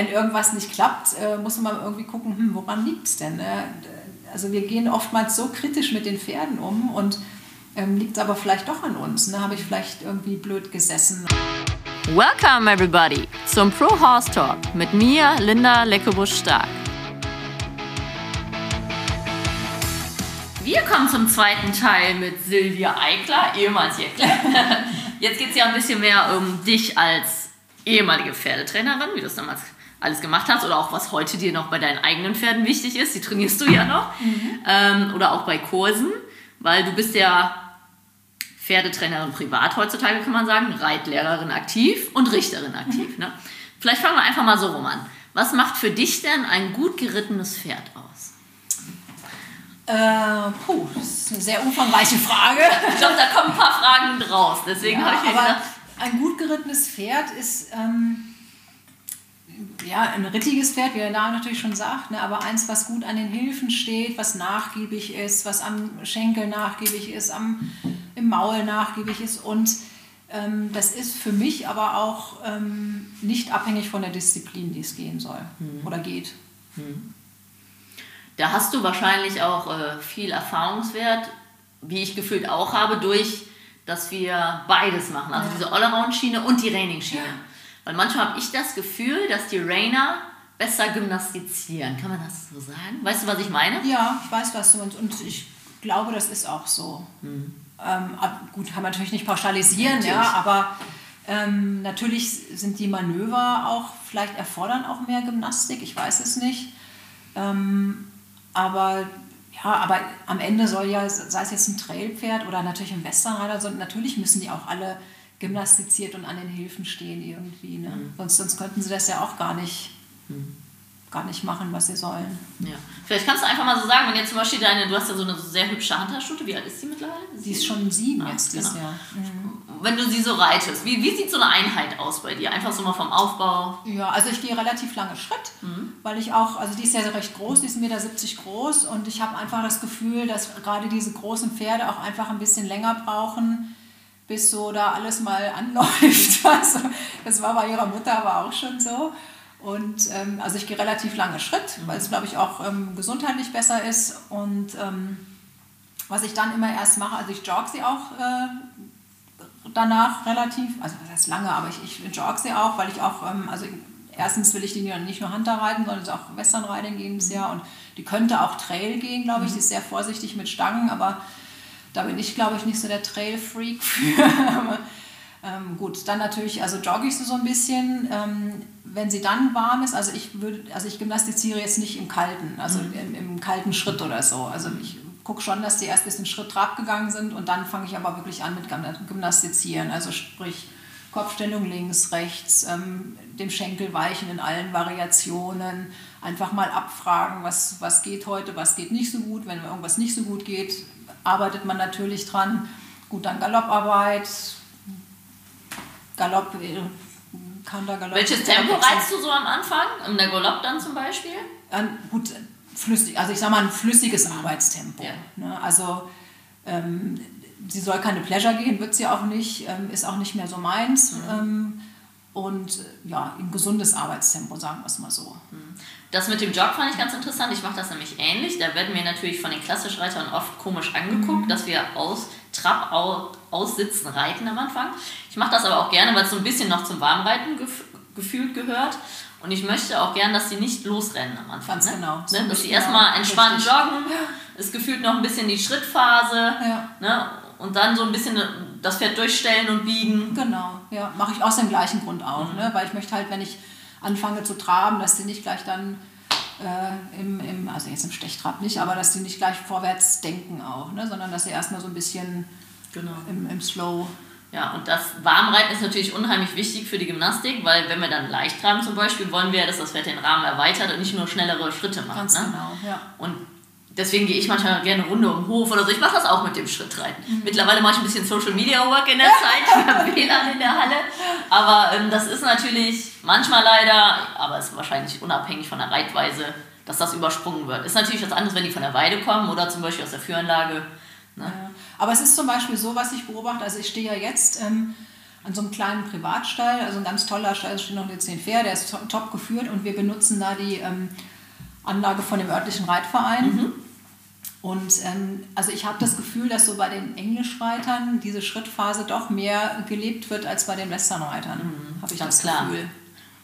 wenn irgendwas nicht klappt, äh, muss man irgendwie gucken, hm, woran liegt es denn? Ne? Also wir gehen oftmals so kritisch mit den Pferden um und ähm, liegt es aber vielleicht doch an uns. Ne? Habe ich vielleicht irgendwie blöd gesessen. Welcome everybody zum Pro Horse Talk mit mir, Linda Leckebusch-Stark. Wir kommen zum zweiten Teil mit Silvia Eickler, ehemals Jäckler. Jetzt geht es ja ein bisschen mehr um dich als ehemalige Pferdetrainerin, wie du es damals alles gemacht hast oder auch was heute dir noch bei deinen eigenen Pferden wichtig ist. Die trainierst du ja noch. Mhm. Ähm, oder auch bei Kursen, weil du bist ja Pferdetrainerin privat heutzutage, kann man sagen, Reitlehrerin aktiv und Richterin aktiv. Mhm. Ne? Vielleicht fangen wir einfach mal so rum an. Was macht für dich denn ein gut gerittenes Pferd aus? Äh, puh, das ist eine sehr umfangreiche Frage. ich glaube, da kommen ein paar Fragen draus. Deswegen ja, habe ich mir gedacht, ein gut gerittenes Pferd ist ähm, ja, ein rittiges Pferd, wie der Name natürlich schon sagt, ne, aber eins, was gut an den Hilfen steht, was nachgiebig ist, was am Schenkel nachgiebig ist, am, im Maul nachgiebig ist. Und ähm, das ist für mich aber auch ähm, nicht abhängig von der Disziplin, die es gehen soll mhm. oder geht. Mhm. Da hast du wahrscheinlich auch äh, viel Erfahrungswert, wie ich gefühlt auch habe, durch, dass wir beides machen. Also ja. diese Allround-Schiene und die Raining-Schiene. Ja. Weil manchmal habe ich das Gefühl, dass die Rainer besser gymnastizieren. Kann man das so sagen? Weißt du, was ich meine? Ja, ich weiß, was du meinst. Und ich glaube, das ist auch so. Hm. Ähm, gut, kann man natürlich nicht pauschalisieren, natürlich. ja, aber ähm, natürlich sind die Manöver auch, vielleicht erfordern auch mehr Gymnastik, ich weiß es nicht. Ähm, aber ja, aber am Ende soll ja, sei es jetzt ein Trailpferd oder natürlich ein Westernreiter, natürlich müssen die auch alle gymnastiziert und an den Hilfen stehen irgendwie. Ne? Mhm. Sonst, sonst könnten sie das ja auch gar nicht, mhm. gar nicht machen, was sie sollen. Ja. Vielleicht kannst du einfach mal so sagen, wenn jetzt zum Beispiel deine, du hast ja so eine sehr hübsche Hunterstute, wie alt ist die mittlerweile? Sie ist schon sieben ah, jetzt genau. Jahr. Mhm. Wenn du sie so reitest, wie, wie sieht so eine Einheit aus bei dir? Einfach so mal vom Aufbau? Ja, also ich gehe relativ lange Schritt, mhm. weil ich auch, also die ist ja recht groß, die ist 1,70 Meter groß und ich habe einfach das Gefühl, dass gerade diese großen Pferde auch einfach ein bisschen länger brauchen, bis so da alles mal anläuft. Also, das war bei ihrer Mutter aber auch schon so. Und ähm, also ich gehe relativ lange Schritt, weil es, glaube ich, auch ähm, gesundheitlich besser ist. Und ähm, was ich dann immer erst mache, also ich jogge sie auch äh, danach relativ, also das heißt lange, aber ich, ich jogge sie auch, weil ich auch, ähm, also erstens will ich die nicht nur Hunter reiten, sondern auch Western reiten gehen dieses Jahr. Und die könnte auch Trail gehen, glaube ich. Mhm. Die ist sehr vorsichtig mit Stangen, aber da bin ich, glaube ich, nicht so der Trail-Freak für. ähm, gut, dann natürlich, also jogge ich so ein bisschen. Ähm, wenn sie dann warm ist, also ich würde, also ich gymnastiziere jetzt nicht im kalten, also mhm. im, im, kalten Schritt oder so. Also ich gucke schon, dass die erst ein bisschen Schritt Trab gegangen sind und dann fange ich aber wirklich an mit Gymnastizieren. Also sprich Kopfstellung links, rechts, ähm, dem Schenkel weichen in allen Variationen, einfach mal abfragen, was, was geht heute, was geht nicht so gut. Wenn irgendwas nicht so gut geht, arbeitet man natürlich dran. Gut, dann Galopparbeit, Galopp, äh, Countergalopp. Welches Tempo reizt du so am Anfang? In der Galopp dann zum Beispiel? Ähm, gut, flüssig, also ich sage mal ein flüssiges Arbeitstempo. Ja. Ne? Also ähm, sie soll keine Pleasure gehen, wird sie auch nicht, ähm, ist auch nicht mehr so meins. Mhm. Ähm, und ja, ein gesundes Arbeitstempo, sagen wir es mal so. Mhm. Das mit dem Jog fand ich ganz interessant. Ich mache das nämlich ähnlich. Da werden wir natürlich von den Klassischreitern oft komisch angeguckt, mhm. dass wir aus Trab aus, aussitzen reiten am Anfang. Ich mache das aber auch gerne, weil es so ein bisschen noch zum Warmreiten gef gefühlt gehört. Und ich möchte auch gerne, dass sie nicht losrennen am Anfang. Ganz ne? genau. Ne? Dass sie erstmal entspannt richtig. joggen. Es gefühlt noch ein bisschen die Schrittphase. Ja. Ne? Und dann so ein bisschen das Pferd durchstellen und biegen. Genau, ja. Mache ich aus dem gleichen Grund auch. Mhm. Ne? Weil ich möchte halt, wenn ich anfange zu traben, dass sie nicht gleich dann äh, im, im, also jetzt im Stechtrab nicht, aber dass sie nicht gleich vorwärts denken auch, ne? sondern dass sie erstmal so ein bisschen genau. im, im Slow. Ja, und das Warmreiten ist natürlich unheimlich wichtig für die Gymnastik, weil wenn wir dann leicht traben zum Beispiel, wollen wir, dass das Pferd den Rahmen erweitert und nicht nur schnellere Schritte macht. Ganz ne? genau, ja. Und deswegen gehe ich manchmal gerne eine Runde um den Hof oder so. Ich mache das auch mit dem Schrittreiten. Mhm. Mittlerweile mache ich ein bisschen Social Media Work in der Zeit. Ich habe WLAN in der Halle. Aber ähm, das ist natürlich manchmal leider, aber es ist wahrscheinlich unabhängig von der Reitweise, dass das übersprungen wird. Ist natürlich was anderes, wenn die von der Weide kommen oder zum Beispiel aus der Führanlage. Ne? Ja. Aber es ist zum Beispiel so, was ich beobachte. Also ich stehe ja jetzt. Ähm, an so einem kleinen Privatstall, also ein ganz toller Stall, da stehen noch jetzt zehn Pferde, der ist top geführt und wir benutzen da die ähm, Anlage von dem örtlichen Reitverein. Mhm. Und ähm, also ich habe das Gefühl, dass so bei den Englischreitern diese Schrittphase doch mehr gelebt wird als bei den Westernreitern. Mhm, habe ich das klar. Gefühl.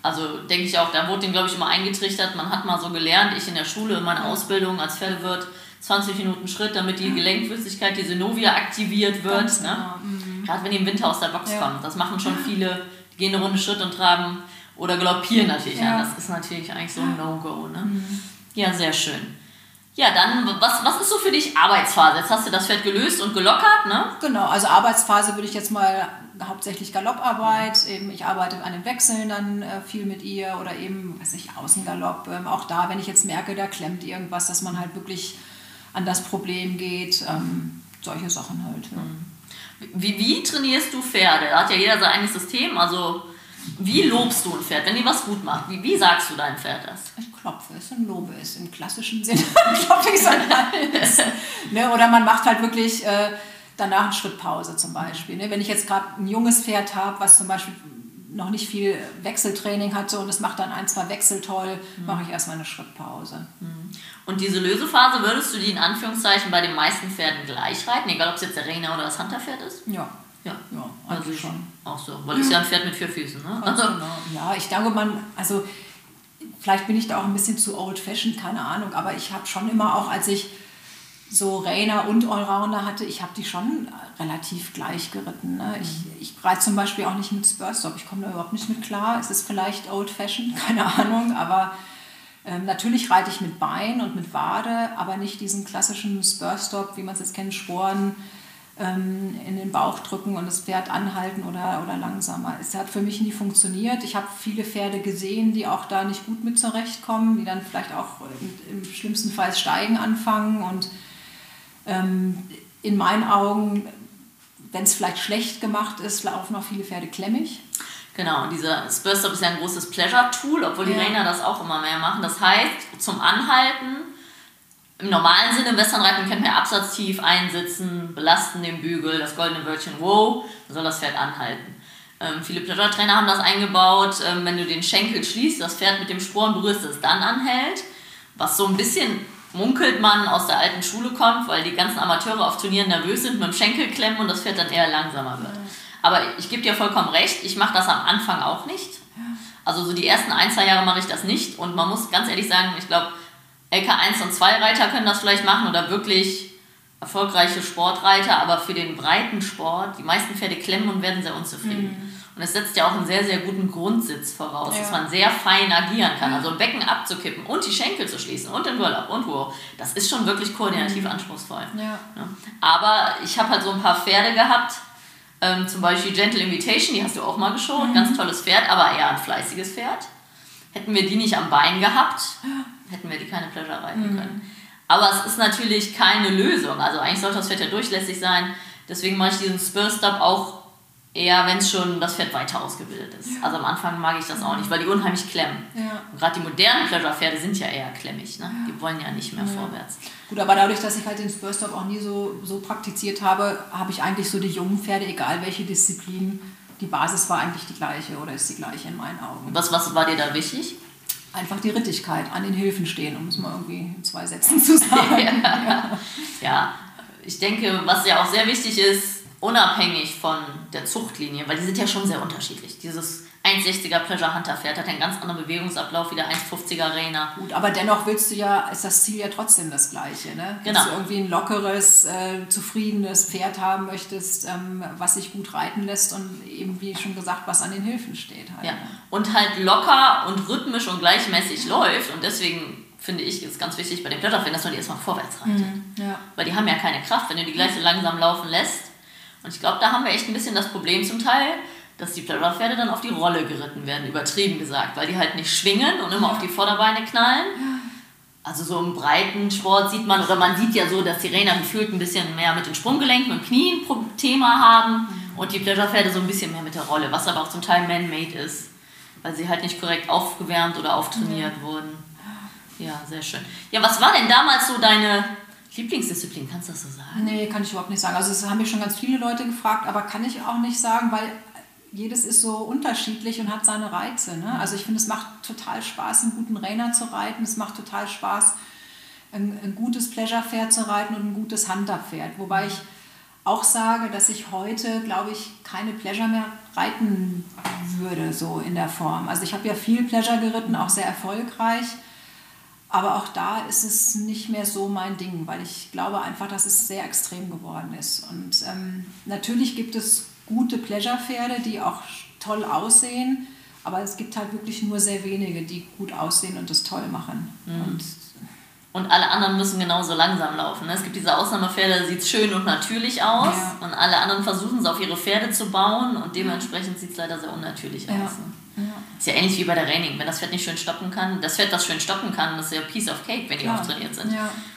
Also denke ich auch, da wurde dem, glaube ich, immer eingetrichtert. Man hat mal so gelernt, ich in der Schule, in meiner Ausbildung als Pferdewirt, 20 Minuten Schritt, damit die Gelenkflüssigkeit, die Synovia aktiviert wird. ne? Genau. Mhm. Gerade wenn die im Winter aus der Box ja. kommen. Das machen schon viele, die gehen eine Runde Schritt und traben oder galoppieren natürlich. Ja. Das ist natürlich eigentlich so ein No-Go. Ne? Mhm. Ja, sehr schön. Ja, dann, was, was ist so für dich Arbeitsphase? Jetzt hast du das Pferd gelöst und gelockert, ne? Genau, also Arbeitsphase würde ich jetzt mal hauptsächlich Galopparbeit. Eben, ich arbeite an den Wechseln dann äh, viel mit ihr oder eben, weiß ich, Außengalopp. Ähm, auch da, wenn ich jetzt merke, da klemmt irgendwas, dass man halt wirklich an das Problem geht. Ähm, solche Sachen halt. Ja. Mhm. Wie, wie trainierst du Pferde? Da hat ja jeder sein eigenes System. Also wie lobst du ein Pferd, wenn die was gut macht? Wie, wie sagst du deinem Pferd das? Ich klopfe es und lobe es. Im klassischen Sinne klopfe ich es an Hals. ne? Oder man macht halt wirklich äh, danach eine Schrittpause zum Beispiel. Ne? Wenn ich jetzt gerade ein junges Pferd habe, was zum Beispiel noch nicht viel Wechseltraining hatte und es macht dann ein, zwei Wechsel toll, mhm. mache ich erstmal eine Schrittpause. Mhm. Und diese Lösephase, würdest du die in Anführungszeichen bei den meisten Pferden gleich reiten, egal ob es jetzt der Reiner oder das Hunterpferd ist? Ja. Ja, ja also schon. Auch so, weil es ja ein Pferd mit vier Füßen, ne? Ganz genau. Ja, ich denke, man, also vielleicht bin ich da auch ein bisschen zu old-fashioned, keine Ahnung, aber ich habe schon immer auch, als ich so Rainer und Allrounder hatte, ich habe die schon relativ gleich geritten. Ne? Ich, mhm. ich reite zum Beispiel auch nicht mit Spurstop, ich komme da überhaupt nicht mit klar. Es ist vielleicht old-fashioned, keine Ahnung, aber ähm, natürlich reite ich mit Bein und mit Wade, aber nicht diesen klassischen Spurstop, wie man es jetzt kennt, Sporen in den Bauch drücken und das Pferd anhalten oder, oder langsamer. Es hat für mich nie funktioniert. Ich habe viele Pferde gesehen, die auch da nicht gut mit zurechtkommen, die dann vielleicht auch im, im schlimmsten Fall steigen anfangen und ähm, in meinen Augen, wenn es vielleicht schlecht gemacht ist, laufen auch viele Pferde klemmig. Genau, und dieser Spurstop ist ja ein großes Pleasure-Tool, obwohl die ja. Rainer das auch immer mehr machen. Das heißt, zum Anhalten, im normalen Sinne im Westernreiten man ja absatztief einsitzen, belasten den Bügel, das goldene Wörtchen wow, soll das Pferd anhalten. Ähm, viele Pleasure-Trainer haben das eingebaut, ähm, wenn du den Schenkel schließt, das Pferd mit dem Sporen berührst, es dann anhält, was so ein bisschen munkelt man aus der alten Schule kommt, weil die ganzen Amateure auf Turnieren nervös sind, mit dem Schenkel klemmen und das Pferd dann eher langsamer wird. Aber ich gebe dir vollkommen recht, ich mache das am Anfang auch nicht. Also so die ersten ein, zwei Jahre mache ich das nicht und man muss ganz ehrlich sagen, ich glaube, LK1 und 2 Reiter können das vielleicht machen oder wirklich erfolgreiche Sportreiter, aber für den breiten Sport, die meisten Pferde klemmen und werden sehr unzufrieden. Mhm. Und es setzt ja auch einen sehr, sehr guten Grundsitz voraus, ja. dass man sehr fein agieren kann. Also ein Becken abzukippen und die Schenkel zu schließen und den Roll-Up und wow, das ist schon wirklich koordinativ mhm. anspruchsvoll. Ja. Aber ich habe halt so ein paar Pferde gehabt, ähm, zum Beispiel Gentle Invitation, die hast du auch mal geschaut, mhm. ganz tolles Pferd, aber eher ein fleißiges Pferd. Hätten wir die nicht am Bein gehabt, hätten wir die keine Pleasure reiten mhm. können. Aber es ist natürlich keine Lösung. Also eigentlich sollte das Pferd ja durchlässig sein. Deswegen mache ich diesen Spur-Stop auch eher, wenn es schon das Pferd weiter ausgebildet ist. Ja. Also am Anfang mag ich das auch nicht, weil die unheimlich klemmen. Ja. gerade die modernen Pleasure-Pferde sind ja eher klemmig. Ne? Ja. Die wollen ja nicht mehr vorwärts. Gut, aber dadurch, dass ich halt den Spurstop auch nie so, so praktiziert habe, habe ich eigentlich so die jungen Pferde, egal welche Disziplin, die Basis war eigentlich die gleiche oder ist die gleiche in meinen Augen. Was, was war dir da wichtig? Einfach die Rittigkeit, an den Hilfen stehen, um es mal irgendwie in zwei Sätzen zu sagen. ja, ich denke, was ja auch sehr wichtig ist, unabhängig von der Zuchtlinie, weil die sind ja schon sehr unterschiedlich. Dieses 1,60er Pleasure Hunter Pferd hat einen ganz anderen Bewegungsablauf wie der 1,50er Reiner. Gut, aber dennoch willst du ja, ist das Ziel ja trotzdem das gleiche, ne? Genau. Dass du irgendwie ein lockeres, äh, zufriedenes Pferd haben möchtest, ähm, was sich gut reiten lässt und eben, wie schon gesagt, was an den Hilfen steht. Halt, ja. Ne? Und halt locker und rhythmisch und gleichmäßig läuft und deswegen finde ich, ist ganz wichtig bei den Pleasure-Pferden, dass man die erstmal vorwärts reitet. Mhm, ja. Weil die haben ja keine Kraft, wenn du die gleich so langsam laufen lässt und ich glaube, da haben wir echt ein bisschen das Problem zum Teil, dass die Pleasure-Pferde dann auf die Rolle geritten werden, übertrieben gesagt, weil die halt nicht schwingen und immer auf die Vorderbeine knallen. Also so im breiten Sport sieht man, oder man sieht ja so, dass die Rainer gefühlt ein bisschen mehr mit den Sprunggelenken und Knien Thema haben und die Pleasure-Pferde so ein bisschen mehr mit der Rolle, was aber auch zum Teil man-made ist, weil sie halt nicht korrekt aufgewärmt oder auftrainiert ja. wurden. Ja, sehr schön. Ja, was war denn damals so deine Lieblingsdisziplin, kannst du das so sagen? Nee, kann ich überhaupt nicht sagen. Also es haben mich schon ganz viele Leute gefragt, aber kann ich auch nicht sagen, weil jedes ist so unterschiedlich und hat seine Reize. Ne? Also ich finde, es macht total Spaß, einen guten Rainer zu reiten. Es macht total Spaß, ein, ein gutes Pleasure-Pferd zu reiten und ein gutes Hunter-Pferd. Wobei ich auch sage, dass ich heute, glaube ich, keine Pleasure mehr reiten würde, so in der Form. Also ich habe ja viel Pleasure geritten, auch sehr erfolgreich. Aber auch da ist es nicht mehr so mein Ding, weil ich glaube einfach, dass es sehr extrem geworden ist. Und ähm, natürlich gibt es gute Pleasure-Pferde, die auch toll aussehen, aber es gibt halt wirklich nur sehr wenige, die gut aussehen und das toll machen. Mhm. Und und alle anderen müssen genauso langsam laufen. Ne? Es gibt diese Ausnahmepferde, da sieht es schön und natürlich aus ja. und alle anderen versuchen es auf ihre Pferde zu bauen und dementsprechend sieht es leider sehr unnatürlich ja. aus. Ne? Ja. Ist ja ähnlich wie bei der Raining. Wenn das Pferd nicht schön stoppen kann, das Pferd, das schön stoppen kann, das ist ja Piece of Cake, wenn die auftrainiert sind.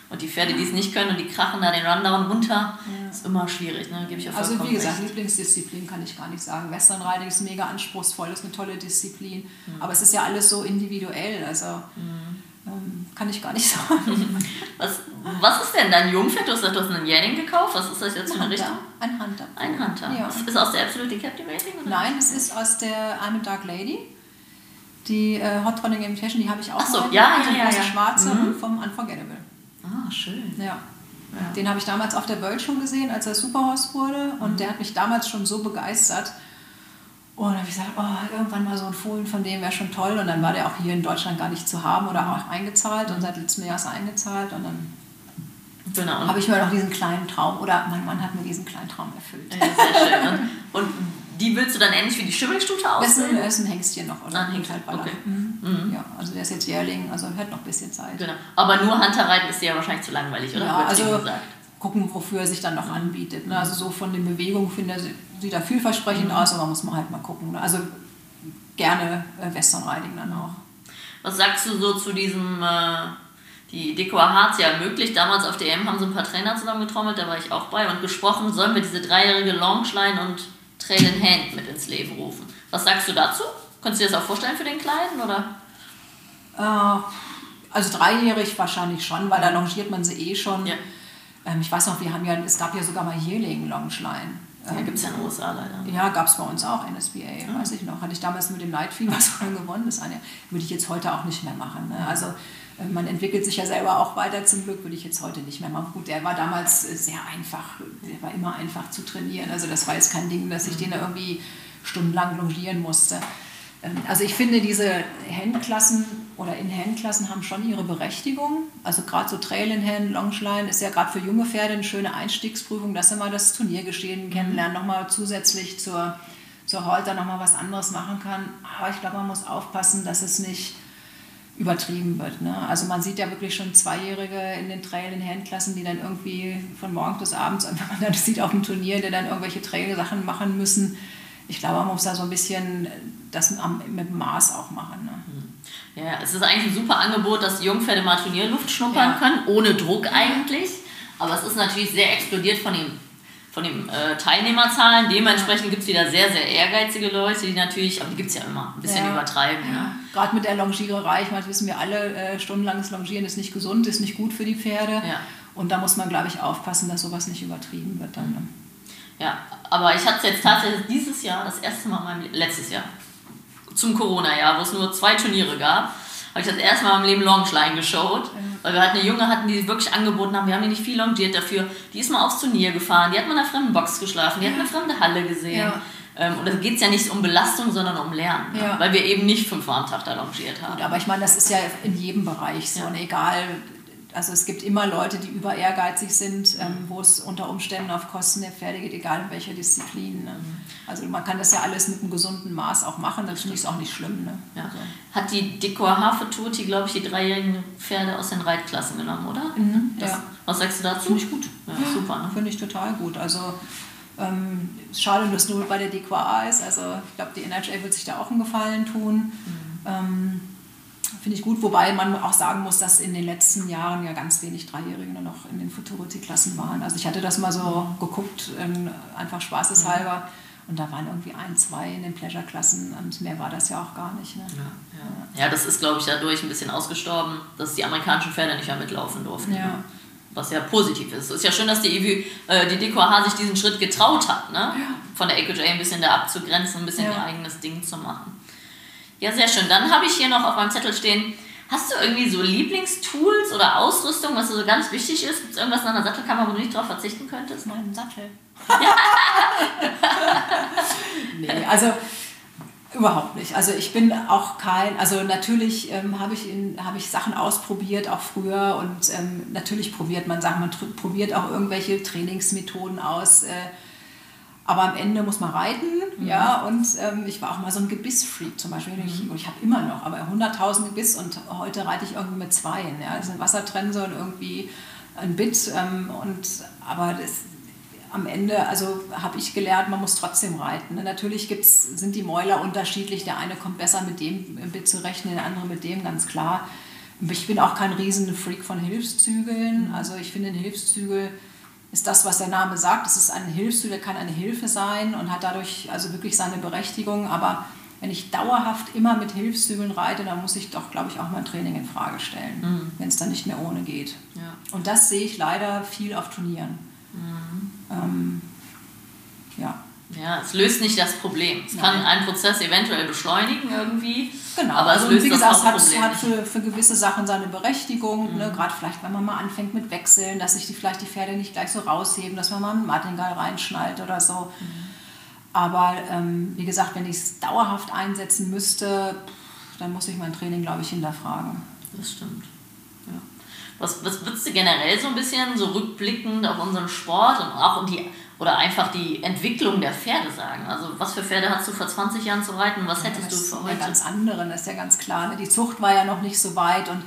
Und die Pferde, die es nicht können und die krachen da den Rundown runter, ja. ist immer schwierig, ne? Gebe ich auf Also wie gesagt, recht. Lieblingsdisziplin kann ich gar nicht sagen. Western Riding ist mega anspruchsvoll, ist eine tolle Disziplin. Mhm. Aber es ist ja alles so individuell. Also mhm. ähm, kann ich gar nicht sagen. Was, was ist denn dein Jungpferd? Du hast gesagt, du hast einen Jährling gekauft. Was ist das jetzt für eine Richtung? Ein Hunter. Ein Hunter. Ja. Ist aus der Absolute Captivating? Oder? Nein, es ist aus der I'm a Dark Lady. Die äh, Hot Running Imitation, die habe ich auch. Ach so, ja, ja, ja, ja. schwarze mhm. vom Unforgettable. Ah, schön. Ja. ja. Den habe ich damals auf der World schon gesehen, als er Superhorse wurde. Und mhm. der hat mich damals schon so begeistert. Und dann habe ich gesagt, oh, irgendwann mal so ein Fohlen von dem wäre schon toll. Und dann war der auch hier in Deutschland gar nicht zu haben oder auch eingezahlt. Und seit letztem Jahr ist er eingezahlt. Und dann genau. habe ich mir noch diesen kleinen Traum, oder mein Mann hat mir diesen kleinen Traum erfüllt. Ja, sehr schön. Und, und die willst du dann ähnlich wie die Schimmelstute aussehen? Das ist ein, Hengstchen noch, oder? Ah, ein Hengst, okay. Mhm. Mhm. Ja, also der ist jetzt Jährling, also hat noch ein bisschen Zeit. Genau. Aber nur Hunterreiten ist dir ja wahrscheinlich zu langweilig, oder? Ja, also gucken, wofür er sich dann noch anbietet. Ne? Also so von den Bewegungen finde ich, sieht er vielversprechend mhm. aus, aber muss man halt mal gucken. Ne? Also gerne äh, Western Riding dann auch. Was sagst du so zu diesem, äh, die Decoa Harz ja möglich, damals auf der EM haben so ein paar Trainer zusammengetrommelt, da war ich auch bei und gesprochen, sollen wir diese dreijährige Longline und Trail in Hand mit ins Leben rufen. Was sagst du dazu? Könntest du dir das auch vorstellen für den Kleinen, oder? Äh, also dreijährig wahrscheinlich schon, weil da longiert man sie eh schon. Ja. Ähm, ich weiß noch, wir haben ja, es gab ja sogar mal Yearling Longline. Ja, gibt es ja in den USA leider. Ja, gab es bei uns auch, NSBA, mhm. weiß ich noch. Hatte ich damals mit dem Night Fever sogar gewonnen. Das eine würde ich jetzt heute auch nicht mehr machen. Ne? Also man entwickelt sich ja selber auch weiter zum Glück, würde ich jetzt heute nicht mehr machen. Gut, der war damals äh, sehr einfach, der war immer einfach zu trainieren. Also das war jetzt kein Ding, dass ich den da irgendwie stundenlang longieren musste. Ähm, also ich finde, diese Handklassen oder In-Hand-Klassen haben schon ihre Berechtigung. Also gerade so Trail-in-Hand, Longline ist ja gerade für junge Pferde eine schöne Einstiegsprüfung, dass sie mal das Turniergeschehen mhm. kennenlernen, nochmal zusätzlich zur, zur Halter nochmal was anderes machen kann. Aber ich glaube, man muss aufpassen, dass es nicht übertrieben wird. Ne? Also man sieht ja wirklich schon Zweijährige in den Trail-in-Hand-Klassen, die dann irgendwie von morgens bis abends, wenn man das sieht auf dem Turnier, die dann irgendwelche Trail-Sachen machen müssen ich glaube, man muss da so ein bisschen das mit Maß auch machen. Ne? Ja, es ist eigentlich ein super Angebot, dass die Jungpferde mal Turnierluft schnuppern ja. können, ohne Druck eigentlich. Aber es ist natürlich sehr explodiert von den, von den äh, Teilnehmerzahlen. Dementsprechend gibt es wieder sehr, sehr ehrgeizige Leute, die natürlich, aber die gibt es ja immer, ein bisschen ja. übertreiben. Ja. Ne? Gerade mit der Longiererei, ich meine, das wissen wir alle, äh, stundenlanges Longieren ist nicht gesund, ist nicht gut für die Pferde. Und da muss man, glaube ich, aufpassen, dass sowas nicht übertrieben wird dann. Ne? Ja, aber ich hatte es jetzt tatsächlich dieses Jahr, das erste Mal in meinem letztes Jahr, zum Corona-Jahr, wo es nur zwei Turniere gab, habe ich das erste Mal meinem Leben Longline geschaut, weil wir halt eine Junge hatten, die wirklich angeboten haben, wir haben die nicht viel longiert dafür, die ist mal aufs Turnier gefahren, die hat mal in einer fremden Box geschlafen, die hat eine fremde Halle gesehen. Ja. Ähm, und da geht es ja nicht um Belastung, sondern um Lernen, ja. weil wir eben nicht fünfmal am Tag da longiert haben. Gut, aber ich meine, das ist ja in jedem Bereich so, ja. egal also es gibt immer Leute, die über ehrgeizig sind, ähm, wo es unter Umständen auf Kosten der Pferde geht, egal in welcher Disziplin. Ne? Also man kann das ja alles mit einem gesunden Maß auch machen, dann finde ich es auch nicht schlimm. Ne? Ja. Also. Hat die Dekor Hafetuti, glaube ich, die dreijährigen Pferde aus den Reitklassen genommen, oder? Mhm, das, ja. Was sagst du dazu? Finde ich gut. Ja, super. Ne? Finde ich total gut. Also ähm, schade, dass es nur bei der Dekor ist. Also ich glaube, die NHA wird sich da auch einen Gefallen tun. Mhm. Ähm, Finde ich gut, wobei man auch sagen muss, dass in den letzten Jahren ja ganz wenig Dreijährige nur noch in den Futurity-Klassen waren. Also ich hatte das mal so geguckt, ähm, einfach spaßeshalber. Und da waren irgendwie ein, zwei in den Pleasure-Klassen und mehr war das ja auch gar nicht. Ne? Ja, ja. ja, das ist, glaube ich, dadurch ein bisschen ausgestorben, dass die amerikanischen Pferde nicht mehr mitlaufen durften. Ja. was ja positiv ist. Es ist ja schön, dass die, äh, die DQH sich diesen Schritt getraut hat, ne? Von der EcoJ ein bisschen da abzugrenzen, ein bisschen ihr eigenes Ding zu machen. Ja, sehr schön. Dann habe ich hier noch auf meinem Zettel stehen, hast du irgendwie so Lieblingstools oder Ausrüstung, was so ganz wichtig ist? Gibt es irgendwas in einer Sattelkammer, wo du nicht drauf verzichten könntest? Mein Sattel. nee, also Überhaupt nicht. Also ich bin auch kein, also natürlich ähm, habe ich, hab ich Sachen ausprobiert, auch früher und ähm, natürlich probiert man Sachen, man probiert auch irgendwelche Trainingsmethoden aus. Äh, aber am Ende muss man reiten, mhm. ja, und ähm, ich war auch mal so ein Gebissfreak zum Beispiel. Mhm. Ich, ich habe immer noch, aber 100.000 Gebiss und heute reite ich irgendwie mit zweien, ja. Das sind Wassertrense und irgendwie ein Bit ähm, und, aber das, am Ende, also habe ich gelernt, man muss trotzdem reiten. Ne? Natürlich gibt's, sind die Mäuler unterschiedlich. Der eine kommt besser mit dem Bit zurecht, der andere mit dem, ganz klar. Ich bin auch kein riesen Freak von Hilfszügeln. Mhm. Also ich finde, ein Hilfszügel ist das, was der Name sagt. Es ist ein Hilfszügel, kann eine Hilfe sein und hat dadurch also wirklich seine Berechtigung. Aber wenn ich dauerhaft immer mit Hilfszügeln reite, dann muss ich doch, glaube ich, auch mein Training in Frage stellen, mhm. wenn es dann nicht mehr ohne geht. Ja. Und das sehe ich leider viel auf Turnieren. Mhm. Ähm, ja. Ja, es löst nicht das Problem. Es kann einen Prozess eventuell beschleunigen irgendwie. Genau, aber es also, löst wie gesagt, das hat, hat für, für gewisse Sachen seine Berechtigung. Ne? Mhm. Ne? Gerade vielleicht, wenn man mal anfängt mit Wechseln, dass sich die, vielleicht die Pferde nicht gleich so rausheben, dass man mal einen Martingall reinschnallt oder so. Mhm. Aber ähm, wie gesagt, wenn ich es dauerhaft einsetzen müsste, dann muss ich mein Training, glaube ich, hinterfragen. Das stimmt. Was, was würdest du generell so ein bisschen so rückblickend auf unseren Sport und auch um die oder einfach die Entwicklung der Pferde sagen? Also was für Pferde hast du vor 20 Jahren zu reiten? Was hättest ja, du für heute? Ganz andere, das ist ja ganz klar. Ne? Die Zucht war ja noch nicht so weit und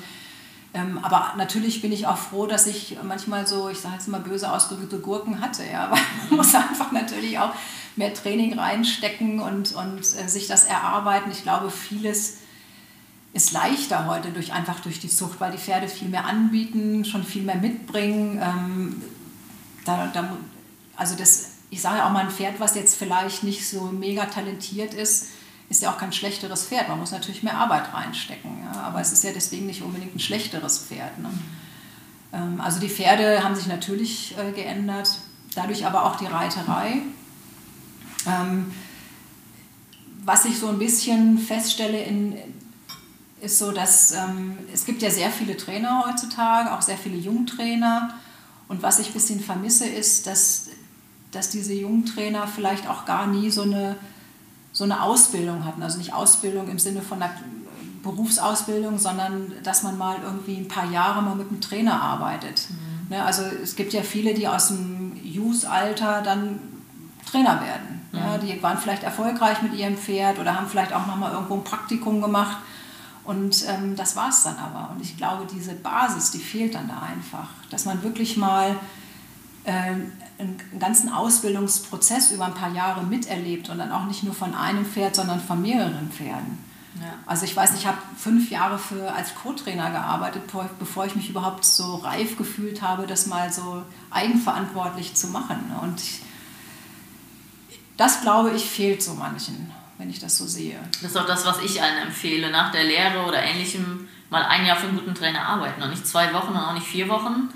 ähm, aber natürlich bin ich auch froh, dass ich manchmal so, ich sage jetzt mal böse ausgedrückte Gurken hatte, ja, aber man muss einfach natürlich auch mehr Training reinstecken und, und äh, sich das erarbeiten. Ich glaube, vieles ist leichter heute durch, einfach durch die Zucht, weil die Pferde viel mehr anbieten, schon viel mehr mitbringen. Ähm, da, da, also das, ich sage ja auch mal, ein Pferd, was jetzt vielleicht nicht so mega talentiert ist, ist ja auch kein schlechteres Pferd. Man muss natürlich mehr Arbeit reinstecken. Ja? Aber es ist ja deswegen nicht unbedingt ein schlechteres Pferd. Ne? Ähm, also die Pferde haben sich natürlich äh, geändert, dadurch aber auch die Reiterei. Ähm, was ich so ein bisschen feststelle in ist so, dass ähm, es gibt ja sehr viele Trainer heutzutage, auch sehr viele Jungtrainer. Und was ich ein bisschen vermisse, ist, dass, dass diese Jungtrainer vielleicht auch gar nie so eine, so eine Ausbildung hatten. Also nicht Ausbildung im Sinne von einer Berufsausbildung, sondern dass man mal irgendwie ein paar Jahre mal mit einem Trainer arbeitet. Mhm. Ne, also es gibt ja viele, die aus dem Youth-Alter dann Trainer werden. Mhm. Ja, die waren vielleicht erfolgreich mit ihrem Pferd oder haben vielleicht auch nochmal irgendwo ein Praktikum gemacht und ähm, das war es dann aber. Und ich glaube, diese Basis, die fehlt dann da einfach. Dass man wirklich mal äh, einen ganzen Ausbildungsprozess über ein paar Jahre miterlebt und dann auch nicht nur von einem Pferd, sondern von mehreren Pferden. Ja. Also ich weiß ich habe fünf Jahre für, als Co-Trainer gearbeitet, bevor ich mich überhaupt so reif gefühlt habe, das mal so eigenverantwortlich zu machen. Und ich, das, glaube ich, fehlt so manchen wenn ich das so sehe. Das ist auch das, was ich allen empfehle. Nach der Lehre oder ähnlichem mal ein Jahr für einen guten Trainer arbeiten. Und nicht zwei Wochen und auch nicht vier Wochen.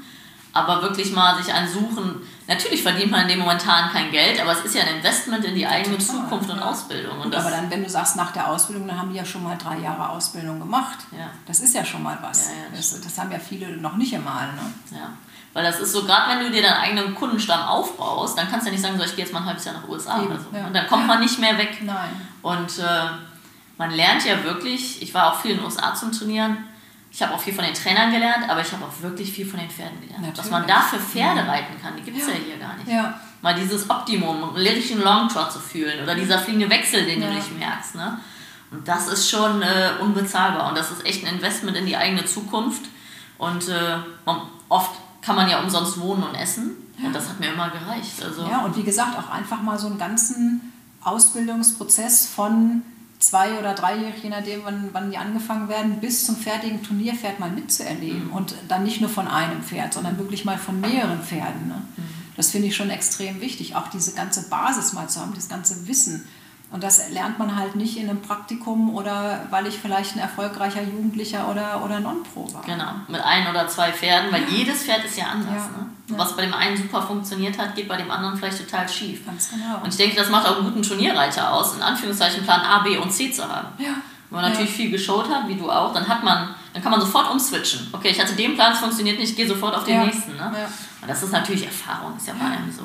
Aber wirklich mal sich einen suchen. Natürlich verdient man in dem momentan kein Geld, aber es ist ja ein Investment in die eigene Total, Zukunft und ja. Ausbildung. Und aber dann, wenn du sagst, nach der Ausbildung, dann haben die ja schon mal drei Jahre Ausbildung gemacht. Ja. Das ist ja schon mal was. Ja, das, das, das, haben ja viele noch nicht einmal. Ne? Ja. Weil das ist so, gerade wenn du dir deinen eigenen Kundenstamm aufbaust, dann kannst du ja nicht sagen, so, ich gehe jetzt mal ein halbes Jahr nach USA Eben, oder so. Ja. Und dann kommt man nicht mehr weg. Nein. Und äh, man lernt ja wirklich, ich war auch viel in den USA zum Trainieren, ich habe auch viel von den Trainern gelernt, aber ich habe auch wirklich viel von den Pferden gelernt. Natürlich. Was man da für Pferde mhm. reiten kann, die gibt es ja. ja. hier gar nicht. Ja. Mal dieses Optimum, lyrischen Longtrot zu fühlen oder dieser fliegende Wechsel, den ja. du nicht merkst. Ne? Und das ist schon äh, unbezahlbar und das ist echt ein Investment in die eigene Zukunft. Und äh, oft kann man ja umsonst wohnen und essen. Ja. Und das hat mir immer gereicht. Also ja, und wie gesagt, auch einfach mal so einen ganzen Ausbildungsprozess von zwei oder dreijährig, je nachdem, wann, wann die angefangen werden, bis zum fertigen Turnierpferd mal mitzuerleben. Mhm. Und dann nicht nur von einem Pferd, sondern wirklich mal von mehreren Pferden. Ne? Mhm. Das finde ich schon extrem wichtig, auch diese ganze Basis mal zu haben, das ganze Wissen. Und das lernt man halt nicht in einem Praktikum oder weil ich vielleicht ein erfolgreicher Jugendlicher oder, oder Non-Pro war. Genau, mit ein oder zwei Pferden, weil jedes Pferd ist ja anders. Ja. Ne? Ja. Was bei dem einen super funktioniert hat, geht bei dem anderen vielleicht total schief. Ganz genau. Und ich denke, das macht auch einen guten Turnierreiter aus, in Anführungszeichen Plan A, B und C zu haben. Ja. Wenn man natürlich viel geschaut hat, wie du auch, dann hat man, dann kann man sofort umswitchen. Okay, ich hatte den Plan, es funktioniert nicht, ich gehe sofort auf den nächsten. Ne? Und das ist natürlich Erfahrung, ist ja bei einem so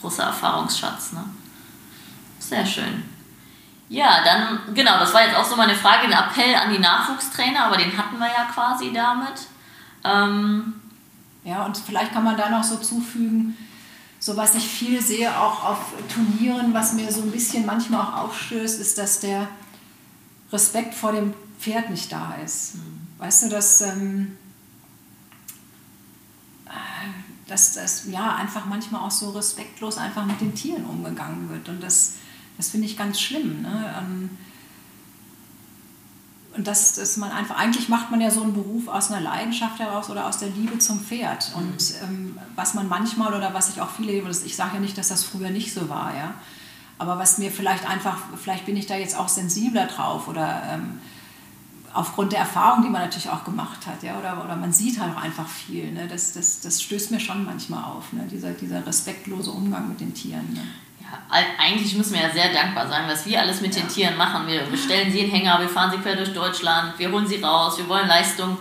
großer Erfahrungsschatz. Ne? Sehr schön. Ja, dann, genau, das war jetzt auch so meine Frage, den Appell an die Nachwuchstrainer, aber den hatten wir ja quasi damit. Ähm, ja, und vielleicht kann man da noch so zufügen, so was ich viel sehe, auch auf Turnieren, was mir so ein bisschen manchmal auch aufstößt, ist, dass der Respekt vor dem Pferd nicht da ist. Mhm. Weißt du, dass, ähm, äh, dass das ja einfach manchmal auch so respektlos einfach mit den Tieren umgegangen wird. Und das das finde ich ganz schlimm. Ne? Ähm, und das ist man einfach, eigentlich macht man ja so einen Beruf aus einer Leidenschaft heraus oder aus der Liebe zum Pferd. Mhm. Und ähm, was man manchmal oder was ich auch viele, ich sage ja nicht, dass das früher nicht so war, ja. Aber was mir vielleicht einfach, vielleicht bin ich da jetzt auch sensibler drauf oder ähm, aufgrund der Erfahrung, die man natürlich auch gemacht hat, ja, oder, oder man sieht halt auch einfach viel. Ne? Das, das, das stößt mir schon manchmal auf, ne? dieser, dieser respektlose Umgang mit den Tieren. Ne? Eigentlich müssen wir ja sehr dankbar sein, was wir alles mit ja. den Tieren machen. Wir bestellen sie in Hänger, wir fahren sie quer durch Deutschland, wir holen sie raus, wir wollen Leistung.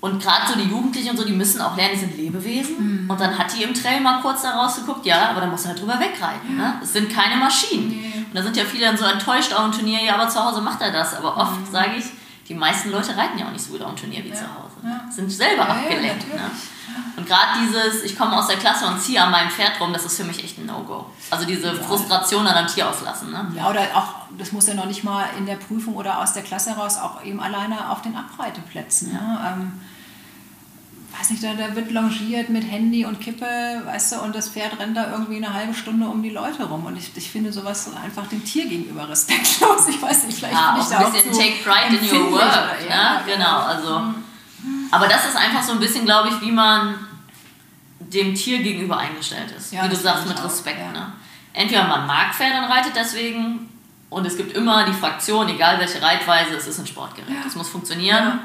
Und gerade so die Jugendlichen und so, die müssen auch lernen, die sind Lebewesen. Mhm. Und dann hat die im Trail mal kurz da rausgeguckt, ja, aber da muss halt drüber wegreiten. Ne? Es sind keine Maschinen. Nee. Und da sind ja viele dann so enttäuscht auch im Turnier, ja, aber zu Hause macht er das. Aber oft mhm. sage ich, die meisten Leute reiten ja auch nicht so gut auf dem Turnier wie ja. zu Hause. Ja. Sind selber ja, abgelenkt. ne? Und gerade dieses, ich komme aus der Klasse und ziehe an meinem Pferd rum, das ist für mich echt ein No-Go. Also diese Frustration an einem Tier auslassen. Ne? Ja, oder auch, das muss ja noch nicht mal in der Prüfung oder aus der Klasse heraus, auch eben alleine auf den Abreiteplätzen. Ne? Ähm, weiß nicht, da, da wird longiert mit Handy und Kippe, weißt du, und das Pferd rennt da irgendwie eine halbe Stunde um die Leute rum. Und ich, ich finde sowas einfach dem Tier gegenüber respektlos. Ich weiß nicht, vielleicht ja, bin ich da auch ein bisschen so take pride in your work. Ja, ne? Genau, genau, also. Mhm. Aber das ist einfach so ein bisschen, glaube ich, wie man dem Tier gegenüber eingestellt ist. Ja, wie du sagst, mit Respekt. Ja. Ne? Entweder man mag Pferde und reitet deswegen und es gibt immer die Fraktion, egal welche Reitweise, es ist ein Sportgerät. Es muss funktionieren.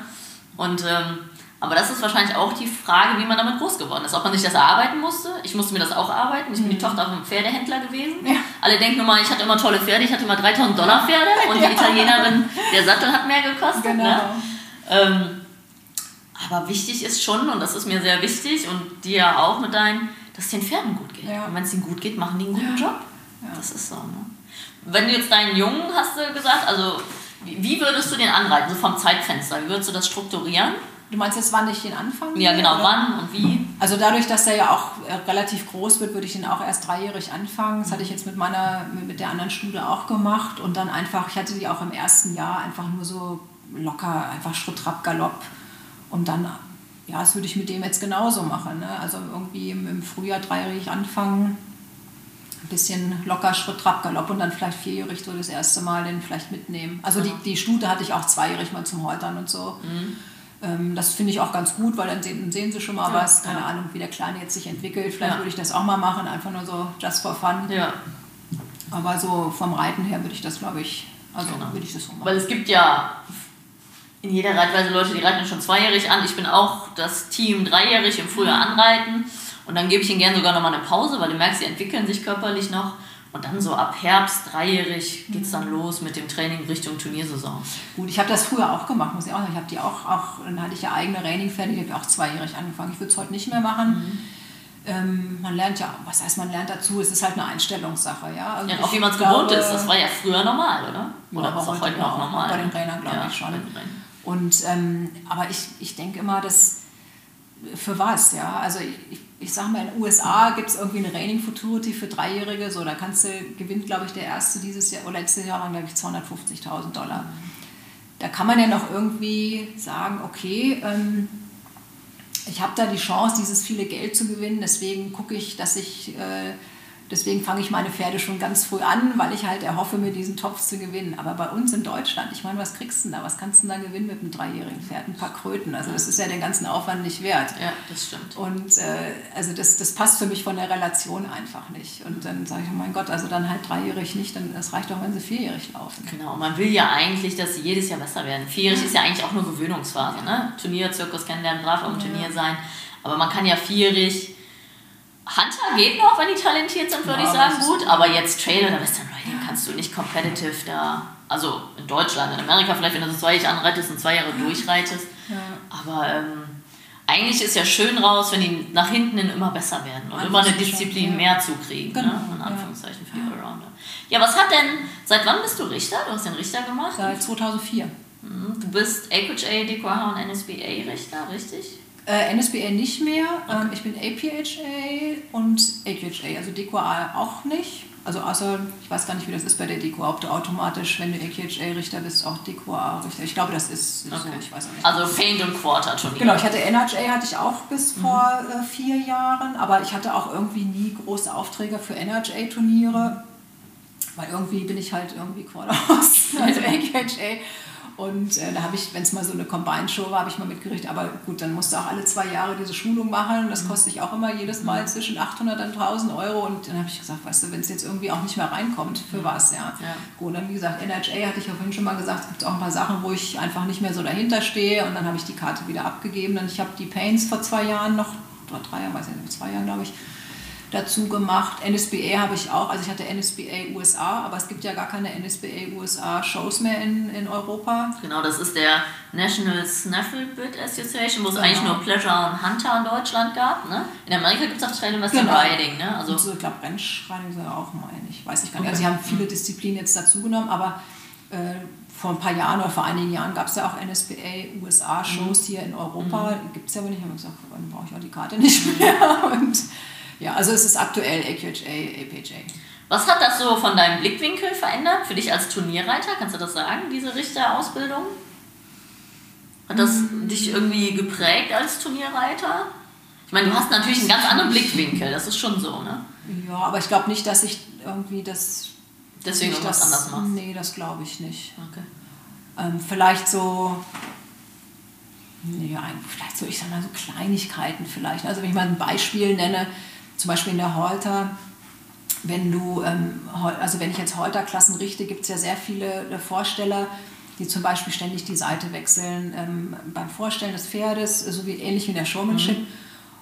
Und ähm, aber das ist wahrscheinlich auch die Frage, wie man damit groß geworden ist. Ob man sich das erarbeiten musste. Ich musste mir das auch erarbeiten. Ich bin die mhm. Tochter von einem Pferdehändler gewesen. Ja. Alle denken immer, ich hatte immer tolle Pferde. Ich hatte immer 3000 Dollar Pferde und die Italienerin, der Sattel hat mehr gekostet. Genau. Ne? Ähm, aber wichtig ist schon, und das ist mir sehr wichtig und dir auch mit deinen, dass es den Pferden gut geht. Ja. Und wenn es ihnen gut geht, machen die einen guten ja. Job. Das ist so. Ne? Wenn du jetzt deinen Jungen, hast du gesagt, also wie würdest du den anreiten, so vom Zeitfenster? Wie würdest du das strukturieren? Du meinst jetzt, wann ich ihn anfange? Ja, genau, oder? wann und wie? Also dadurch, dass er ja auch äh, relativ groß wird, würde ich ihn auch erst dreijährig anfangen. Das hatte ich jetzt mit meiner, mit der anderen Stute auch gemacht. Und dann einfach, ich hatte die auch im ersten Jahr einfach nur so locker, einfach Schritt, Trab, Galopp. Und dann, ja, das würde ich mit dem jetzt genauso machen. Ne? Also irgendwie im, im Frühjahr dreijährig anfangen, ein bisschen locker Schritt, Trab, Galopp und dann vielleicht vierjährig so das erste Mal den vielleicht mitnehmen. Also die, die Stute hatte ich auch zweijährig mal zum Häutern und so. Mhm. Ähm, das finde ich auch ganz gut, weil dann sehen, sehen sie schon mal ja, was. Keine ja. Ahnung, wie der Kleine jetzt sich entwickelt. Vielleicht ja. würde ich das auch mal machen, einfach nur so just for fun. Ja. Aber so vom Reiten her würde ich das, glaube ich, also genau. würde ich das so machen. Weil es gibt ja in jeder Reitweise Leute, die reiten schon zweijährig an. Ich bin auch das Team dreijährig im Frühjahr anreiten. Und dann gebe ich ihnen gerne sogar nochmal eine Pause, weil du merkst, sie entwickeln sich körperlich noch. Und dann so ab Herbst, dreijährig, geht es dann los mit dem Training Richtung Turniersaison. Gut, ich habe das früher auch gemacht, muss ich auch sagen. Ich habe die auch, auch, dann hatte ich ja eigene Training-Pferde, die habe ich auch zweijährig angefangen. Ich würde es heute nicht mehr machen. Mhm. Ähm, man lernt ja, was heißt man lernt dazu, es ist halt eine Einstellungssache. Ja, also ja auch wie man es gewohnt ist, das war ja früher normal, oder? Oder ja, ist auch heute noch normal? Bei den Trainern glaube ja, ich schon. Und, ähm, aber ich, ich denke immer, dass für was, ja, also ich, ich sage mal, in den USA gibt es irgendwie eine Raining Futurity für Dreijährige, so, da kannst du, gewinnt, glaube ich, der erste dieses Jahr, oder letztes Jahr waren, glaube ich, 250.000 Dollar. Da kann man ja noch irgendwie sagen, okay, ähm, ich habe da die Chance, dieses viele Geld zu gewinnen, deswegen gucke ich, dass ich äh, Deswegen fange ich meine Pferde schon ganz früh an, weil ich halt erhoffe, mir diesen Topf zu gewinnen. Aber bei uns in Deutschland, ich meine, was kriegst du denn da? Was kannst du denn da gewinnen mit einem dreijährigen Pferd? Ein paar Kröten. Also das ist ja den ganzen Aufwand nicht wert. Ja, das stimmt. Und äh, also das, das passt für mich von der Relation einfach nicht. Und dann sage ich, oh mein Gott, also dann halt dreijährig nicht, dann es reicht doch, wenn sie vierjährig laufen. Genau, man will ja eigentlich, dass sie jedes Jahr besser werden. Vierjährig ist ja eigentlich auch nur Gewöhnungsphase. Ne? Turnier, Zirkus kennenlernen, brav am Turnier sein. Aber man kann ja vierjährig Hunter geht noch, wenn die talentiert sind, würde ja, ich sagen, gut. Aber jetzt Trailer oder Western Riding kannst du nicht competitive da. Also in Deutschland, in Amerika vielleicht, wenn du das zwei Jahre anreitest und zwei Jahre durchreitest. Ja. Aber ähm, eigentlich ist ja schön raus, wenn die nach hinten hin immer besser werden und immer eine Disziplin ja. mehr zukriegen. Genau, ne? In Anführungszeichen für die Allrounder. Ja, was hat denn, seit wann bist du Richter? Du hast den Richter gemacht? Seit 2004. Mhm. Du bist AQHA, DQH und NSBA-Richter, richtig? Äh, NSBA nicht mehr. Okay. Ähm, ich bin APHA und AQHA, also DQA auch nicht. Also außer, ich weiß gar nicht, wie das ist bei der DQA, ob du automatisch, wenn du AQHA-Richter bist, auch DQA-Richter. Ich glaube, das ist okay. so, ich weiß auch nicht. Also Paint und Quarter schon. Genau, ich hatte NHA hatte ich auch bis mhm. vor äh, vier Jahren, aber ich hatte auch irgendwie nie große Aufträge für NHA-Turniere, weil irgendwie bin ich halt irgendwie Quarter aus, also AQHA. Und äh, da habe ich, wenn es mal so eine Combine-Show war, habe ich mal mitgerichtet. Aber gut, dann musst du auch alle zwei Jahre diese Schulung machen. Das mhm. kostet dich auch immer jedes Mal mhm. zwischen 800 und 1000 Euro. Und dann habe ich gesagt, weißt du, wenn es jetzt irgendwie auch nicht mehr reinkommt, für mhm. was, ja. ja. Gut, dann wie gesagt, NHA hatte ich ja vorhin schon mal gesagt, es gibt auch ein paar Sachen, wo ich einfach nicht mehr so dahinter stehe. Und dann habe ich die Karte wieder abgegeben. Und ich habe die Paints vor zwei Jahren noch, oder drei Jahren, weiß ich nicht, zwei Jahren, glaube ich, dazu gemacht. NSBA habe ich auch, also ich hatte NSBA USA, aber es gibt ja gar keine NSBA USA Shows mehr in, in Europa. Genau, das ist der National Snafflebit Association, wo es genau. eigentlich nur Pleasure und Hunter in Deutschland gab. Ne? In Amerika gibt es auch Trail Western genau. Riding. Ne? Also und so, ich glaube, Rennschreining sind auch, meine ich, weiß ich gar nicht. Okay. Also sie haben viele Disziplinen jetzt dazu genommen, aber äh, vor ein paar Jahren oder vor einigen Jahren gab es ja auch NSBA USA-Shows mhm. hier in Europa. Mhm. Gibt es ja aber nicht. Ich habe gesagt, dann brauche ich auch die Karte nicht mhm. mehr. Und ja, also es ist aktuell AQHA, APHA. Was hat das so von deinem Blickwinkel verändert für dich als Turnierreiter? Kannst du das sagen, diese Richterausbildung? Hat das mhm. dich irgendwie geprägt als Turnierreiter? Ich meine, du hast natürlich einen ganz anderen Blickwinkel, das ist schon so, ne? Ja, aber ich glaube nicht, dass ich irgendwie das. Deswegen ich das anders machst? Nee, das glaube ich nicht. Okay. Ähm, vielleicht so. Nee, vielleicht so, ich sag mal so Kleinigkeiten vielleicht. Also wenn ich mal ein Beispiel nenne, zum Beispiel in der Holter, wenn du, ähm, also wenn ich jetzt Holterklassen richte, gibt es ja sehr viele äh, Vorsteller, die zum Beispiel ständig die Seite wechseln ähm, beim Vorstellen des Pferdes, so wie ähnlich wie in der Showmanship. Mhm.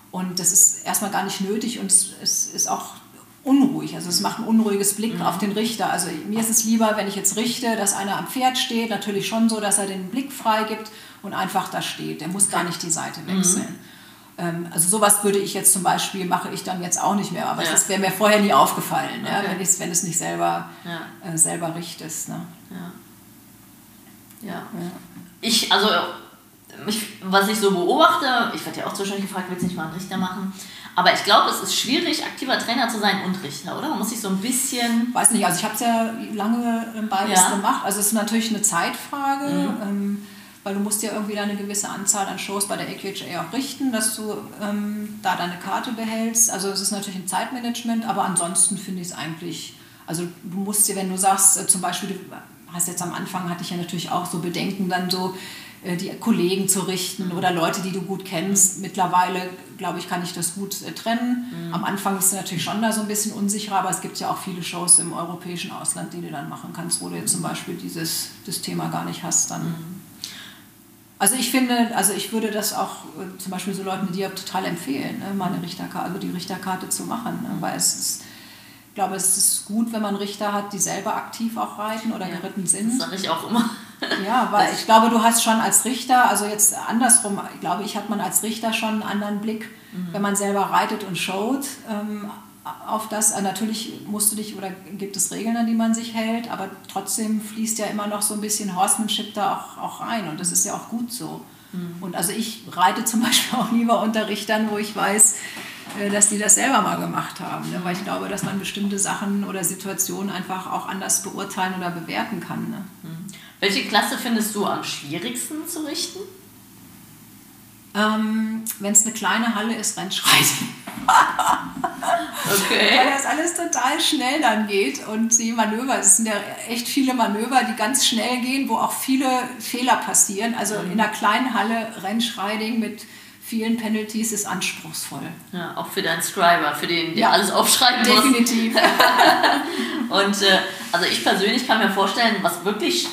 Und das ist erstmal gar nicht nötig und es, es ist auch unruhig. Also es macht ein unruhiges Blick mhm. auf den Richter. Also mir ist es lieber, wenn ich jetzt richte, dass einer am Pferd steht, natürlich schon so, dass er den Blick freigibt und einfach da steht. Der muss gar nicht die Seite wechseln. Mhm. Ähm, also sowas würde ich jetzt zum Beispiel, mache ich dann jetzt auch nicht mehr, aber ja. das wäre mir vorher nie aufgefallen, okay. ja, wenn, wenn es nicht selber, ja. äh, selber richtest. Ne? Ja. ja. Ich, also ich, was ich so beobachte, ich werde ja auch zwischendurch gefragt, willst du nicht mal einen Richter machen? Aber ich glaube, es ist schwierig, aktiver Trainer zu sein und Richter, oder? Man muss sich so ein bisschen. Weiß nicht, also ich habe es ja lange beides gemacht. Also es ist natürlich eine Zeitfrage. Mhm. Ähm, weil du musst ja irgendwie deine gewisse Anzahl an Shows bei der AQHA auch richten, dass du ähm, da deine Karte behältst. Also es ist natürlich ein Zeitmanagement, aber ansonsten finde ich es eigentlich, also du musst dir, wenn du sagst, äh, zum Beispiel, du hast jetzt am Anfang, hatte ich ja natürlich auch so Bedenken, dann so äh, die Kollegen zu richten oder Leute, die du gut kennst. Mittlerweile, glaube ich, kann ich das gut äh, trennen. Mhm. Am Anfang ist es natürlich schon da so ein bisschen unsicherer, aber es gibt ja auch viele Shows im europäischen Ausland, die du dann machen kannst, wo du jetzt zum Beispiel dieses das Thema gar nicht hast dann. Also ich finde, also ich würde das auch äh, zum Beispiel so Leuten wie dir total empfehlen, ne, mal eine Richterkarte, also die Richterkarte zu machen, ne, weil es ist, ich glaube, es ist gut, wenn man Richter hat, die selber aktiv auch reiten oder ja, geritten sind. Das sage ich auch immer. ja, weil ich glaube, du hast schon als Richter, also jetzt andersrum, glaube ich, hat man als Richter schon einen anderen Blick, mhm. wenn man selber reitet und showt. Ähm, auf das, äh, natürlich musst du dich oder gibt es Regeln, an die man sich hält, aber trotzdem fließt ja immer noch so ein bisschen Horsemanship da auch, auch rein und das ist ja auch gut so. Mhm. Und also ich reite zum Beispiel auch lieber unter Richtern, wo ich weiß, äh, dass die das selber mal gemacht haben, ne? weil ich glaube, dass man bestimmte Sachen oder Situationen einfach auch anders beurteilen oder bewerten kann. Ne? Mhm. Welche Klasse findest du am schwierigsten zu richten? Ähm, Wenn es eine kleine Halle ist, Rennschreiten. Okay. weil das alles total schnell dann geht und die Manöver, es sind ja echt viele Manöver, die ganz schnell gehen, wo auch viele Fehler passieren. Also Mhm. in einer kleinen Halle Rennschreiding mit vielen Penalties ist anspruchsvoll. Ja, auch für deinen Scriber, für den, der Ja, alles aufschreiben muss. Definitiv. Und äh, also ich persönlich kann mir vorstellen, was wirklich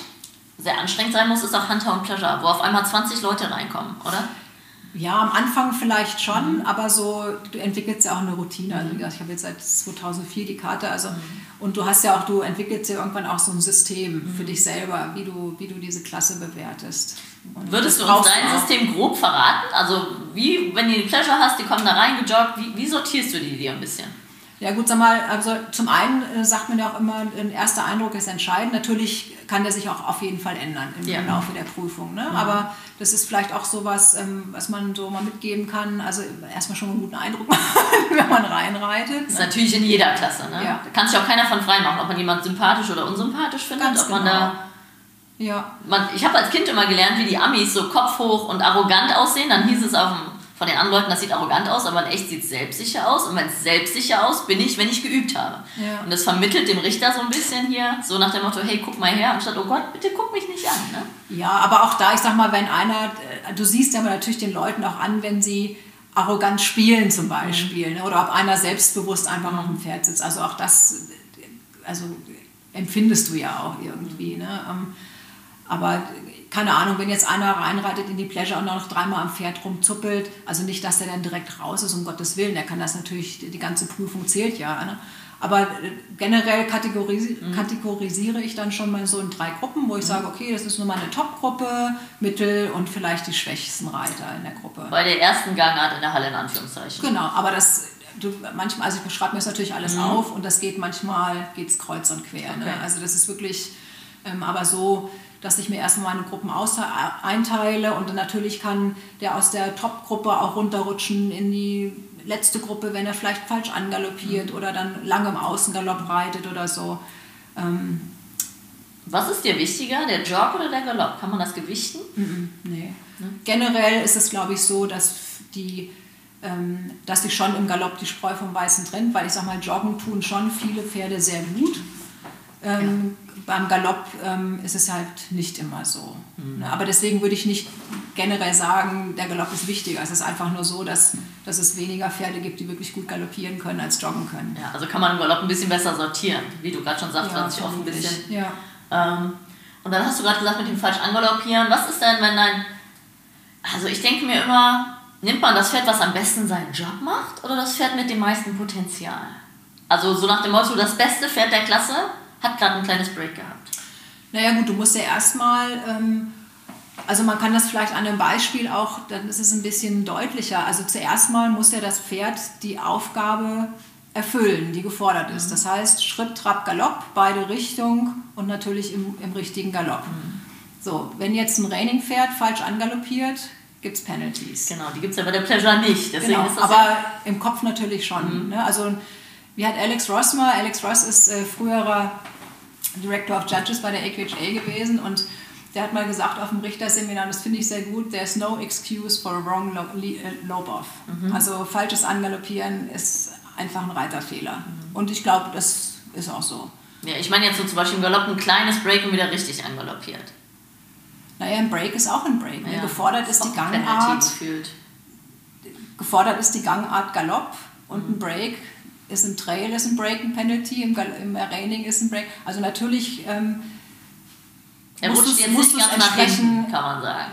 sehr anstrengend sein muss, ist auch Hunter und Pleasure, wo auf einmal 20 Leute reinkommen, oder? Ja, am Anfang vielleicht schon, Mhm. aber so, du entwickelst ja auch eine Routine. Also wie gesagt, ich habe jetzt seit 2004 die Karte, also Mhm. und du hast ja auch, du entwickelst ja irgendwann auch so ein System Mhm. für dich selber, wie du, wie du diese Klasse bewertest. Und Würdest du uns brauchst dein auch. System grob verraten? Also wie, wenn du die Pleasure hast, die kommen da reingejoggt, wie, wie sortierst du die dir ein bisschen? Ja gut, sag mal, also zum einen äh, sagt man ja auch immer, ein erster Eindruck ist entscheidend. Natürlich kann der sich auch auf jeden Fall ändern im Ja. Laufe der Prüfung. Ne? Aber das ist vielleicht auch sowas, ähm, was man so mal mitgeben kann. Also erstmal schon einen guten Eindruck machen, wenn man reinreitet. Das ist natürlich in jeder Klasse, ne? Ja. Da kann sich auch keiner von frei machen, ob man jemanden sympathisch oder unsympathisch findet, Ganz ob man genau. da Ja, man, ich habe als Kind immer gelernt, wie die Amis so kopfhoch und arrogant aussehen. Dann hieß es auf dem, von den anderen Leuten, das sieht arrogant aus, aber in echt sieht es selbstsicher aus. Und wenn es selbstsicher aus, bin ich, wenn ich geübt habe. Ja. Und das vermittelt dem Richter so ein bisschen hier, so nach dem Motto, hey, guck mal her, anstatt, oh Gott, bitte guck mich nicht an. Ne? Ja, aber auch da, ich sag mal, wenn einer, äh, du siehst ja natürlich den Leuten auch an, wenn sie arrogant spielen zum Beispiel, ne? oder ob einer selbstbewusst einfach auf dem Pferd sitzt. Also auch das, äh, also empfindest du ja auch irgendwie. Ne? Aber keine Ahnung, wenn jetzt einer reinreitet in die Pleasure und noch dreimal am Pferd rumzuppelt, also nicht, dass der dann direkt raus ist, um Gottes Willen, der kann das natürlich, die ganze Prüfung zählt ja. Ne? Aber äh, generell kategorisi kategorisiere ich dann schon mal so in drei Gruppen, wo ich sage, okay, das ist nur mal eine Top-Gruppe, Mittel und vielleicht die schwächsten Reiter in der Gruppe. Bei der ersten Gangart in der Halle in Anführungszeichen. Genau, aber das, du, manchmal, also ich beschreibe mir das natürlich alles auf und das geht manchmal, geht's kreuz und quer. Ne? Okay. Also das ist wirklich, ähm, aber so, dass ich mir erstmal meine Gruppen aus, einteile und dann natürlich kann der aus der Top-Gruppe auch runterrutschen in die letzte Gruppe, wenn er vielleicht falsch angaloppiert oder dann lange im Außengalopp reitet oder so. Ähm, Was ist dir wichtiger, der Jog oder der Galopp? Kann man das gewichten? Mhm, Nee. Generell ist es, glaube ich, so, dass die ähm, dass sich schon im Galopp die Spreu vom Weißen trennt, weil ich sage mal, joggen tun schon viele Pferde sehr gut. Ähm, Beim Galopp ähm, ist es halt nicht immer so. Ne? Aber deswegen würde ich nicht generell sagen, der Galopp ist wichtiger. Es ist einfach nur so, dass, dass es weniger Pferde gibt, die wirklich gut galoppieren können, als joggen können. Ja, also kann man im Galopp ein bisschen besser sortieren, wie du gerade schon sagst, man sich auch ein bisschen Ja. Ähm, und dann hast du gerade gesagt mit dem falsch angaloppieren. Was ist denn, wenn dein. Also ich denke mir immer, nimmt man das Pferd, was am besten seinen Job macht, oder das Pferd mit dem meisten Potenzial? Also so nach dem Motto, das beste Pferd der Klasse hat gerade ein kleines Break gehabt. Naja gut, du musst ja erstmal, ähm, also man kann das vielleicht an einem Beispiel auch, dann ist es ein bisschen deutlicher. Also zuerst mal muss ja das Pferd die Aufgabe erfüllen, die gefordert ist. Das heißt Schritt, Trab, Galopp, beide Richtungen und natürlich im, im richtigen Galopp. So, wenn jetzt ein Raining-Pferd falsch angaloppiert, gibt es Penalties. Genau, die gibt es ja bei der Pleasure nicht. Deswegen Genau, aber ja, im Kopf natürlich schon. Ne? Also wie hat Alex Ross mal, Alex Ross ist äh, früherer Director of Judges bei der AQHA gewesen und der hat mal gesagt auf dem Richterseminar, das finde ich sehr gut, there's no excuse for a wrong äh, lobe-off. Also falsches Angaloppieren ist einfach ein Reiterfehler. Und ich glaube, das ist auch so. ja, ich meine jetzt so zum Beispiel im Galopp ein kleines Break und wieder richtig angaloppiert. Naja, ein Break ist auch ein Break. Ne? Ja, Gefordert ist die ein Penalty Gangart, gefühlt. gefordert ist die Gangart Galopp und ein Break ist im Trail ist ein Break, ein Penalty, im, im Reining ist ein Break. Also natürlich ähm, Er du's ganz nach entsprechend- hinten, kann man sagen.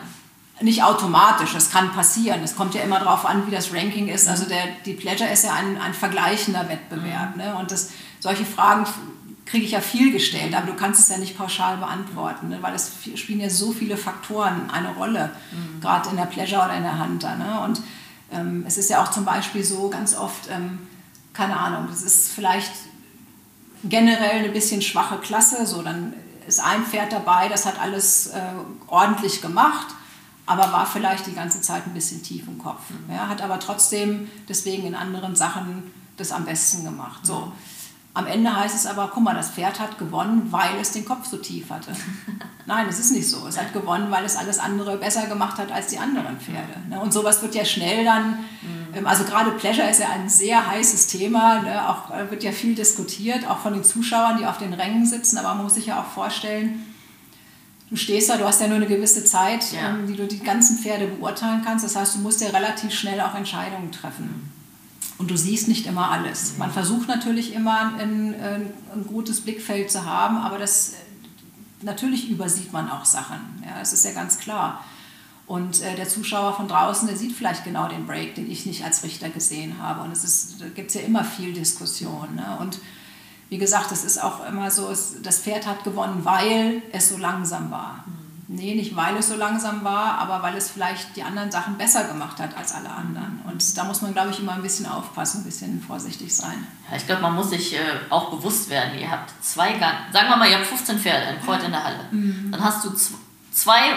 nicht automatisch, es kann passieren. Es kommt ja immer darauf an, wie das Ranking ist. Also der, die Pleasure ist ja ein, ein vergleichender Wettbewerb. Ne? Und das, solche Fragen kriege ich ja viel gestellt, aber du kannst es ja nicht pauschal beantworten, ne? weil es spielen ja so viele Faktoren eine Rolle, gerade in der Pleasure oder in der Hunter. Ne? Und ähm, es ist ja auch zum Beispiel so ganz oft, ähm, keine Ahnung, das ist vielleicht generell eine bisschen schwache Klasse, so dann ist ein Pferd dabei, das hat alles äh, ordentlich gemacht, aber war vielleicht die ganze Zeit ein bisschen tief im Kopf. Ja, hat aber trotzdem deswegen in anderen Sachen das am besten gemacht. So. Am Ende heißt es aber, guck mal, das Pferd hat gewonnen, weil es den Kopf so tief hatte. Nein, es ist nicht so. Es hat gewonnen, weil es alles andere besser gemacht hat als die anderen Pferde. ne? Und sowas wird ja schnell dann Mhm. Also gerade Pleasure ist ja ein sehr heißes Thema, ne? auch äh, wird ja viel diskutiert, auch von den Zuschauern, die auf den Rängen sitzen, aber man muss sich ja auch vorstellen, du stehst da, du hast ja nur eine gewisse Zeit, ja. ähm, die du die ganzen Pferde beurteilen kannst. Das heißt, du musst ja relativ schnell auch Entscheidungen treffen. Und du siehst nicht immer alles. Man versucht natürlich immer ein, ein, ein gutes Blickfeld zu haben, aber das natürlich übersieht man auch Sachen. Ja, das ist ja ganz klar. Und äh, der Zuschauer von draußen, der sieht vielleicht genau den Break, den ich nicht als Richter gesehen habe. Und es ist, da gibt es ja immer viel Diskussion. Ne? Und wie gesagt, es ist auch immer so, es, das Pferd hat gewonnen, weil es so langsam war. Mhm. Nee, nicht weil es so langsam war, aber weil es vielleicht die anderen Sachen besser gemacht hat als alle anderen. Und da muss man, glaube ich, immer ein bisschen aufpassen, ein bisschen vorsichtig sein. Ja, ich glaube, man muss sich äh, auch bewusst werden, ihr habt zwei Gang, sagen wir mal, ihr habt 15 Pferde, ein Kreuz in der Halle. Mhm. Dann hast du zwei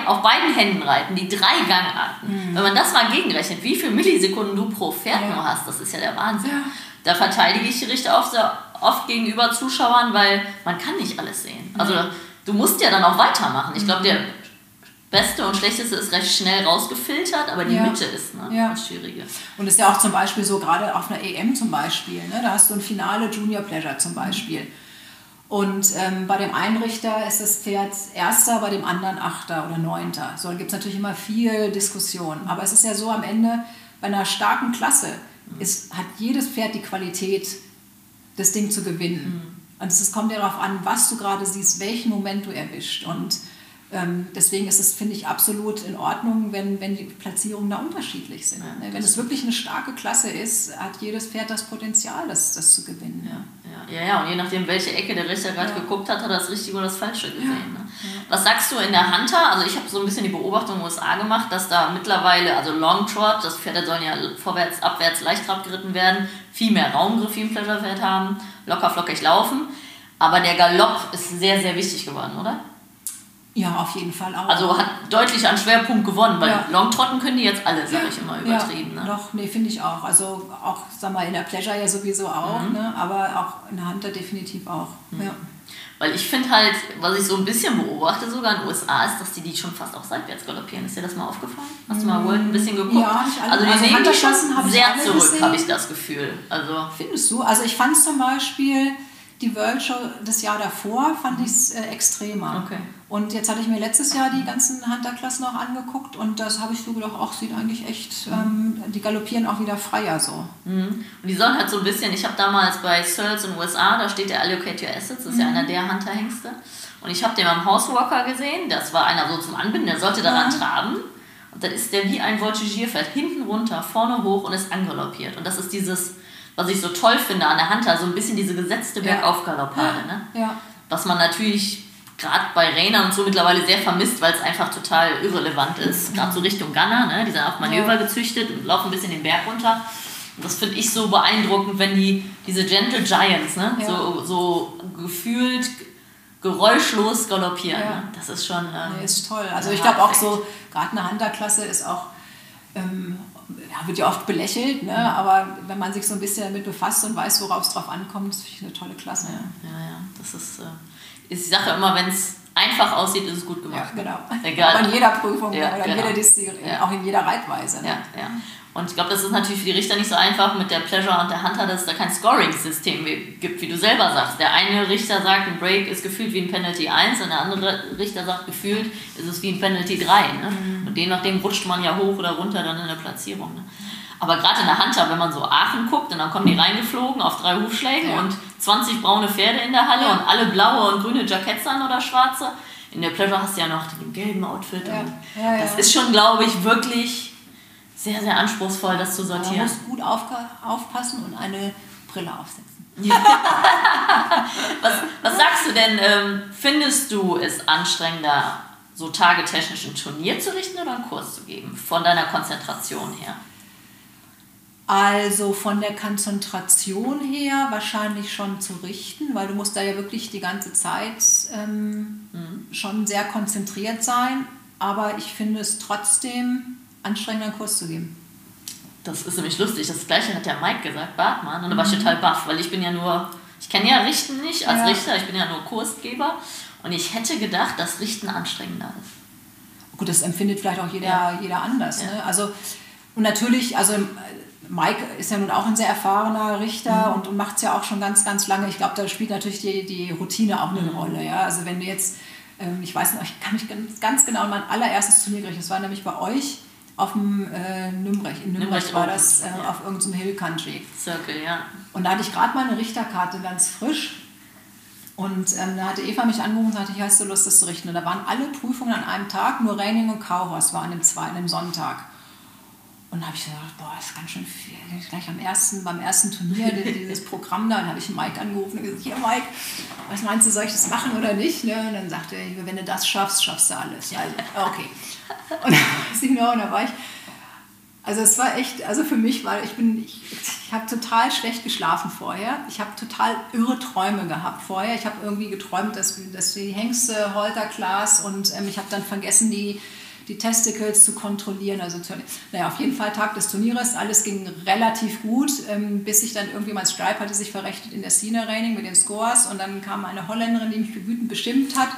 auf beiden Händen reiten, die drei Gangarten. Mhm. Wenn man das mal gegenrechnet, wie viele Millisekunden du pro Pferd ja. nur hast, das ist ja der Wahnsinn. Ja. Da verteidige ich die Richter oft, oft gegenüber Zuschauern, weil man kann nicht alles sehen. Also du musst ja dann auch weitermachen. Ich glaube, der Beste und Schlechteste ist recht schnell rausgefiltert, aber die ja. Mitte ist ne, ja. das Schwierige. Und ist ja auch zum Beispiel so, gerade auf einer EM zum Beispiel, ne, da hast du ein Finale Junior Pleasure zum Beispiel. Und ähm, bei dem einen Richter ist das Pferd Erster, bei dem anderen Achter oder Neunter. So, da gibt es natürlich immer viel Diskussion. Aber es ist ja so am Ende, bei einer starken Klasse ist, hat jedes Pferd die Qualität, das Ding zu gewinnen. Mhm. Und es kommt ja darauf an, was du gerade siehst, welchen Moment du erwischt. Und deswegen ist es, finde ich, absolut in Ordnung, wenn, wenn die Platzierungen da unterschiedlich sind. Ja, wenn es wirklich eine starke Klasse ist, hat jedes Pferd das Potenzial, das, das zu gewinnen. Ja. Ja, ja, und je nachdem, welche Ecke der Richter gerade geguckt hat, hat er das Richtige oder das Falsche gesehen. Ne? Was sagst du in der Hunter? Also ich habe so ein bisschen die Beobachtung in den USA gemacht, dass da mittlerweile, also Long Trot, das Pferde sollen ja vorwärts, abwärts, leicht geritten werden, viel mehr Raumgriff ein Pleasure-Pferd haben, locker flockig laufen. Aber der Galopp ist sehr, sehr wichtig geworden, oder? Ja, auf jeden Fall auch. Also hat deutlich an Schwerpunkt gewonnen, weil ja. Longtrotten können die jetzt alle, sage ich immer, übertrieben. Ja, ne? Doch, nee, finde ich auch. Also auch, sag mal, in der Pleasure ja sowieso auch, mhm. ne? aber auch in der Hunter definitiv auch. Mhm. Ja. Weil ich finde halt, was ich so ein bisschen beobachte sogar in den USA, ist, dass die die schon fast auch seitwärts galoppieren. Ist dir das mal aufgefallen? Hast du mal World ein bisschen geguckt? Ja, nicht alle. Also die also nehmen die schon sehr zurück, habe ich das Gefühl. Also Findest du? Also ich fand es zum Beispiel die World Show das Jahr davor fand ich es äh, extremer. Okay. Und jetzt hatte ich mir letztes Jahr die ganzen Hunter-Klassen auch angeguckt und das habe ich so gedacht, ach, sieht eigentlich echt, ähm, die galoppieren auch wieder freier so. Mhm. Und die sollen halt so ein bisschen, ich habe damals bei Searles in den USA, da steht der Allocate Your Assets, das ist mhm. ja einer der Hunter-Hengste. Und ich habe den beim Housewalker gesehen, das war einer so zum Anbinden, der sollte daran ja. traben. Und dann ist der wie ein Voltigierfeld, hinten runter, vorne hoch und ist angaloppiert. Und das ist dieses was ich so toll finde an der Hand, so ein bisschen diese gesetzte Bergaufgaloppade. Ja. Ne? Ja. Was man natürlich gerade bei Rainer und so mittlerweile sehr vermisst, weil es einfach total irrelevant ist. Gerade so Richtung Ghana, ne? die sind auch Manöver ja. gezüchtet und laufen ein bisschen den Berg runter. Und das finde ich so beeindruckend, wenn die, diese Gentle Giants, ne? Ja. so, so gefühlt geräuschlos galoppieren. Ja. Ne? Das ist schon. Ähm, nee, ist toll. Also ich glaube auch so, gerade eine Hunter-Klasse ist auch ähm, ja, wird ja oft belächelt, ne? Mhm. aber wenn man sich so ein bisschen damit befasst und weiß, worauf es drauf ankommt, ist eine tolle Klasse. Ja, ja, ja. das ist, äh, ist die Sache immer, wenn es einfach aussieht, ist es gut gemacht. Ja, genau. Egal. Aber in jeder Prüfung ja, oder in genau. jeder Disziplin, ja. auch in jeder Reitweise. Ne? Ja, ja. Und ich glaube, das ist natürlich für die Richter nicht so einfach mit der Pleasure und der Hunter, dass es da kein Scoring-System gibt, wie du selber sagst. Der eine Richter sagt, ein Break ist gefühlt wie ein Penalty 1 und der andere Richter sagt, gefühlt ist es wie ein Penalty 3. Ne? Mhm. Und je nachdem rutscht man ja hoch oder runter dann in der Platzierung. Ne? Aber gerade in der Hunter, wenn man so Aachen guckt und dann kommen die reingeflogen auf drei Hufschlägen ja. und 20 braune Pferde in der Halle ja. und alle blaue und grüne Jackets an oder schwarze. In der Pleasure hast du ja noch den gelben Outfit. Ja. das ist schon, glaube ich, wirklich sehr, sehr anspruchsvoll, das zu sortieren. Man muss gut aufpassen und eine Brille aufsetzen. was, was sagst du denn? Ähm, findest du es anstrengender, so tagetechnisch ein Turnier zu richten oder einen Kurs zu geben, von deiner Konzentration her? Also von der Konzentration her wahrscheinlich schon zu richten, weil du musst da ja wirklich die ganze Zeit ähm, mhm. schon sehr konzentriert sein. Aber ich finde es trotzdem anstrengender einen Kurs zu geben. Das ist nämlich lustig. Das gleiche hat der Mike gesagt, Bartmann. Und da war ich mhm. total baff, weil ich bin ja nur, ich kenne ja Richten nicht als ja. Richter, ich bin ja nur Kursgeber. Und ich hätte gedacht, dass Richten anstrengender ist. Gut, das empfindet vielleicht auch jeder, ja. jeder anders. Ja. Ne? Also, und natürlich, also Mike ist ja nun auch ein sehr erfahrener Richter mhm. und, und macht es ja auch schon ganz, ganz lange. Ich glaube, da spielt natürlich die, die Routine auch eine mhm. Rolle. Ja? Also wenn du jetzt, ähm, ich weiß noch, ich kann mich ganz, ganz genau an mein allererstes Turnier gerichtet, das war nämlich bei euch auf dem äh, Nürnberg, in Nürnberg, war das äh, ja. auf irgendeinem Hill Country. Circle, ja. Und da hatte ich gerade meine Richterkarte ganz frisch. Und ähm, da hatte Eva mich angerufen und sagte, ich hast du Lust, das zu richten. Und da waren alle Prüfungen an einem Tag, nur Reining und Kauhaus war an dem zweiten, dem Sonntag. Und habe ich gedacht, boah, das ist ganz schön viel. Gleich am ersten, beim ersten Turnier, dieses Programm da, dann habe ich Mike angerufen und gesagt, hier Mike, was meinst du, soll ich das machen oder nicht? Ne? Und dann sagte er, wenn du das schaffst, schaffst du alles. Also, okay. Und dann und da war ich, also es war echt, also für mich war, ich bin, ich, ich habe total schlecht geschlafen vorher. Ich habe total irre Träume gehabt vorher. Ich habe irgendwie geträumt, dass, dass die Hengste Holter Klaas und ähm, ich habe dann vergessen, die die Testicles zu kontrollieren. Also naja, auf jeden Fall Tag des Turnieres, alles ging relativ gut, ähm, bis ich dann irgendwie mein Stripe hatte sich verrechnet in der Senior Raining mit den Scores und dann kam eine Holländerin, die mich für wütend bestimmt hat.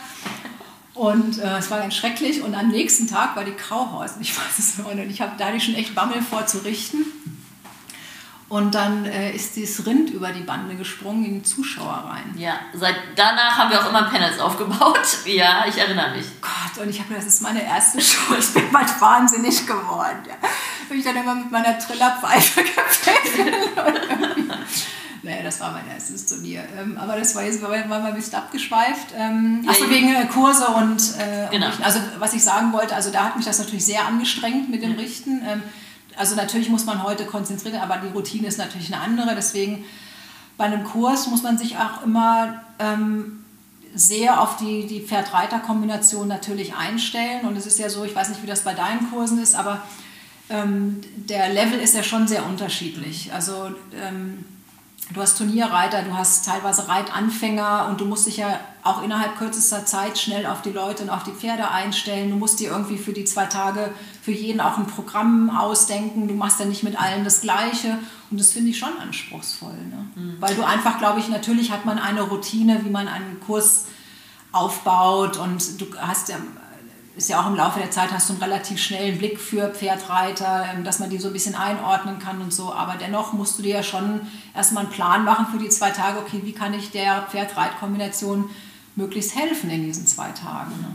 Und äh, es war ganz schrecklich. Und am nächsten Tag war die Kauhaus. Ich weiß es noch nicht. Ich habe da die schon echt Bammel vorzurichten. Und dann äh, ist dieses Rind über die Bande gesprungen in die Zuschauer rein. Ja, seit danach haben wir auch immer Panels aufgebaut. Ja, ich erinnere mich. Gott, und ich habe das ist meine erste Show. Ich bin bald wahnsinnig geworden. Ja. Bin ich dann immer mit meiner Trillerpfeife gefällt. naja, das war mein erstes Turnier. Ähm, aber das war jetzt war, war mal ein bisschen abgeschweift. Ähm, Achso, wegen äh, Kurse und, äh, genau. und Also, was ich sagen wollte, also da hat mich das natürlich sehr angestrengt mit dem mhm. Richten. Ähm, also natürlich muss man heute konzentrieren, aber die Routine ist natürlich eine andere. Deswegen bei einem Kurs muss man sich auch immer ähm, sehr auf die, die Pferd-Reiter-Kombination natürlich einstellen. Und es ist ja so, ich weiß nicht, wie das bei deinen Kursen ist, aber ähm, der Level ist ja schon sehr unterschiedlich. Also ähm, du hast Turnierreiter, du hast teilweise Reitanfänger und du musst dich ja auch innerhalb kürzester Zeit schnell auf die Leute und auf die Pferde einstellen. Du musst dir irgendwie für die zwei Tage für jeden auch ein Programm ausdenken. Du machst ja nicht mit allen das Gleiche und das finde ich schon anspruchsvoll. Ne? Mhm. Weil du einfach, glaube ich, natürlich hat man eine Routine, wie man einen Kurs aufbaut und du hast ja ist ja auch im Laufe der Zeit hast du einen relativ schnellen Blick für Pferdreiter, ähm, dass man die so ein bisschen einordnen kann und so. Aber dennoch musst du dir ja schon erstmal einen Plan machen für die zwei Tage. Okay, wie kann ich der Pferd-Reit-Kombination möglichst helfen in diesen zwei Tagen? Ne?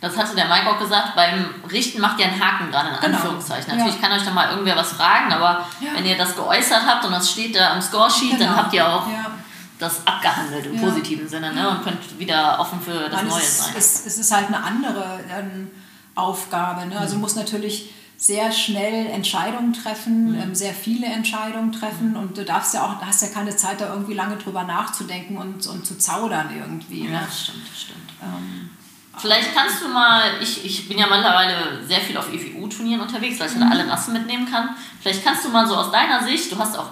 Das hatte der Mike auch gesagt, beim Richten macht ihr einen Haken dran, in genau. Anführungszeichen. Natürlich ja. kann euch da mal irgendwer was fragen, aber ja. wenn ihr das geäußert habt und das steht da am Scoresheet, genau. dann habt ihr auch ja das abgehandelt im ja. positiven Sinne ne? und könnt wieder offen für das Nein, Neue es, sein. Es, es, ist halt eine andere ähm, Aufgabe. Ne? Also mhm. du musst natürlich sehr schnell Entscheidungen treffen, mhm. ähm, sehr viele Entscheidungen treffen mhm. und du darfst ja auch, hast ja keine Zeit, da irgendwie lange drüber nachzudenken und, und zu zaudern irgendwie. Ja, ne? das stimmt, das stimmt. Ähm, Vielleicht kannst du mal, ich, ich bin ja mittlerweile sehr viel auf EVU-Turnieren unterwegs, weil ich mhm. alle Rassen mitnehmen kann. Vielleicht kannst du mal so aus deiner Sicht, du hast auch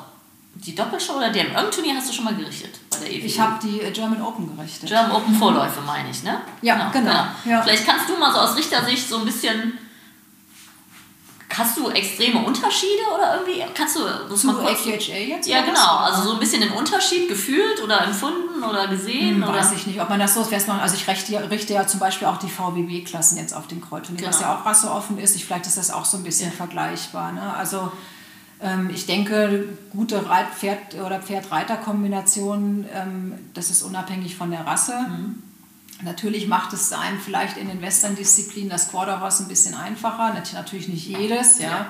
die Doppelshow oder DM? Irgendein Turnier hast du schon mal gerichtet bei der EWU? Ich habe die äh, German Open gerichtet. German Open Vorläufe meine ich, ne? Ja, genau. genau. genau. Ja. Vielleicht kannst du mal so aus Richtersicht so ein bisschen. Hast du extreme Unterschiede oder irgendwie? Kannst du. Zu mal kurz, AQHA jetzt? Ja, genau. Also so ein bisschen den Unterschied gefühlt oder empfunden oder gesehen? Hm, oder? Weiß ich nicht, ob man das so festmacht. Also ich richte, richte ja zum Beispiel auch die VBB-Klassen jetzt auf den Kreuzturnier, genau. was ja auch rasseoffen ist. Ich, vielleicht ist das auch so ein bisschen ja. vergleichbar. Ne? Also ich denke, gute Pferd- oder Pferd-Reiter-Kombinationen, ähm, das ist unabhängig von der Rasse. Mhm. Natürlich macht es einem vielleicht in den Western-Disziplinen das Quarterhorse ein bisschen einfacher, natürlich nicht jedes, ja. ja.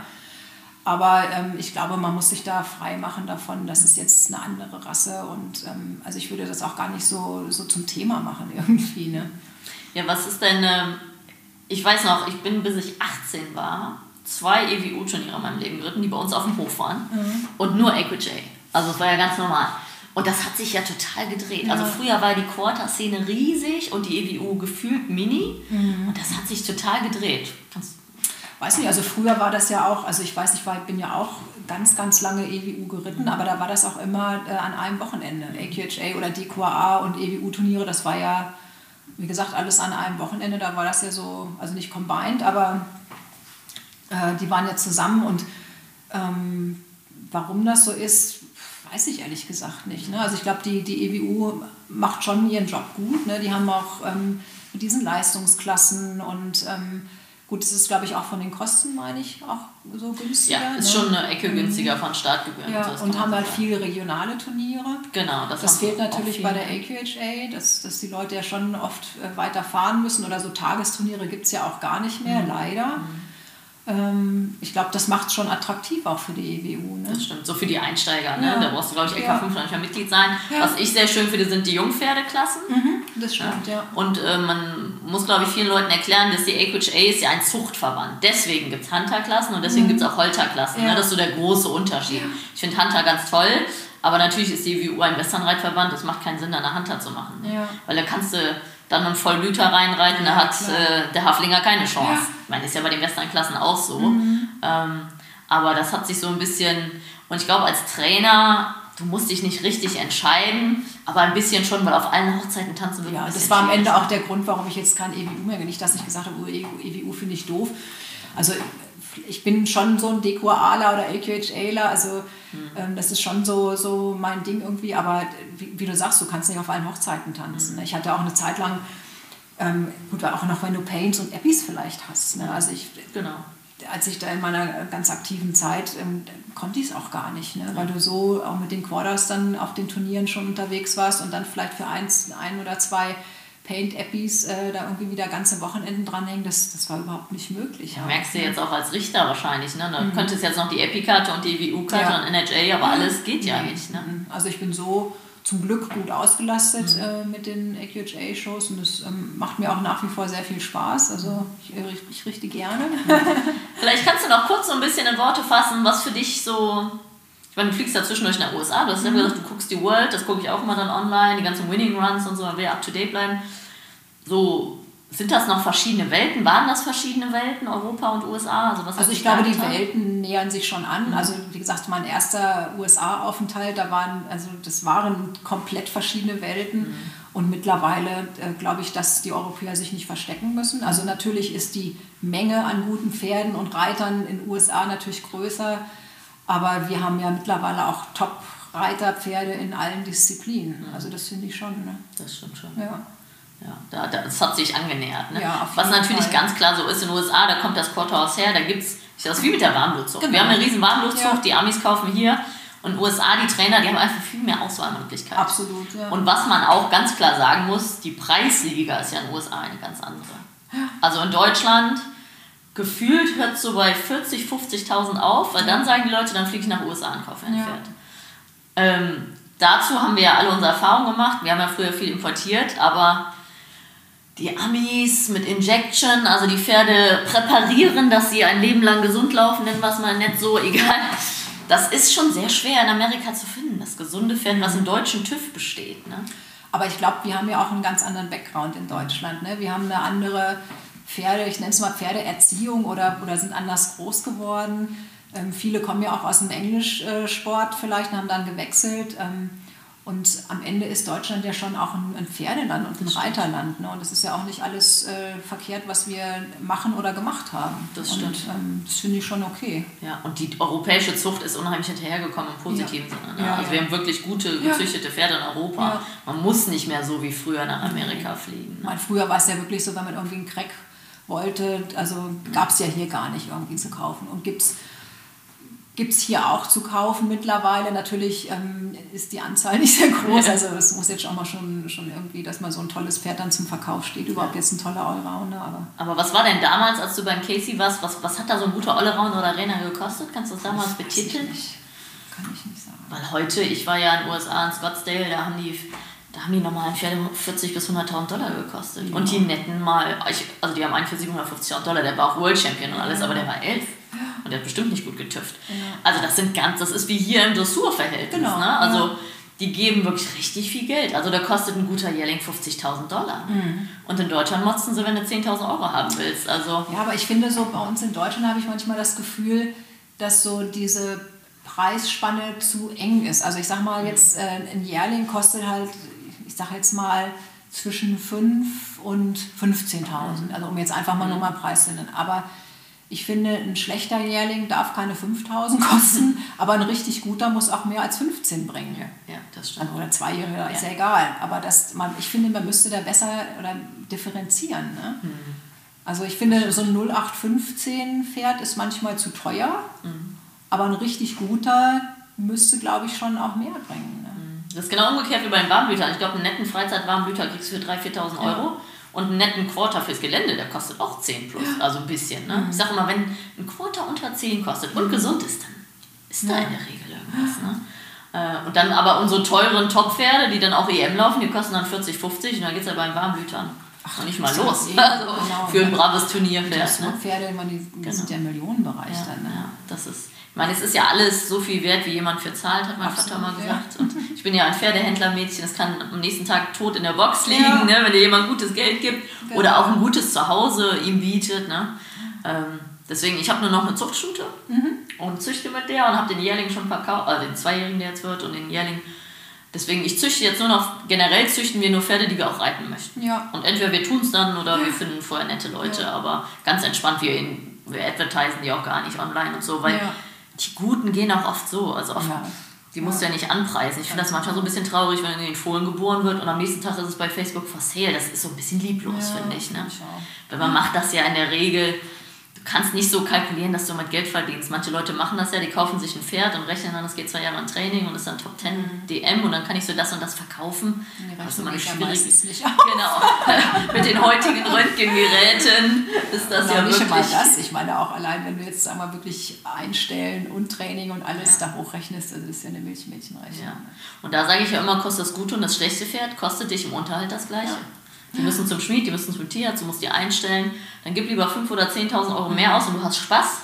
Aber ähm, ich glaube, man muss sich da frei machen davon, dass es jetzt eine andere Rasse und ähm, also ich würde das auch gar nicht so, so zum Thema machen irgendwie. Ne? Ja, was ist denn, ähm, ich weiß noch, ich bin bis ich 18 war, zwei EWU-Turniere in meinem Leben geritten, die bei uns auf dem Hof waren. Mhm. Und nur AQJ. Also es war ja ganz normal. Und das hat sich ja total gedreht. Also ja. Also früher war die Quarter-Szene riesig und die EWU gefühlt mini. Mhm. Und das hat sich total gedreht. Kannst weiß nicht, also früher war das ja auch, also ich weiß, ich war, bin ja auch ganz, ganz lange EWU geritten, aber da war das auch immer äh, an einem Wochenende. AQHA oder DQA und EWU-Turniere, das war ja, wie gesagt, alles an einem Wochenende. Da war das ja so, also nicht combined, aber äh, die waren ja zusammen und ähm, warum das so ist, weiß ich ehrlich gesagt nicht. Ne? Also ich glaube, die, die EWU macht schon ihren Job gut. Ne? Die haben auch ähm, mit diesen Leistungsklassen und ähm, Gut, es ist, glaube ich, auch von den Kosten, meine ich, auch so günstiger. Ja, ist ne? schon eine Ecke günstiger von Startgebühren. Ja, und kann haben halt viele regionale Turniere. Genau, das, Das fehlt natürlich bei der AQHA, dass, dass die Leute ja schon oft äh, weiter fahren müssen oder so Tagesturniere gibt es ja auch gar nicht Mhm. mehr, leider. Ähm, ich glaube, das macht es schon attraktiv auch für die EWU. Ne? Das stimmt, so für die Einsteiger, ne? Ja. da brauchst du, glaube ich, LK5 Ja. noch nicht mehr Mitglied sein. Ja. Was ich sehr schön finde, sind die Jungpferdeklassen. Das stimmt, ja. Und äh, man muss, glaube ich, vielen Leuten erklären, dass die AQHA ist ja ein Zuchtverband. Deswegen gibt es Hunterklassen und deswegen gibt es auch Holterklassen. Mhm. Ne? Das ist so der große Unterschied. Ich finde Hunter ganz toll, aber natürlich ist die WU ein Westernreitverband. Das macht keinen Sinn, da eine Hunter zu machen. Ne? Weil da kannst du dann einen Vollblüter reinreiten, da hat äh, der Haflinger keine Chance. Ja. Mhm. Ich meine, ist ja bei den Westernklassen auch so. Ähm, aber das hat sich so ein bisschen, und ich glaube, als Trainer, du musst dich nicht richtig entscheiden, aber ein bisschen schon, weil auf allen Hochzeiten tanzen wird Ja, das war am. Ende auch der Grund, warum ich jetzt kein EWU mehr, nicht, dass ich gesagt habe, oh, EWU finde ich doof. Also ich bin schon so ein Dekoaler oder AQHAler, also ähm, das ist schon so, so mein Ding irgendwie, aber wie, wie du sagst, du kannst nicht auf allen Hochzeiten tanzen. ne? Ich hatte auch eine Zeit lang, ähm, gut, auch noch wenn du Paints und Eppies vielleicht hast. Ne? Also ich, Genau. als ich da in meiner ganz aktiven Zeit, ähm, konnte ich es auch gar nicht, ne? weil du so auch mit den Quarters dann auf den Turnieren schon unterwegs warst und dann vielleicht für eins, ein oder zwei Paint-Appies äh, da irgendwie wieder ganze Wochenenden dranhängen, das, das war überhaupt nicht möglich. Ja, merkst du jetzt auch als Richter wahrscheinlich, ne? Du könntest jetzt noch die Epi-Karte und die WU-Karte Ja. und NHA, aber alles geht ja nicht, ne? Also ich bin so zum Glück gut ausgelastet Mhm. äh, mit den AQHA-Shows und das ähm, macht mir auch nach wie vor sehr viel Spaß. Also ich, ich, ich richte gerne. Vielleicht kannst du noch kurz so ein bisschen in Worte fassen, was für dich so. Ich meine, du fliegst ja zwischendurch nach USA, du hast ja Mhm. gesagt, du guckst die World, das gucke ich auch immer dann online, die ganzen Winning Runs und so, man will ja up to date bleiben. So, sind das noch verschiedene Welten? Waren das verschiedene Welten, Europa und USA? Also, was Also ich glaube, die? Welten nähern sich schon an. Also wie gesagt, mein erster USA-Aufenthalt, da waren, also das waren komplett verschiedene Welten. Und mittlerweile äh, glaube ich, dass die Europäer sich nicht verstecken müssen. Also natürlich ist die Menge an guten Pferden und Reitern in den USA natürlich größer. Aber wir haben ja mittlerweile auch Top-Reiterpferde in allen Disziplinen. Also das finde ich schon. Ne? Das stimmt schon. Ja. Ja, da, da, das hat sich angenähert. Ne? Ja, Was natürlich Fall. ganz klar so ist in den USA, da kommt das Quarterhouse her, da gibt es, das ist wie mit der Warmblutzucht. Genau. Wir haben eine riesen Warmblutzucht, Ja. die Amis kaufen hier und USA, die Trainer, die haben einfach viel mehr Auswahlmöglichkeiten. Absolut, ja. Und was man auch ganz klar sagen muss, die Preisliga ist ja in den USA eine ganz andere. Also in Deutschland gefühlt hört so bei 40.000, 50.000 auf, weil dann sagen die Leute, dann fliege ich nach USA und kaufe ein Ja. Pferd. Ähm, dazu haben wir ja alle unsere Erfahrungen gemacht. Wir haben ja früher viel importiert, aber die Amis mit Injection, also die Pferde präparieren, dass sie ein Leben lang gesund laufen, nennen wir es mal nicht so, egal. Das ist schon sehr schwer in Amerika zu finden, das gesunde Pferd, was im deutschen TÜV besteht. Ne? Aber ich glaube, wir haben ja auch einen ganz anderen Background in Deutschland. Ne? Wir haben eine andere Pferde, ich nenne es mal Pferdeerziehung oder, oder sind anders groß geworden. Ähm, viele kommen ja auch aus dem Englischsport vielleicht und haben dann gewechselt. Ähm, und am Ende ist Deutschland ja schon auch ein, ein Pferdeland und ein Reiterland. Ne? Und es ist ja auch nicht alles äh, verkehrt, was wir machen oder gemacht haben. Das Und stimmt. ähm, das finde ich schon okay. Ja, und die europäische Zucht ist unheimlich hinterhergekommen im positiven Ja. Sinne. Ne? Ja, also ja. wir haben wirklich gute, gezüchtete Pferde in Europa. Man muss nicht mehr so wie früher nach Amerika fliegen. Ne? meine, früher war es ja wirklich so, wenn man irgendwie einen Crack wollte, also gab es ja hier gar nicht irgendwie zu kaufen. Und gibt es hier auch zu kaufen mittlerweile. Natürlich ähm, ist die Anzahl nicht sehr groß. Also es muss jetzt auch mal schon, schon irgendwie, dass mal so ein tolles Pferd dann zum Verkauf steht. Überhaupt jetzt ein toller Allrounder. Aber Aber was war denn damals, als du beim Casey warst, was, was hat da so ein guter Allround oder Arena gekostet? Kannst du das damals ich betiteln? Kann ich nicht sagen. Weil heute, ich war ja in den USA, in Scottsdale, da haben die, da haben die normalen Pferde 40.000 bis 100.000 Dollar gekostet. Ja. Und die netten mal, also die haben einen für 750.000 Dollar, der war auch World Champion und alles, aber der war elf. Und der hat bestimmt nicht gut getüfft. Also das sind ganz, das ist wie hier im Dressurverhältnis. Genau, Ne? Also ja. die geben wirklich richtig viel Geld. Also da kostet ein guter Jährling 50.000 Dollar. Mhm. Und in Deutschland motzen sie, wenn du 10.000 Euro haben willst. Also Ja, aber ich finde so bei uns in Deutschland habe ich manchmal das Gefühl, dass so diese Preisspanne zu eng ist. Also ich sag mal jetzt, äh, ein Jährling kostet halt, ich sag jetzt mal zwischen 5 und 15.000. Also um jetzt einfach mal nur mal einen Preis zu nennen. Aber ich finde, ein schlechter Jährling darf keine 5.000 kosten, aber ein richtig guter muss auch mehr als 15 bringen. ja, das stimmt. Oder Zweijähriger, ist Ja. ja egal. Aber das, man, ich finde, man müsste da besser oder differenzieren. Ne? Also ich finde, so ein 0815 Pferd ist manchmal zu teuer, mhm. aber ein richtig guter müsste, glaube ich, schon auch mehr bringen. Ne? Das ist genau umgekehrt wie beim Warmblüter. Ich glaube, einen netten Freizeitwarmblüter kriegst du für 3.000, 4.000 Euro. Ja. Und einen netten Quarter fürs Gelände, der kostet auch 10 plus, ja. also ein bisschen. Ne? Mhm. Ich sage immer, wenn ein Quarter unter 10 kostet und mhm. gesund ist, dann ist da in der Regel irgendwas. Ne? Äh, und dann aber unsere teuren Top-Pferde, die dann auch EM laufen, die kosten dann 40, 50 und dann geht es ja beim Warmblütern Ach, noch nicht mal los. Eh, also genau, für ein ne? braves Turnierpferd. Ne? Pferde, die, die genau. sind ja im Millionenbereich ja, dann. Ne? Ja, das ist, ich meine, es ist ja alles so viel wert, wie jemand für zahlt, hat mein Absolut, Vater mal gesagt. Ja. Und ich bin ja ein Pferdehändlermädchen, das kann am nächsten Tag tot in der Box liegen, ja. ne, wenn dir jemand gutes Geld gibt genau. oder auch ein gutes Zuhause ihm bietet. Ne? Ähm, deswegen, ich habe nur noch eine Zuchtstute mhm. und züchte mit der und habe den Jährling schon verkauft, also den Zweijährigen, der jetzt wird, und den Jährling Deswegen, ich züchte jetzt nur noch, generell züchten wir nur Pferde, die wir auch reiten möchten. Ja. Und entweder wir tun es dann oder wir finden vorher nette Leute, aber ganz entspannt, wir, in, wir advertisen die auch gar nicht online und so, weil. Die Guten gehen auch oft so. Also oft, ja. die musst du ja nicht anpreisen. Ich finde das manchmal so ein bisschen traurig, wenn in den Fohlen geboren wird und am nächsten Tag ist es bei Facebook for sale. Das ist so ein bisschen lieblos, finde ich. Ne? Weil man macht das ja in der Regel kannst nicht so kalkulieren, dass du mit Geld verdienst. Manche Leute machen das ja, die kaufen sich ein Pferd und rechnen dann, es geht zwei Jahre an Training und ist dann Top 10 mhm. DM und dann kann ich so das und das verkaufen. Nee, das ist immer schwierig. Nicht genau. mit den heutigen Röntgengeräten ist das genau, ja nicht wirklich... Mal das. Ich meine auch allein, wenn du jetzt einmal wirklich einstellen und Training und alles ja. da hochrechnest, das ist ja eine Milchmädchenrechnung. Ja. Und da sage ich ja immer, kostet das gute und das schlechte Pferd kostet dich im Unterhalt das gleiche. Ja. Die müssen zum Schmied, die müssen zum Tierarzt, du musst die einstellen. Dann gib lieber 5.000 oder 10.000 Euro mehr aus und du hast Spaß.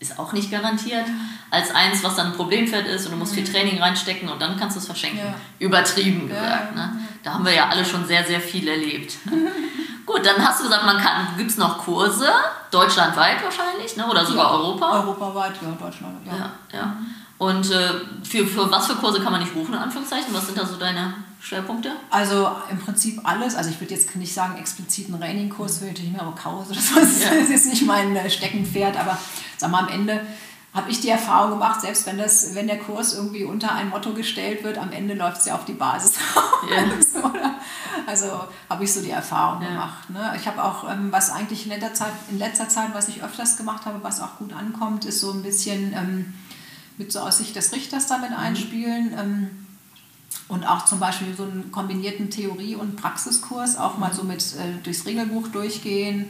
Ist auch nicht garantiert. Als eins, was dann ein Problempferd ist und du musst viel Training reinstecken und dann kannst du es verschenken. Ja. Übertrieben gesagt. Ne? Da haben wir ja alle schon sehr, sehr viel erlebt. Gut, dann hast du gesagt, man kann, gibt es noch Kurse, deutschlandweit wahrscheinlich, ne? oder sogar ja, Europa? Europaweit, ja, Deutschland, ja. ja, ja. Und äh, für, für was für Kurse kann man nicht buchen, in Anführungszeichen? Was sind da so deine Schwerpunkte? Also im Prinzip alles. Also ich würde jetzt nicht sagen explizit einen Raining-Kurs, will ich nicht mehr, aber Chaos oder so. Das ist jetzt nicht mein äh, Steckenpferd, aber sag mal, am Ende habe ich die Erfahrung gemacht, selbst wenn, das, wenn der Kurs irgendwie unter ein Motto gestellt wird, am Ende läuft es ja auf die Basis raus. also habe ich so die Erfahrung ja. gemacht. Ne? Ich habe auch, ähm, was eigentlich in letzter, Zeit, in letzter Zeit, was ich öfters gemacht habe, was auch gut ankommt, ist so ein bisschen ähm, mit so aus Sicht des Richters damit mhm. einspielen. Ähm, und auch zum Beispiel so einen kombinierten Theorie- und Praxiskurs, auch mal so mit äh, durchs Regelbuch durchgehen.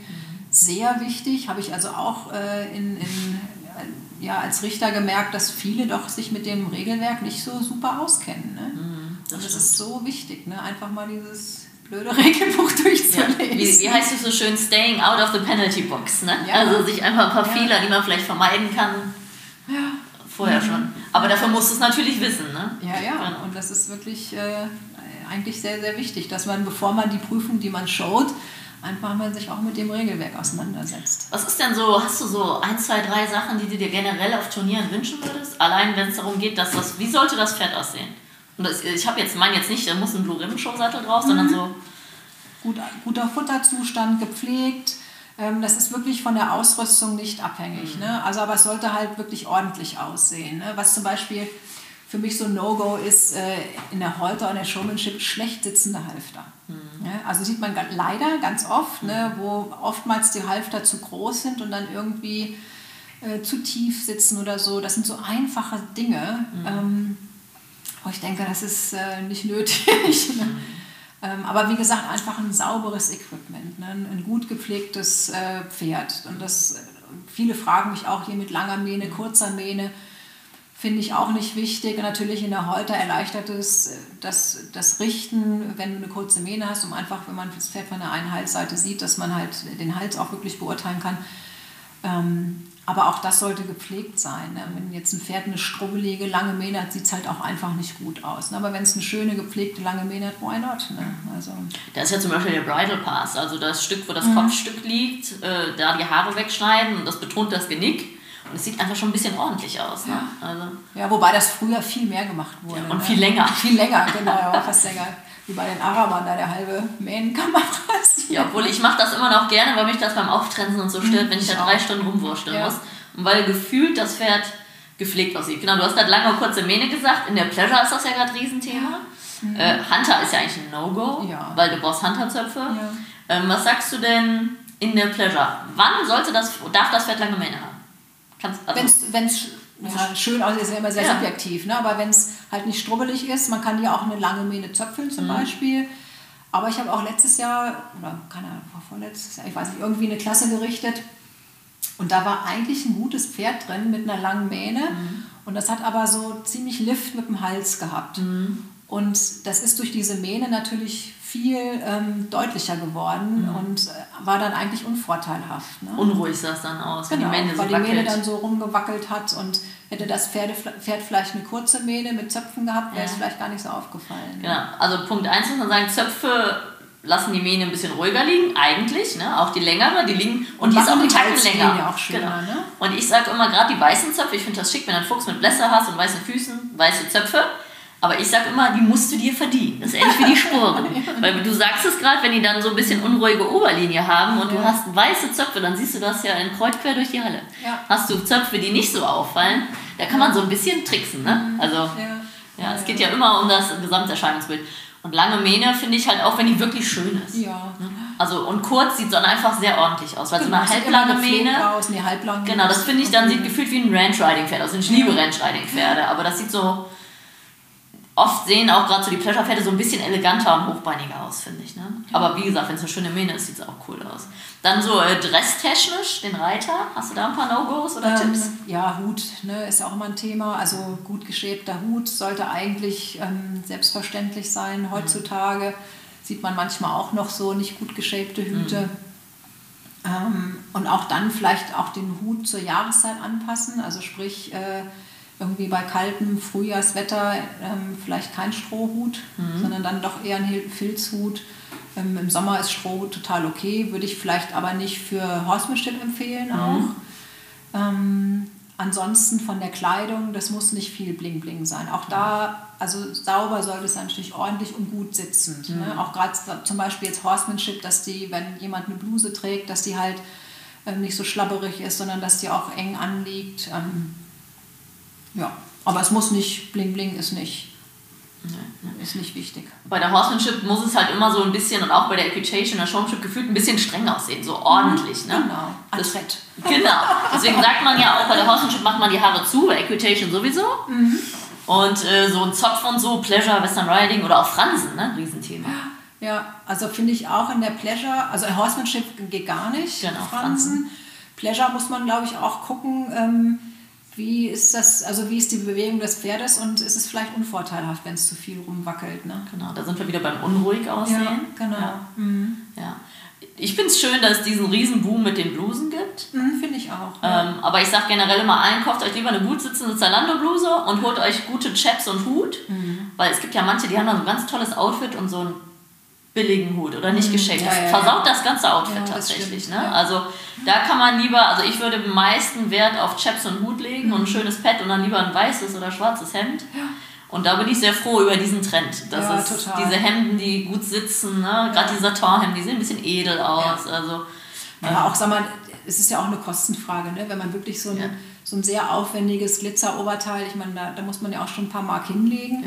Sehr wichtig, habe ich also auch äh, in, in, äh, ja, als Richter gemerkt, dass viele doch sich mit dem Regelwerk nicht so super auskennen. Ne? Mhm, das und das ist so wichtig, ne? einfach mal dieses blöde Regelbuch durchzulesen. Ja. Wie, wie, heißt es so schön, staying out of the penalty box. Ne? Ja. Also sich einfach ein paar ja. Fehler, die man vielleicht vermeiden kann, ja. Vorher mhm. schon. Aber dafür musst du es natürlich wissen. Ne? Ja, ja. Genau. Und das ist wirklich äh, eigentlich sehr, sehr wichtig, dass man, bevor man die Prüfung, die man schaut, einfach mal sich auch mit dem Regelwerk auseinandersetzt. Was ist denn so, hast du so ein, zwei, drei Sachen, die du dir generell auf Turnieren wünschen würdest? Allein wenn es darum geht, dass das, wie sollte das Pferd aussehen? Und das, ich habe jetzt, mein jetzt nicht, da muss ein Blue Ribbon Show Sattel drauf, mhm. sondern so... Gut, guter Futterzustand, gepflegt, das ist wirklich von der Ausrüstung nicht abhängig. Mhm. Ne? Also, aber es sollte halt wirklich ordentlich aussehen. Ne? Was zum Beispiel für mich so ein No-Go ist, äh, in der Holter und der Showmanship schlecht sitzende Halfter. Mhm. Ja? Also sieht man leider ganz oft, ne, mhm. wo oftmals die Halfter zu groß sind und dann irgendwie äh, zu tief sitzen oder so. Das sind so einfache Dinge, mhm. ähm, wo ich denke, das ist äh, nicht nötig. Ähm, aber wie gesagt, einfach ein sauberes Equipment, ne? ein gut gepflegtes äh, Pferd. Und das, viele fragen mich auch hier mit langer Mähne, kurzer Mähne, finde ich auch nicht wichtig. Und natürlich in der Holter erleichtert es äh, das, das Richten, wenn du eine kurze Mähne hast, um einfach, wenn man das Pferd von der einen Halsseite sieht, dass man halt den Hals auch wirklich beurteilen kann. Ähm, aber auch das sollte gepflegt sein. Ne? Wenn jetzt ein Pferd eine strubbelige, lange Mähne hat, sieht es halt auch einfach nicht gut aus. Ne? Aber wenn es eine schöne, gepflegte, lange Mähne hat, why not? Ne? Also da ist ja zum Beispiel der Bridal Pass, also das Stück, wo das mhm. Kopfstück liegt, äh, da die Haare wegschneiden und das betont das Genick. Und es sieht einfach schon ein bisschen ordentlich aus. Ne? Ja. Also. ja, wobei das früher viel mehr gemacht wurde. Ja, und ne? viel länger. Viel länger, genau, ja, fast länger. Wie bei den Arabern, da der halbe Mähnenkammer Ja, obwohl ich mache das immer noch gerne, weil mich das beim Auftrenzen und so stört, mhm, wenn ich da drei Stunden rumwursteln ja. muss. Und weil gefühlt das Pferd gepflegt aussieht. Genau, du hast gerade lange und kurze Mähne gesagt. In der Pleasure ist das ja gerade Riesenthema. Mhm. Äh, Hunter ist ja eigentlich ein No-Go, ja. weil du brauchst Hunterzöpfe. Ja. Ähm, was sagst du denn in der Pleasure. Wann sollte das, darf das Pferd lange Mähne haben? Kannst, also wenn es ja, schön aussieht, ist ja immer sehr ja. subjektiv. Ne? Aber wenn es halt nicht strubbelig ist, man kann ja auch eine lange Mähne zöpfeln zum mhm. Beispiel. Aber ich habe auch letztes Jahr, oder keine Ahnung, vorletztes Jahr, ich weiß nicht, irgendwie eine Klasse gerichtet. Und da war eigentlich ein gutes Pferd drin mit einer langen Mähne. Mhm. Und das hat aber so ziemlich Lift mit dem Hals gehabt. Mhm. Und das ist durch diese Mähne natürlich viel ähm, deutlicher geworden mhm. und äh, war dann eigentlich unvorteilhaft. Ne? Unruhig sah es dann aus, genau, wenn die Mähne weil so die Mähne dann so rumgewackelt hat und hätte das Pferde, Pferd vielleicht eine kurze Mähne mit Zöpfen gehabt, wäre es vielleicht gar nicht so aufgefallen. Genau, also Punkt 1 muss man sagen, Zöpfe lassen die Mähne ein bisschen ruhiger liegen, eigentlich, ne? auch die längere, die liegen und, und die ist auch einen Tacken länger. Auch schöner, genau. ne? Und ich sage immer, gerade die weißen Zöpfe, ich finde das schick, wenn du einen Fuchs mit Blässe hast und weißen Füßen, weiße Zöpfe, aber ich sage immer, die musst du dir verdienen. Das ist ähnlich wie die Sporen. Weil du sagst es gerade, wenn die dann so ein bisschen unruhige Oberlinie haben und ja. du hast weiße Zöpfe, dann siehst du das ja in Kreuz quer durch die Halle. Ja. Hast du Zöpfe, die nicht so auffallen, da kann man so ein bisschen tricksen. Ne? Mhm. Also ja. ja, es geht ja immer um das Gesamterscheinungsbild. Und lange Mähne finde ich halt auch, wenn die wirklich schön ist. Ja. Ne? Also und kurz sieht dann einfach sehr ordentlich aus, weil so eine halblange Mähne. Aus, nee, halblang genau, das finde ich dann sieht gefühlt wie ein Ranch Riding Pferd aus. Also ich liebe Ranch Riding Pferde, aber das sieht so oft sehen auch gerade so die Pleasure-Pferde so ein bisschen eleganter und hochbeiniger aus, finde ich. Ne? Aber wie gesagt, wenn es eine schöne Mähne ist, sieht es auch cool aus. Dann so äh, dresstechnisch, den Reiter, hast du da ein paar No-Gos oder ähm, Tipps? Ja, Hut ne, ist ja auch immer ein Thema. Also gut geschäbter Hut sollte eigentlich ähm, selbstverständlich sein. Heutzutage mhm. sieht man manchmal auch noch so nicht gut geschäbte Hüte. Mhm. Ähm, und auch dann vielleicht auch den Hut zur Jahreszeit anpassen. Also sprich... Äh, irgendwie bei kaltem Frühjahrswetter ähm, vielleicht kein Strohhut, mhm. sondern dann doch eher ein Filzhut. Ähm, Im Sommer ist Strohhut total okay, würde ich vielleicht aber nicht für Horsemanship empfehlen mhm. auch. Ähm, ansonsten von der Kleidung, das muss nicht viel Bling Bling sein. Auch da, also sauber sollte es natürlich ordentlich und gut sitzend. Ne? Mhm. Ne? Auch gerade zum Beispiel jetzt Horsemanship, dass die, wenn jemand eine Bluse trägt, dass die halt ähm, nicht so schlabberig ist, sondern dass die auch eng anliegt. Ähm, ja, aber es muss nicht, bling bling ist nicht, ist nicht wichtig. Bei der Horsemanship muss es halt immer so ein bisschen und auch bei der Equitation, der Showmanship gefühlt ein bisschen streng aussehen, so ordentlich. Ne? Genau, das, Fett. Genau, deswegen sagt man ja auch bei der Horsemanship macht man die Haare zu, bei Equitation sowieso. Mhm. Und äh, so ein Zopf und so, Pleasure, Western Riding oder auch Fransen, ne? Riesenthema. Ja, also finde ich auch in der Pleasure, also Horsemanship geht gar nicht. Genau, Fransen. Fransen. Pleasure muss man, glaube ich, auch gucken. Ähm, wie ist das, also wie ist die Bewegung des Pferdes und ist es vielleicht unvorteilhaft, wenn es zu viel rumwackelt? Ne? Genau, da sind wir wieder beim unruhig aussehen. Ja, genau. Ja. Mhm. ja. Ich finde es schön, dass es diesen Riesenboom mit den Blusen gibt. Mhm, finde ich auch. Ähm, aber ich sage generell immer ein, kauft euch lieber eine gut sitzende Zalando-Bluse und holt euch gute Chaps und Hut. Mhm. Weil es gibt ja manche, die haben da so ein ganz tolles Outfit und so ein billigen Hut oder nicht mhm. geschenkt. Ja, das ja, versaut ja. das ganze Outfit tatsächlich. Ne? Also da kann man lieber, also ich würde am meisten Wert auf Chaps und Hut legen mhm. und ein schönes Pad und dann lieber ein weißes oder schwarzes Hemd. Und da bin ich sehr froh über diesen Trend. Das ja, ist total. diese Hemden, die gut sitzen, ne? gerade die Satinhemden, die sehen ein bisschen edel aus. Also, ja, ähm, auch sag mal, es ist ja auch eine Kostenfrage, ne? wenn man wirklich so ein, so ein sehr aufwendiges Glitzeroberteil, ich meine, da, da muss man ja auch schon ein paar Mark hinlegen.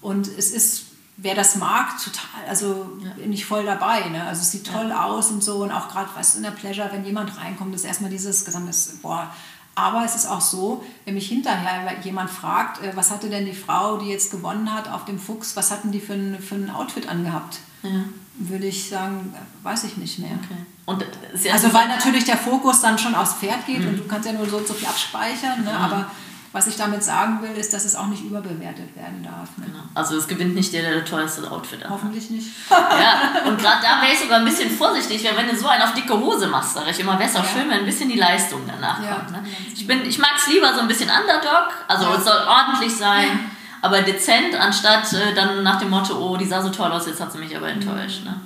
Und es ist wer das mag, total, also ja. bin ich voll dabei. Ne? Also es sieht toll ja. aus und so und auch gerade was in der Pleasure, wenn jemand reinkommt, ist erstmal dieses gesamte, boah. Aber es ist auch so, wenn mich hinterher jemand fragt, äh, was hatte denn die Frau, die jetzt gewonnen hat auf dem Fuchs, was hatten die für ein, für ein Outfit angehabt? Ja. Würde ich sagen, weiß ich nicht mehr. Okay. Und also weil natürlich der Fokus dann schon aufs Pferd geht mhm. und du kannst ja nur so, so viel abspeichern, ne? Mhm. aber was ich damit sagen will, ist, dass es auch nicht überbewertet werden darf. Ne? Genau. Also es gewinnt nicht der, der das teuerste Outfit hat. Hoffentlich nicht. ja, und gerade da wäre ich sogar ein bisschen vorsichtig, weil wenn du so einen auf dicke Hose machst, sage ich immer, wäre es auch ja. schön, wenn ein bisschen die Leistung danach ja. kommt. Ne? Ich, ich mag es lieber so ein bisschen Underdog, also ja. es soll ordentlich sein, aber dezent, anstatt äh, dann nach dem Motto, oh, die sah so toll aus, jetzt hat sie mich aber enttäuscht. Mhm. Ne?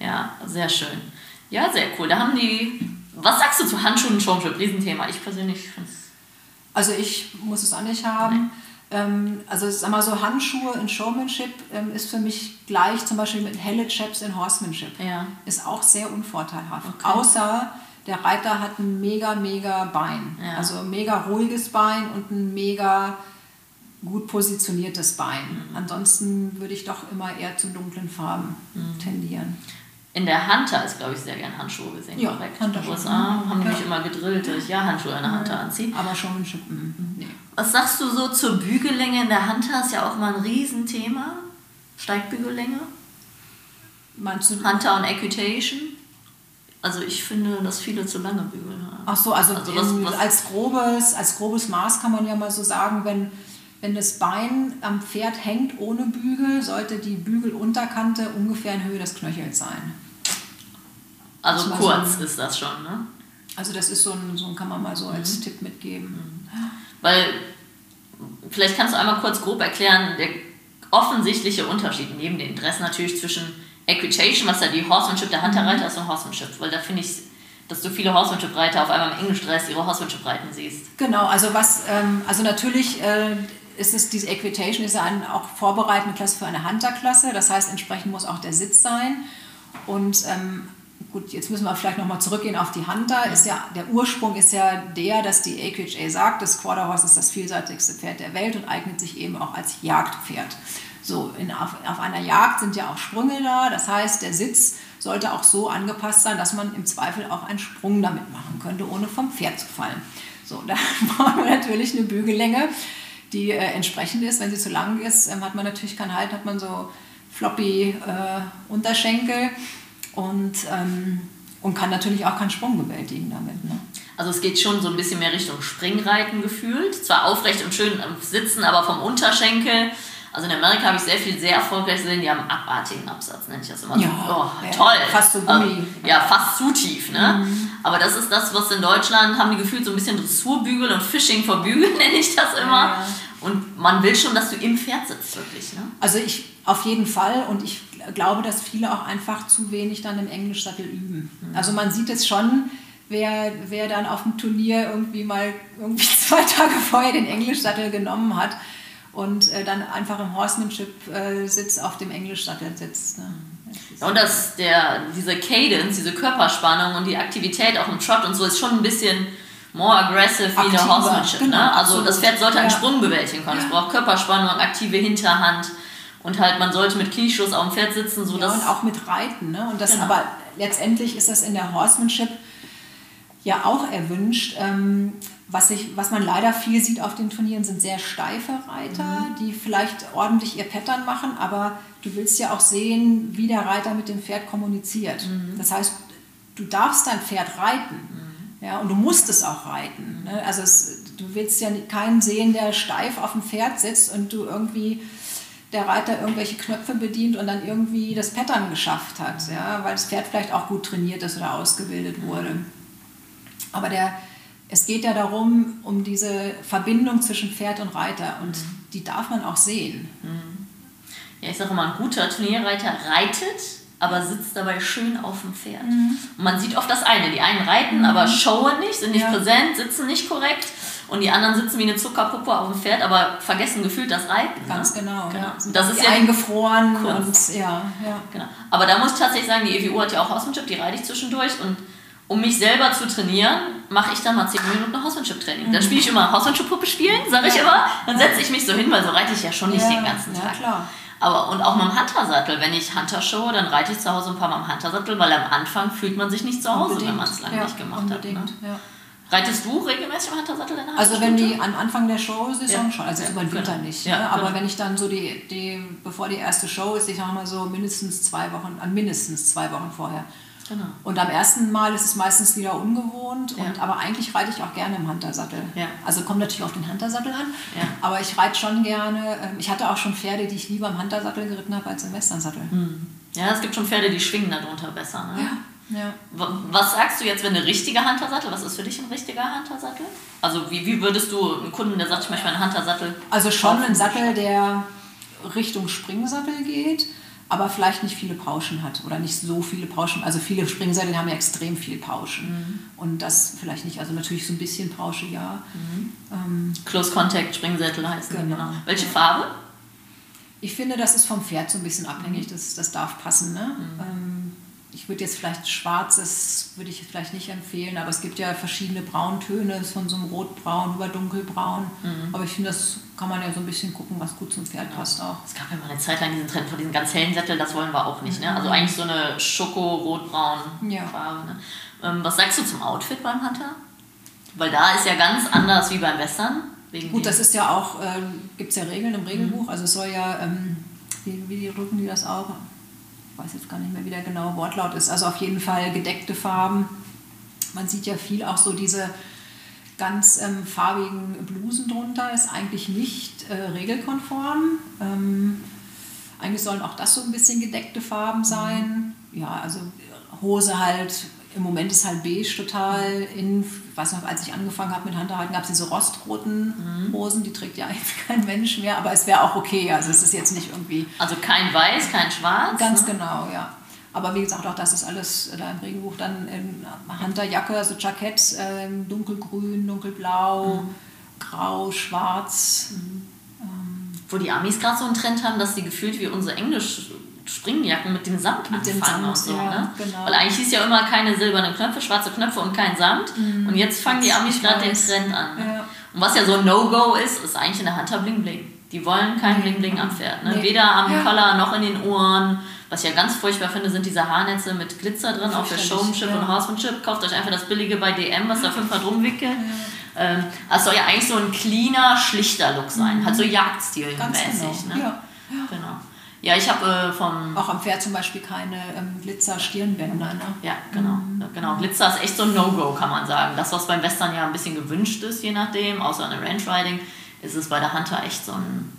Ja, sehr schön. Ja, sehr cool. Da haben die. Was sagst du zu Handschuhen und Showmanship? Riesenthema. Ich persönlich finde es also ich muss es auch nicht haben. Ähm, also sag mal so Handschuhe in Showmanship ähm, ist für mich gleich zum Beispiel mit helle Chaps in Horsemanship. Ja. Ist auch sehr unvorteilhaft. Okay. Außer der Reiter hat ein mega, mega Bein. Ja. Also ein mega ruhiges Bein und ein mega gut positioniertes Bein. Mhm. Ansonsten würde ich doch immer eher zu dunklen Farben mhm. tendieren. In der Hunter ist, glaube ich, sehr gern Handschuhe gesehen, Ja, korrekt? Hunter. USA haben die Ja. mich immer gedrillt, dass ich ja Handschuhe in der Hunter anziehe. Aber schon mm, nee. Was sagst du so zur Bügellänge in der Hunter? Ist ja auch mal ein Riesenthema. Steigbügellänge. Meinst du? Hunter und Equitation. Also ich finde, dass viele zu lange bügeln haben. Ach so, also, Also was- was- als, grobes, als grobes Maß kann man ja mal so sagen, wenn, wenn das Bein am Pferd hängt ohne Bügel, sollte die Bügelunterkante ungefähr in Höhe des Knöchels sein. Also kurz so- ist das schon, ne? Also das ist so ein, so ein kann man mal so als Mhm. Tipp mitgeben. Weil, vielleicht kannst du einmal kurz grob erklären, der offensichtliche Unterschied neben den Dress natürlich zwischen Equitation, was ja die Horsemanship der Hunterreiter ist, und Horsemanship. Weil da finde ich, dass du viele Horsemanship-Reiter auf einmal im Englisch-Dress ihre Horsemanship reiten siehst. Genau, also was, ähm, also natürlich äh, ist es, diese Equitation ist ja ein, auch vorbereitende Klasse für eine Hunter-Klasse, das heißt, entsprechend muss auch der Sitz sein. Und ähm, gut, jetzt müssen wir vielleicht nochmal zurückgehen auf die Hunter. Ist ja, der Ursprung ist ja der, dass die AQHA sagt, das Quarter Horse ist das vielseitigste Pferd der Welt und eignet sich eben auch als Jagdpferd. So, in, auf, auf einer Jagd sind ja auch Sprünge da, das heißt, der Sitz sollte auch so angepasst sein, dass man im Zweifel auch einen Sprung damit machen könnte, ohne vom Pferd zu fallen. So, da brauchen wir natürlich eine Bügellänge, die äh, entsprechend ist. Wenn sie zu lang ist, ähm, hat man natürlich keinen Halt, hat man so floppy äh, Unterschenkel und, ähm, und kann natürlich auch keinen Sprung bewältigen damit. Ne? Also es geht schon so ein bisschen mehr Richtung Springreiten gefühlt. Zwar aufrecht und schön am Sitzen, aber vom Unterschenkel. Also in Amerika habe ich sehr viel sehr erfolgreich gesehen, die haben einen abartigen Absatz, nenne ich das immer. Ja, so, oh, ja, toll. fast so Gummi. Ähm, ja, fast zu tief. Ne? Aber das ist das, was in Deutschland haben die gefühlt so ein bisschen Dressurbügel und Fishing for Bügel, nenne ich das immer. Ja. Und man will schon, dass du im Pferd sitzt, wirklich. Ne? Also ich auf jeden Fall und ich glaube, dass viele auch einfach zu wenig dann im Englischsattel üben. Also man sieht es schon, wer, wer dann auf dem Turnier irgendwie mal irgendwie zwei Tage vorher den Englischsattel genommen hat und äh, dann einfach im Horsemanship-Sitz auf dem Englischsattel sitzt. Ne? Das und das, der, diese Cadence, diese Körperspannung und die Aktivität auch im Trot und so ist schon ein bisschen more aggressive wie eine Aktiver, Horsemanship. genau, ne? Also absolut. das Pferd sollte einen Ja. Sprung bewältigen können. Es braucht Körperspannung, aktive Hinterhand und halt man sollte mit Knieschuss auf dem Pferd sitzen, so Ja, und auch mit Reiten. Ne? Und das Genau. aber letztendlich ist das in der Horsemanship ja auch erwünscht. Ähm, was, ich, was man leider viel sieht auf den Turnieren, sind sehr steife Reiter, Mhm. die vielleicht ordentlich ihr Pattern machen, aber du willst ja auch sehen, wie der Reiter mit dem Pferd kommuniziert. Mhm. Das heißt, du darfst dein Pferd reiten. Ja, und du musst es auch reiten. Ne? Also es, du willst ja keinen sehen, der steif auf dem Pferd sitzt und du irgendwie der Reiter irgendwelche Knöpfe bedient und dann irgendwie das Pattern geschafft hat, ja, weil das Pferd vielleicht auch gut trainiert ist oder ausgebildet wurde. Aber der, es geht ja darum, um diese Verbindung zwischen Pferd und Reiter und die darf man auch sehen. ja, ich sage immer, ein guter Turnierreiter reitet, aber sitzt dabei schön auf dem Pferd. Mhm. Und man sieht oft das eine, die einen reiten, aber showen nicht, sind nicht Ja. präsent, sitzen nicht korrekt und die anderen sitzen wie eine Zuckerpuppe auf dem Pferd, aber vergessen gefühlt das Reiten. Ganz ne? genau. genau. Ja. Das ist die ja eingefroren Kunst. und ja, ja. Genau. Aber da muss ich tatsächlich sagen, die EWU hat ja auch Horsemanship, die reite ich zwischendurch und um mich selber zu trainieren, mache ich dann mal 10 Minuten Horsemanship-Training. Dann spiele ich immer Horsemanship-Puppe spielen, sage ich Ja. immer. Dann setze ich mich so hin, weil so reite ich ja schon nicht Ja, den ganzen ja, Tag. klar. Aber und auch mit dem Hunter-Sattel, wenn ich Hunter show, dann reite ich zu Hause ein paar Mal am Hunter-Sattel, weil am Anfang fühlt man sich nicht zu Hause, wenn man es lange ja, nicht gemacht unbedingt, hat. Ne? ja. Reitest du regelmäßig am Hunter-Sattel in der Also wenn die am Anfang der Show-Saison Ja. schon, also Ja, über den Winter genau. nicht. Ja, ne? Aber genau. wenn ich dann so die, die, bevor die erste Show ist, ich sage mal so mindestens zwei Wochen, an mindestens zwei Wochen vorher. Genau. Und am ersten Mal ist es meistens wieder ungewohnt, und, aber eigentlich reite ich auch gerne im Huntersattel. Ja. Also kommt natürlich auf den Huntersattel an, aber ich reite schon gerne. ähm, Ich hatte auch schon Pferde, die ich lieber im Huntersattel geritten habe als im Westernsattel. Ja, es gibt schon Pferde, die schwingen darunter besser. Ne? Ja. W- Was sagst du jetzt, wenn eine richtige Huntersattel? Was ist für dich ein richtiger Huntersattel? Also wie, wie würdest du einen Kunden, der sagt, ich möchte meinen Huntersattel Also schon kaufen? ein Sattel, der Richtung Springsattel geht, aber vielleicht nicht viele Pauschen hat oder nicht so viele Pauschen. Also viele Springsättel haben ja extrem viel Pauschen und das vielleicht nicht. Also natürlich so ein bisschen Pausche, ja. Ähm, Close Contact Springsättel heißen. die, Genau. Genau. Welche Ja. Farbe? ich finde, das ist vom Pferd so ein bisschen abhängig. Das, das darf passen. Ne? Ähm, ich würde jetzt vielleicht schwarzes, würde ich vielleicht nicht empfehlen, aber es gibt ja verschiedene Brauntöne, von so einem rotbraun über dunkelbraun. Mhm. Aber ich finde, das kann man ja so ein bisschen gucken, was gut zum Pferd passt auch. Es gab ja mal eine Zeit lang diesen Trend von diesen ganz hellen Sätteln, das wollen wir auch nicht. Mhm. Ne? Also eigentlich so eine Schoko-Rotbraun ja. Farbe. Ne? Ähm, was sagst du zum Outfit beim Hunter? Weil da ist ja ganz anders wie beim Western. Gut, das ist ja auch, äh, gibt es ja Regeln im Regelbuch, mhm. also es soll ja, ähm, wie, wie drücken die das auch? Ich weiß jetzt gar nicht mehr, wie der genaue Wortlaut ist. Also auf jeden Fall gedeckte Farben. Man sieht ja viel auch so diese ganz ähm, farbigen Blusen drunter, ist eigentlich nicht äh, regelkonform. Ähm, eigentlich sollen auch das so ein bisschen gedeckte Farben sein. Ja, also Hose halt im Moment ist halt beige total in, weiß noch, als ich angefangen habe mit Handhalten, gab es diese rostroten mhm. Hosen, die trägt ja eigentlich kein Mensch mehr, aber es wäre auch okay, also es ist jetzt nicht irgendwie... Also kein weiß, kein schwarz? Ganz ne? genau, ja. Aber wie gesagt, auch das ist alles da im Regenbuch dann in Hunterjacke, also Jackett, äh, dunkelgrün, dunkelblau, mhm. grau, schwarz. Mhm. Ähm, Wo die Amis gerade so einen Trend haben, dass sie gefühlt wie unsere Englisch Springjacken mit dem Samt mit dem Samt, und so. Ja, ne? genau. Weil eigentlich hieß ja immer keine silbernen Knöpfe, schwarze Knöpfe und kein Samt. Mhm. Und jetzt fangen die Amis gerade den Trend an. Ne? Ja. Und was ja so ein No-Go ist, ist eigentlich in der Hunter Bling Bling. Die wollen kein Bling Bling am Pferd. Ne? Nee. Weder am ja. Collar noch in den Ohren. Was ich ja ganz furchtbar finde, sind diese Haarnetze mit Glitzer drin, auch für Showmanship ja. und Horsemanship. Kauft euch einfach das billige bei DM, was da fünfmal drum wickelt. Ja. Ähm, also soll ja eigentlich so ein cleaner, schlichter Look sein. Mhm. Halt so Jagdstil-mäßig. Genau. Ne? Ja. genau. Ja, ich habe äh, vom. Auch am Pferd zum Beispiel keine ähm, Glitzer-Stirnbänder, ne? Ja, genau. Mhm. genau. Glitzer ist echt so ein No-Go, kann man sagen. Das, was beim Western ja ein bisschen gewünscht ist, je nachdem, außer an der Ranch Riding, ist es bei der Hunter echt so ein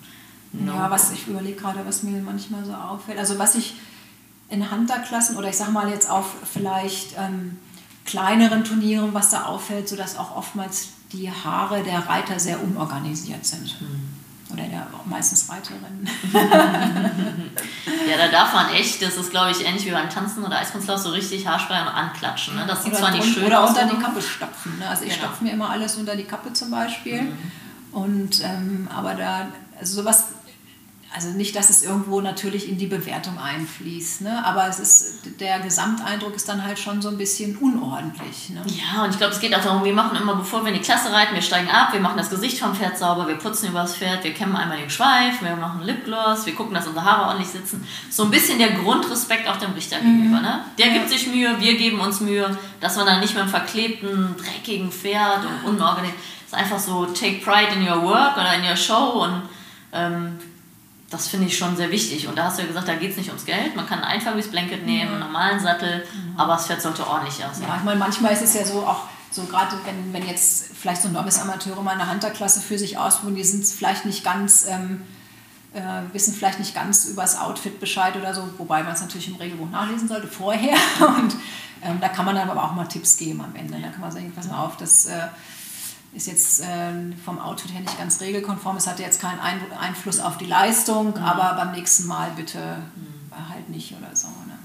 No-Go. Ja, was ich überlege gerade, was mir manchmal so auffällt. Also, was ich in Hunter-Klassen oder ich sag mal jetzt auf vielleicht ähm, kleineren Turnieren, was da auffällt, sodass auch oftmals die Haare der Reiter sehr unorganisiert sind. Mhm. Oder der meistens Reiterinnen. ja, da darf man echt, das ist glaube ich ähnlich wie beim Tanzen oder Eiskunstlauf, so richtig Haarspray und anklatschen. Ne? Das sieht oder zwar nicht schön Oder unter die Kappe stopfen. Ne? Also ich genau. stopfe mir immer alles unter die Kappe zum Beispiel. Mhm. Und, ähm, aber da, also sowas also nicht, dass es irgendwo natürlich in die Bewertung einfließt, ne? aber es ist, der Gesamteindruck ist dann halt schon so ein bisschen unordentlich. Ne? Ja, und ich glaube, es geht auch darum, wir machen immer, bevor wir in die Klasse reiten, wir steigen ab, wir machen das Gesicht vom Pferd sauber, wir putzen über das Pferd, wir kämmen einmal den Schweif, wir machen Lipgloss, wir gucken, dass unsere Haare ordentlich sitzen. So ein bisschen der Grundrespekt auch dem Richter mhm. gegenüber. Ne? Der gibt sich Mühe, wir geben uns Mühe, dass man dann nicht mit einem verklebten, dreckigen Pferd und unorganisiert, es ist einfach so, take pride in your work oder in your show und ähm, das finde ich schon sehr wichtig. Und da hast du ja gesagt, da geht es nicht ums Geld. Man kann ein einfarbiges Blanket nehmen, einen normalen Sattel, mhm. aber das Pferd sollte ordentlich aussehen. Ja, ich meine, manchmal ist es ja so, auch so gerade wenn, wenn jetzt vielleicht so Novice-Amateure mal eine Hunterklasse für sich ausprobieren, die sind vielleicht nicht ganz, ähm, äh, wissen vielleicht nicht ganz über das Outfit Bescheid oder so, wobei man es natürlich im Regelbuch nachlesen sollte vorher. Und ähm, da kann man dann aber auch mal Tipps geben am Ende. Da kann man sagen, pass mal auf, das... Äh, ist jetzt äh, vom Outfit her nicht ganz regelkonform. Es hatte jetzt keinen Ein Einfluss auf die Leistung, mhm. aber beim nächsten Mal bitte mhm. halt nicht oder so. Ne?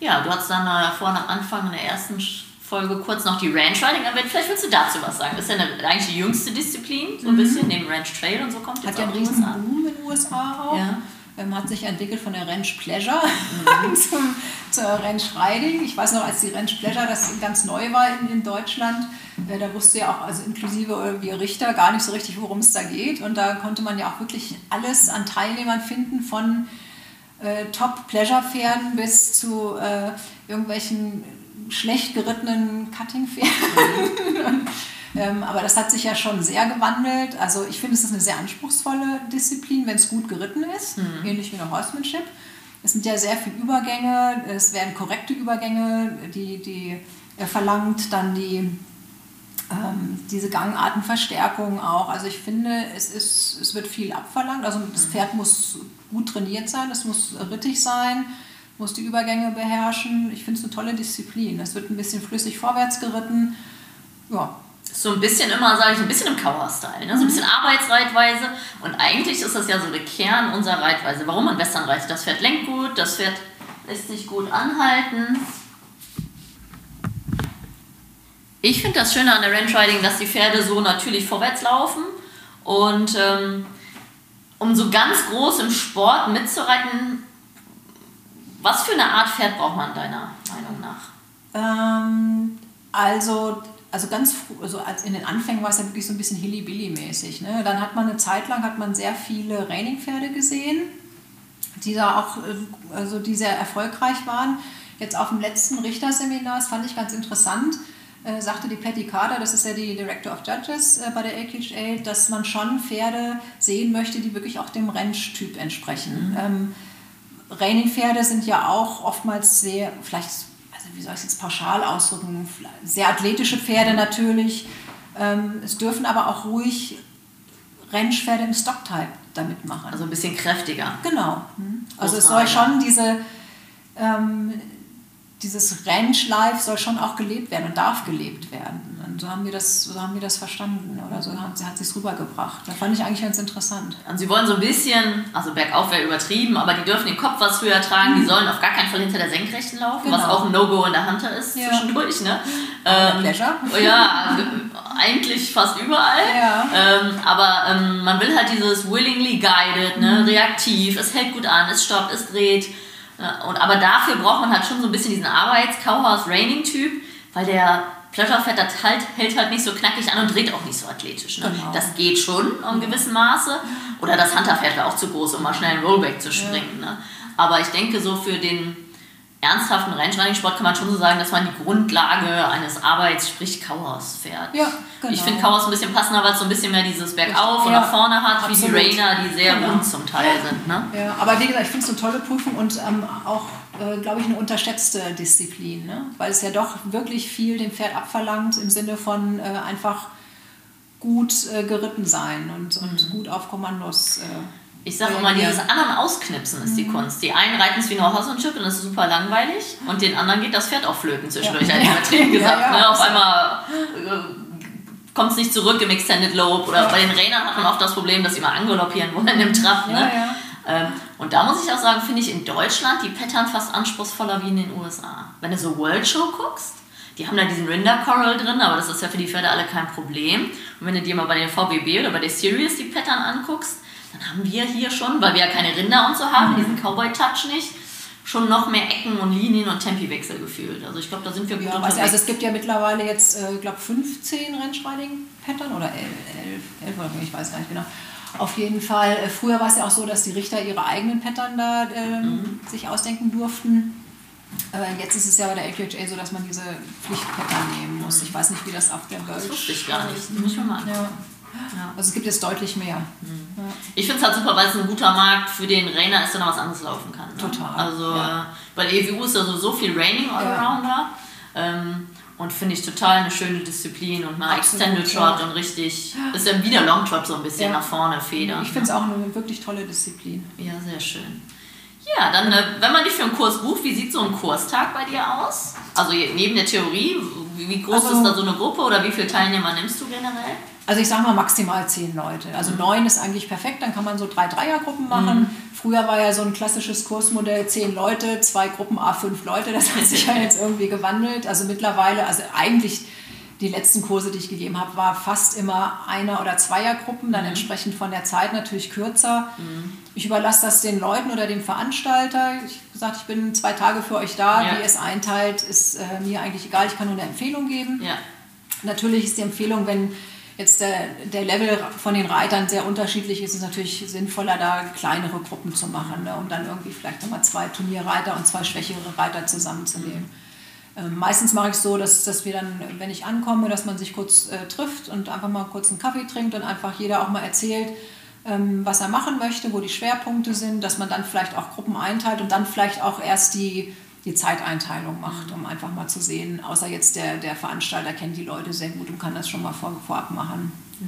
Ja, du hast dann äh, vorhin am Anfang in der ersten Folge kurz noch die Ranch Riding erwähnt. Vielleicht willst du dazu was sagen. Das ist ja eine, eigentlich die jüngste Disziplin, so ein mhm. bisschen, neben Ranch Trail und so kommt Hat ja einen riesen Boom in den USA auch. Ja. Ähm, hat sich entwickelt von der Ranch Pleasure mhm. zum, zur Ranch Riding. Ich weiß noch, als die Ranch Pleasure das ganz neu war in, in Deutschland, äh, da wusste ja auch, also inklusive irgendwie Richter, gar nicht so richtig, worum es da geht. Und da konnte man ja auch wirklich alles an Teilnehmern finden, von äh, Top-Pleasure-Pferden bis zu äh, irgendwelchen schlecht gerittenen Cutting-Pferden. ähm, aber das hat sich ja schon sehr gewandelt. Also ich finde, es ist eine sehr anspruchsvolle Disziplin, wenn es gut geritten ist, mhm. ähnlich wie eine Horsemanship. Es sind ja sehr viele Übergänge, es werden korrekte Übergänge, die, die er verlangt dann die ähm, diese Gangartenverstärkung auch. Also ich finde, es, ist, es wird viel abverlangt. Also das Pferd muss gut trainiert sein, es muss rittig sein, muss die Übergänge beherrschen. Ich finde es eine tolle Disziplin. Es wird ein bisschen flüssig vorwärts geritten. Ja, so ein bisschen immer, sage ich, so ein bisschen im Kauer-Style, ne? so ein bisschen Arbeitsreitweise. Und eigentlich ist das ja so der Kern unserer Reitweise. Warum man Western reitet? Das Pferd lenkt gut, das Pferd lässt sich gut anhalten. Ich finde das Schöne an der Ranch Riding, dass die Pferde so natürlich vorwärts laufen und ähm, um so ganz groß im Sport mitzureiten, Was für eine Art Pferd braucht man deiner Meinung nach? Ähm, also, also ganz also als in den Anfängen war es ja wirklich so ein bisschen Hilly-Billy-mäßig. Ne? Dann hat man eine Zeit lang hat man sehr viele Raining-Pferde gesehen, die da auch äh, also die sehr erfolgreich waren. Jetzt auf dem letzten Richterseminar, das fand ich ganz interessant, äh, sagte die Patty Carter, das ist ja die Director of Judges äh, bei der AQHA, dass man schon Pferde sehen möchte, die wirklich auch dem Renntyp entsprechen. Mhm. Ähm, Raining-Pferde sind ja auch oftmals sehr, vielleicht, also wie soll ich es jetzt pauschal ausdrücken, sehr athletische Pferde natürlich. Ähm, es dürfen aber auch ruhig Rennpferde im Stocktype damit machen. Also ein bisschen kräftiger. Genau. Mhm. Also es soll schon diese, ähm, dieses Ranch-Life soll schon auch gelebt werden und darf gelebt werden. Und so haben wir das, so haben wir das verstanden oder so hat, hat sie es rübergebracht. Da fand ich eigentlich ganz interessant. Und sie wollen so ein bisschen, also bergauf wäre übertrieben, aber die dürfen den Kopf was höher tragen, mhm. die sollen auf gar keinen Fall hinter der Senkrechten laufen, genau. was auch ein No-Go in der Hunter ist ja. zwischendurch. Ne? Ähm, Pleasure. Ja, eigentlich fast überall. Ja. Ähm, aber ähm, man will halt dieses willingly guided, ne? Mhm. reaktiv, es hält gut an, es stoppt, es dreht und, aber dafür braucht man halt schon so ein bisschen diesen Arbeits-Cowhouse-Raining-Typ, weil der Plötterfett das halt, hält halt nicht so knackig an und dreht auch nicht so athletisch. Ne? Genau. Das geht schon in gewissem Maße. Oder das Hunterpferd wäre auch zu groß, um mal schnell einen Rollback zu springen. Ja. Ne? Aber ich denke, so für den ernsthaften Rennschreiningssport kann man schon so sagen, dass man die Grundlage eines Arbeits, sprich Kauhaus fährt. Ja, genau. Ich finde Kauhaus ein bisschen passender, weil es so ein bisschen mehr dieses Bergauf und nach vorne hat, Absolut. wie die Rainer, die sehr genau. rund zum Teil sind. Ne? Ja, aber wie gesagt, ich finde es eine tolle Prüfung und ähm, auch, äh, glaube ich, eine unterschätzte Disziplin, ne? weil es ja doch wirklich viel dem Pferd abverlangt im Sinne von äh, einfach gut äh, geritten sein und, und mhm. gut auf Kommandos. Äh, ich sage immer, dieses anderen Ausknipsen ist die mhm. Kunst. Die einen reiten es wie nur Horse und Chip und das ist super langweilig und den anderen geht das Pferd auf Flöten zwischendurch, ja. übertrieben gesagt. Ja, ja, ne? Auf einmal äh, kommt es nicht zurück im Extended Lobe oder bei den Rainern hat man oft das Problem, dass sie mal angaloppieren wollen im Trab. Ne? Ähm, und da muss ich auch sagen, finde ich in Deutschland die Pattern fast anspruchsvoller wie in den USA. Wenn du so World Show guckst, die haben da diesen Rinder Coral drin, aber das ist ja für die Pferde alle kein Problem. Und wenn du dir mal bei den VBB oder bei der Series die Pattern anguckst, dann haben wir hier schon, weil wir ja keine Rinder und so haben, mhm. diesen Cowboy-Touch nicht, schon noch mehr Ecken und Linien und Tempiwechsel gefühlt. Also ich glaube, da sind wir gut ja, unterwegs. Also es gibt ja mittlerweile jetzt, äh, glaube 15 Rennschreiting-Pattern oder 11, 11, oder ich weiß gar nicht genau. Auf jeden Fall, äh, früher war es ja auch so, dass die Richter ihre eigenen Pattern da äh, mhm. sich ausdenken durften. Äh, jetzt ist es ja bei der LQHA so, dass man diese Pflichtpattern nehmen muss. Ich weiß nicht, wie das auf der Welt ist. Das wusste ich gar nicht. Das muss ich mal ja. Ja. Also es gibt jetzt deutlich mehr. Mhm. Ja. Ich finde es halt super, weil es ein guter Markt für den Rainer ist, der noch was anderes laufen kann. Ne? Total. Also ja. äh, bei der EWU ist also so viel Raining Allrounder. Ähm, und finde ich total eine schöne Disziplin und mal Absolut, Extended Trot und richtig, ist dann wieder Long Trot so ein bisschen nach vorne federn. Ich finde es auch eine wirklich tolle Disziplin. Ja, sehr schön. Ja, dann, äh, wenn man dich für einen Kurs bucht, wie sieht so ein Kurstag bei dir aus? Also neben der Theorie, wie groß also, ist da so eine Gruppe oder wie viele Teilnehmer nimmst du generell? Also ich sage mal maximal zehn Leute. Also mhm. neun ist eigentlich perfekt, dann kann man so drei Dreiergruppen machen. Mhm. Früher war ja so ein klassisches Kursmodell zehn Leute, zwei Gruppen A fünf Leute. Das hat sich ja jetzt irgendwie gewandelt. Also mittlerweile, also eigentlich die letzten Kurse, die ich gegeben habe, war fast immer Einer- oder Zweiergruppen, dann mhm. entsprechend von der Zeit natürlich kürzer. Mhm. Ich überlasse das den Leuten oder dem Veranstalter. Ich habe gesagt, ich bin zwei Tage für euch da. Ja. Wie ihr es einteilt, ist äh, mir eigentlich egal. Ich kann nur eine Empfehlung geben. Ja. Natürlich ist die Empfehlung, wenn jetzt der, der Level von den Reitern sehr unterschiedlich ist, ist es natürlich sinnvoller, da kleinere Gruppen zu machen, ne, um dann irgendwie vielleicht nochmal zwei Turnierreiter und zwei schwächere Reiter zusammenzunehmen. Ähm, meistens mache ich es so, dass, dass wir dann, wenn ich ankomme, dass man sich kurz äh, trifft und einfach mal kurz einen Kaffee trinkt und einfach jeder auch mal erzählt, ähm, was er machen möchte, wo die Schwerpunkte sind, dass man dann vielleicht auch Gruppen einteilt und dann vielleicht auch erst die die Zeiteinteilung macht, um einfach mal zu sehen, außer jetzt der, der Veranstalter kennt die Leute sehr gut und kann das schon mal vor, vorab machen. Ja.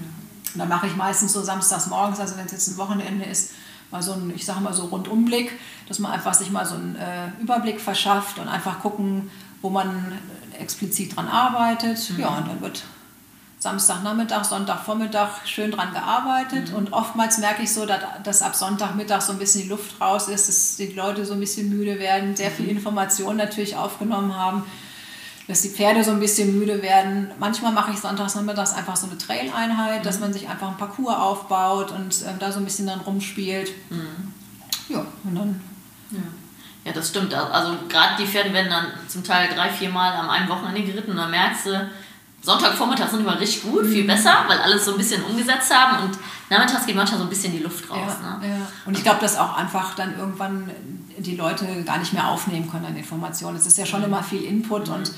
Und dann mache ich meistens so samstags morgens, also wenn es jetzt ein Wochenende ist, mal so ein, ich sage mal so Rundumblick, dass man einfach sich mal so einen äh, Überblick verschafft und einfach gucken, wo man explizit dran arbeitet. Mhm. Ja, und dann wird Samstagnachmittag, Sonntagvormittag schön dran gearbeitet mhm. und oftmals merke ich so, dass, dass, ab Sonntagmittag so ein bisschen die Luft raus ist, dass die Leute so ein bisschen müde werden, sehr viel mhm. Information natürlich aufgenommen haben, dass die Pferde so ein bisschen müde werden. Manchmal mache ich Sonntagsnachmittags einfach so eine Trail-Einheit, mhm. dass man sich einfach ein Parcours aufbaut und äh, da so ein bisschen dann rumspielt. Mhm. Ja, und dann... Ja. Ja, das stimmt. Also gerade die Pferde werden dann zum Teil drei, vier Mal am einen Wochenende geritten und dann merkst du, Sonntagvormittag sind immer richtig gut, viel mhm. besser, weil alles so ein bisschen umgesetzt haben und nachmittags geht manchmal so ein bisschen die Luft raus. Ja, ne? ja. Und ich glaube, dass auch einfach dann irgendwann die Leute gar nicht mehr aufnehmen können an Informationen. Es ist ja schon mhm. immer viel Input mhm. und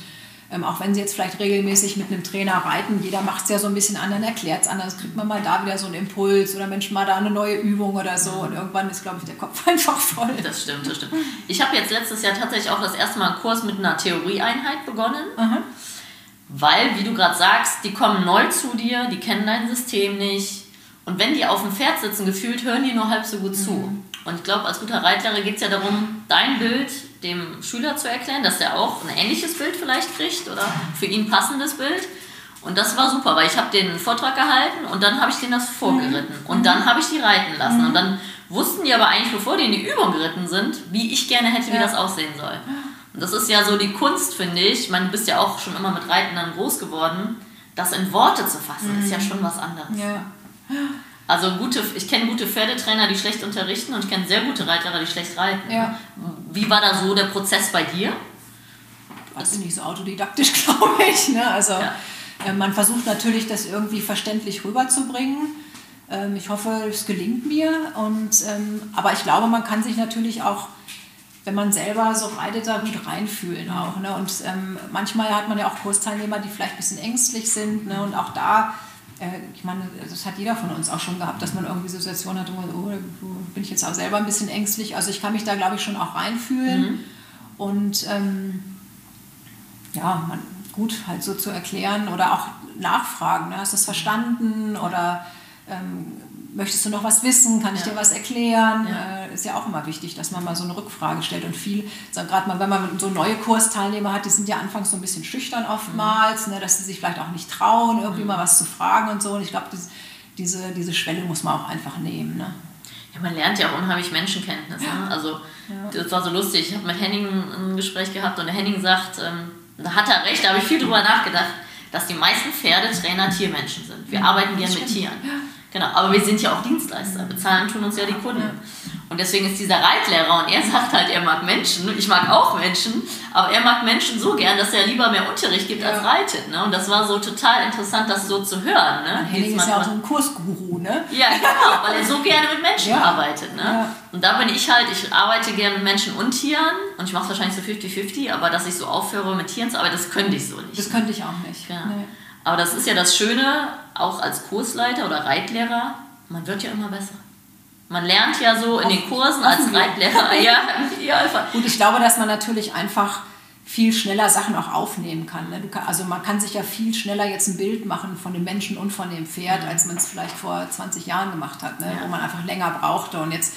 ähm, auch wenn sie jetzt vielleicht regelmäßig mit einem Trainer reiten, jeder macht es ja so ein bisschen anders, erklärt es anders, kriegt man mal da wieder so einen Impuls oder Mensch, mal da eine neue Übung oder so und irgendwann ist, glaube ich, der Kopf einfach voll. Das stimmt, das stimmt. Ich habe jetzt letztes Jahr tatsächlich auch das erste Mal einen Kurs mit einer Theorieeinheit begonnen. Mhm. Weil, wie du gerade sagst, die kommen neu zu dir, die kennen dein System nicht. Und wenn die auf dem Pferd sitzen, gefühlt hören die nur halb so gut zu. Mhm. Und ich glaube, als guter Reitlehrer geht es ja darum, dein Bild dem Schüler zu erklären, dass der auch ein ähnliches Bild vielleicht kriegt oder für ihn passendes Bild. Und das war super, weil ich habe den Vortrag gehalten und dann habe ich denen das vorgeritten. Mhm. Und dann habe ich die reiten lassen. Mhm. Und dann wussten die aber eigentlich, bevor die in die Übung geritten sind, wie ich gerne hätte, wie ja. das aussehen soll. Das ist ja so die Kunst, finde ich. Du bist ja auch schon immer mit Reiten dann groß geworden. Das in Worte zu fassen, mhm. ist ja schon was anderes. Ja. Also gute, ich kenne gute Pferdetrainer, die schlecht unterrichten und ich kenne sehr gute Reiter, die schlecht reiten. Ja. Wie war da so der Prozess bei dir? Das ist nicht so autodidaktisch, glaube ich. Ne? Also ja. äh, man versucht natürlich, das irgendwie verständlich rüberzubringen. Ähm, ich hoffe, es gelingt mir. Und, ähm, aber ich glaube, man kann sich natürlich auch wenn man selber so reitet, da gut reinfühlen auch. Ne? Und ähm, manchmal hat man ja auch Kursteilnehmer, die vielleicht ein bisschen ängstlich sind. Ne? Und auch da, äh, ich meine, das hat jeder von uns auch schon gehabt, dass man irgendwie Situationen hat, wo man, oh, bin ich jetzt auch selber ein bisschen ängstlich. Also ich kann mich da, glaube ich, schon auch reinfühlen. Mhm. Und ähm, ja, man, gut halt so zu erklären oder auch nachfragen. Ne? Hast du es verstanden? Oder ähm, möchtest du noch was wissen? Kann ich ja. dir was erklären? Ja. Äh, ist ja auch immer wichtig, dass man mal so eine Rückfrage stellt. Und viel, gerade mal, wenn man so neue Kursteilnehmer hat, die sind ja anfangs so ein bisschen schüchtern oftmals, mhm. ne, dass sie sich vielleicht auch nicht trauen, irgendwie mhm. mal was zu fragen und so. Und ich glaube, diese, diese Schwelle muss man auch einfach nehmen. Ne? Ja, man lernt ja auch unheimlich Menschenkenntnis. Ne? Also, das war so lustig. Ich habe mit Henning ein Gespräch gehabt und der Henning sagt, ähm, da hat er recht, da habe ich viel drüber nachgedacht, dass die meisten Pferdetrainer Tiermenschen sind. Wir arbeiten gerne mit Tieren. Genau, aber wir sind ja auch Dienstleister. Bezahlen tun uns ja die Kunden. Und deswegen ist dieser Reitlehrer und er sagt halt, er mag Menschen. Ich mag auch Menschen, aber er mag Menschen so gern, dass er lieber mehr Unterricht gibt ja. als reitet. Ne? Und das war so total interessant, das so zu hören. Ne? Henning ist ja auch so ein Kursguru, ne? Ja, genau, weil er so gerne mit Menschen ja. arbeitet. Ne? Ja. Und da bin ich halt, ich arbeite gerne mit Menschen und Tieren und ich mache wahrscheinlich so 50-50, aber dass ich so aufhöre mit Tieren zu arbeiten, das könnte ich so nicht. Das könnte ich auch nicht. Ja. Nee. Aber das ist ja das Schöne, auch als Kursleiter oder Reitlehrer, man wird ja immer besser. Man lernt ja so in den Kursen als Reitlehrer. ja. Und ich glaube, dass man natürlich einfach viel schneller Sachen auch aufnehmen kann. Ne? kann. Also man kann sich ja viel schneller jetzt ein Bild machen von dem Menschen und von dem Pferd, als man es vielleicht vor 20 Jahren gemacht hat, ne? Ja. wo man einfach länger brauchte. Und jetzt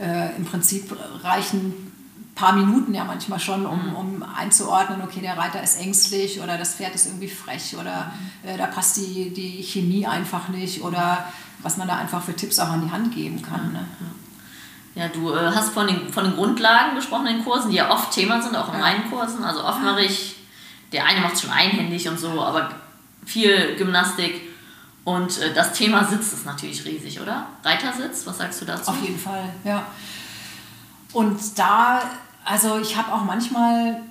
äh, im Prinzip reichen paar Minuten ja manchmal schon, um, mhm. um einzuordnen, okay, der Reiter ist ängstlich oder das Pferd ist irgendwie frech oder mhm. äh, da passt die, die Chemie einfach nicht oder was man da einfach für Tipps auch an die Hand geben kann. Ne? Ja, du äh, hast von den, von den Grundlagen gesprochen in den Kursen, die ja oft Thema sind, auch in meinen Kursen. Also oft mache ich, der eine macht es schon einhändig und so, aber viel Gymnastik. Und äh, das Thema Sitz ist natürlich riesig, oder? Reitersitz, was sagst du dazu? Auf jeden Fall, ja. Und da, also ich habe auch manchmal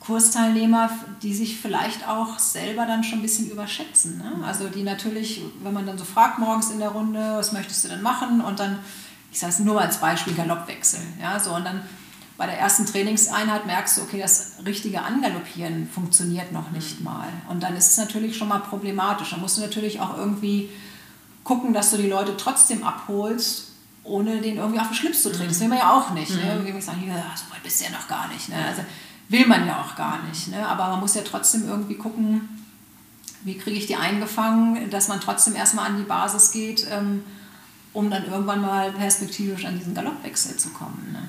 Kursteilnehmer, die sich vielleicht auch selber dann schon ein bisschen überschätzen. Ne? Also die natürlich, wenn man dann so fragt morgens in der Runde, was möchtest du denn machen? Und dann, ich sage es nur als Beispiel, Galoppwechsel. Ja? So, und dann bei der ersten Trainingseinheit merkst du, okay, das richtige Angaloppieren funktioniert noch nicht mhm. mal. Und dann ist es natürlich schon mal problematisch. Dann musst du natürlich auch irgendwie gucken, dass du die Leute trotzdem abholst, ohne den irgendwie auf den Schlips zu treten. Das will man ja auch nicht. Mhm. Ne? Irgendwie sagen, ja, so weit bist du ja noch gar nicht. Ne? Also, will man ja auch gar nicht. Ne? Aber man muss ja trotzdem irgendwie gucken, wie kriege ich die eingefangen, dass man trotzdem erstmal an die Basis geht, ähm, um dann irgendwann mal perspektivisch an diesen Galoppwechsel zu kommen. Ne?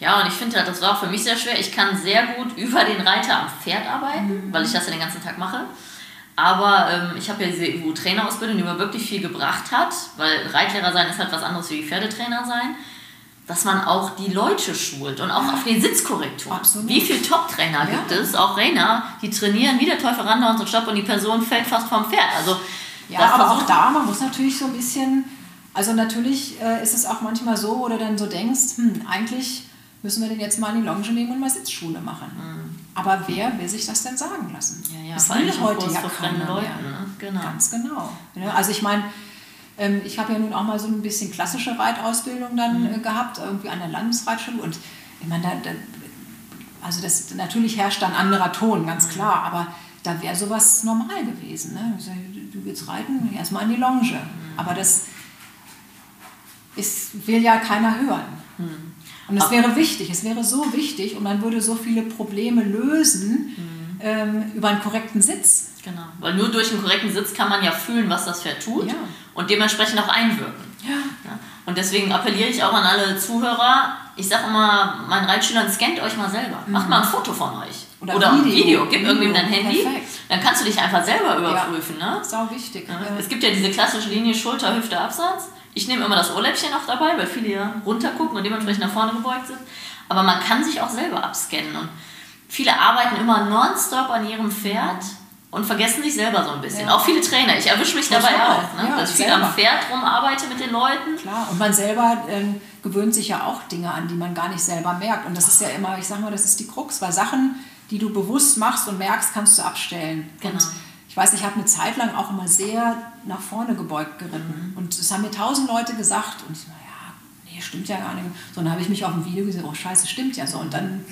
Ja, und ich finde, das war auch für mich sehr schwer. Ich kann sehr gut über den Reiter am Pferd arbeiten, mhm. weil ich das ja den ganzen Tag mache. Aber ähm, ich habe ja diese EU-Trainerausbildung, die mir wirklich viel gebracht hat, weil Reitlehrer sein ist halt was anderes wie Pferdetrainer sein dass man auch die Leute schult und auch auf den Sitzkorrektur. Absolut. Wie viele Top-Trainer ja. gibt es, auch Trainer, die trainieren wie der Teufel ran und Stopp und die Person fällt fast vom Pferd. Also, ja, aber auch da, man muss natürlich so ein bisschen, also natürlich äh, ist es auch manchmal so, wo du dann so denkst, hm, eigentlich müssen wir den jetzt mal in die Longe nehmen und mal Sitzschule machen. Mhm. Aber wer will sich das denn sagen lassen? Ja, ja, das will heute ja keiner Leuten, ne? genau. Ganz genau. Also ich meine, ähm, ich habe ja nun auch mal so ein bisschen klassische Reitausbildung dann mhm. Äh, gehabt, irgendwie an der Landesreitschule und ich meine, da, da, also das, natürlich herrscht dann anderer Ton, ganz mhm. klar, aber da wäre sowas normal gewesen. Ne? Du willst reiten, erstmal in die Longe. Mhm. Aber das ist, will ja keiner hören. Und es wäre wichtig, es wäre so wichtig und man würde so viele Probleme lösen mhm. ähm, über einen korrekten Sitz. Genau, weil nur durch einen korrekten Sitz kann man ja fühlen, was das Pferd tut ja. und dementsprechend auch einwirken. Ja. ja. Und deswegen appelliere ich auch an alle Zuhörer, ich sage immer meinen Reitschülern, scannt euch mal selber. Mhm. Macht mal ein Foto von euch. Oder, Oder ein Video. Gib Video. irgendwem dein Handy. Perfekt. Dann kannst du dich einfach selber überprüfen. Ja. Ne? Sau wichtig. Ja. Es gibt ja diese klassische Linie Schulter, Hüfte, Absatz. Ich nehme immer das Ohrläppchen noch dabei, weil viele ja runtergucken und dementsprechend nach vorne gebeugt sind. Aber man kann sich auch selber abscannen. Und viele arbeiten immer nonstop an ihrem Pferd und vergessen sich selber so ein bisschen. Ja. Auch viele Trainer. Ich erwische mich dabei auch, ne? ja, dass ich viel am Pferd rumarbeite mit den Leuten. Klar, und man selber äh, gewöhnt sich ja auch Dinge an, die man gar nicht selber merkt. Und das ist ja immer, ich sag mal, das ist die Krux, weil Sachen, die du bewusst machst und merkst, kannst du abstellen. Genau. Und ich weiß, ich habe eine Zeit lang auch immer sehr nach vorne gebeugt geritten. Mhm. Und das haben mir tausend Leute gesagt. Und ich, naja, nee, stimmt ja gar nicht. So, dann habe ich mich auf dem Video gesehen, oh scheiße, stimmt ja so. Und dann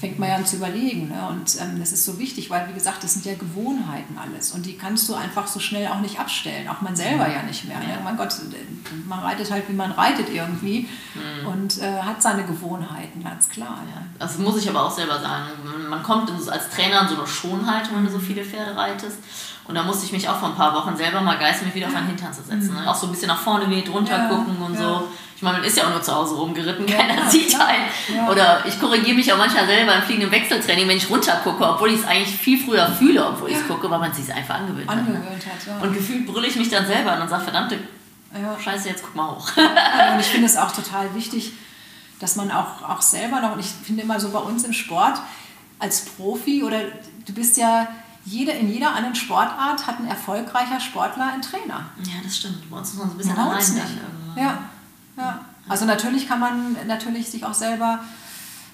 fängt man ja an zu überlegen. Ne? Und ähm, das ist so wichtig, weil, wie gesagt, das sind ja Gewohnheiten alles. Und die kannst du einfach so schnell auch nicht abstellen. Auch man selber ja nicht mehr. Ne? Mein Gott, man reitet halt, wie man reitet irgendwie. Mhm. Und äh, hat seine Gewohnheiten, ganz klar. Ja. Das muss ich aber auch selber sagen. Man kommt als Trainer in so eine Schonhaltung, wenn du so viele Pferde reitest. Und da musste ich mich auch vor ein paar Wochen selber mal geistig mich wieder auf meinen Hintern zu setzen. Ne? Auch so ein bisschen nach vorne weht, runter ja, gucken und ja. so. Ich meine, man ist ja auch nur zu Hause rumgeritten, keiner ja, sieht einen. Oder ich korrigiere mich auch manchmal selber im fliegenden Wechseltraining, wenn ich runter gucke, obwohl ich es eigentlich viel früher fühle, obwohl ich es gucke, weil man es sich einfach angewöhnt, angewöhnt hat. Ne? hat und gefühlt brülle ich mich dann selber an und sage, verdammte Scheiße, jetzt guck mal hoch. und ich finde es auch total wichtig, dass man auch, auch selber noch, und ich finde immer so bei uns im Sport, als Profi oder du bist ja jede, in jeder anderen Sportart hat ein erfolgreicher Sportler einen Trainer. Ja, das stimmt. Bei uns muss man so ein bisschen allein sein. Ja, ja. Also natürlich kann man natürlich sich auch selber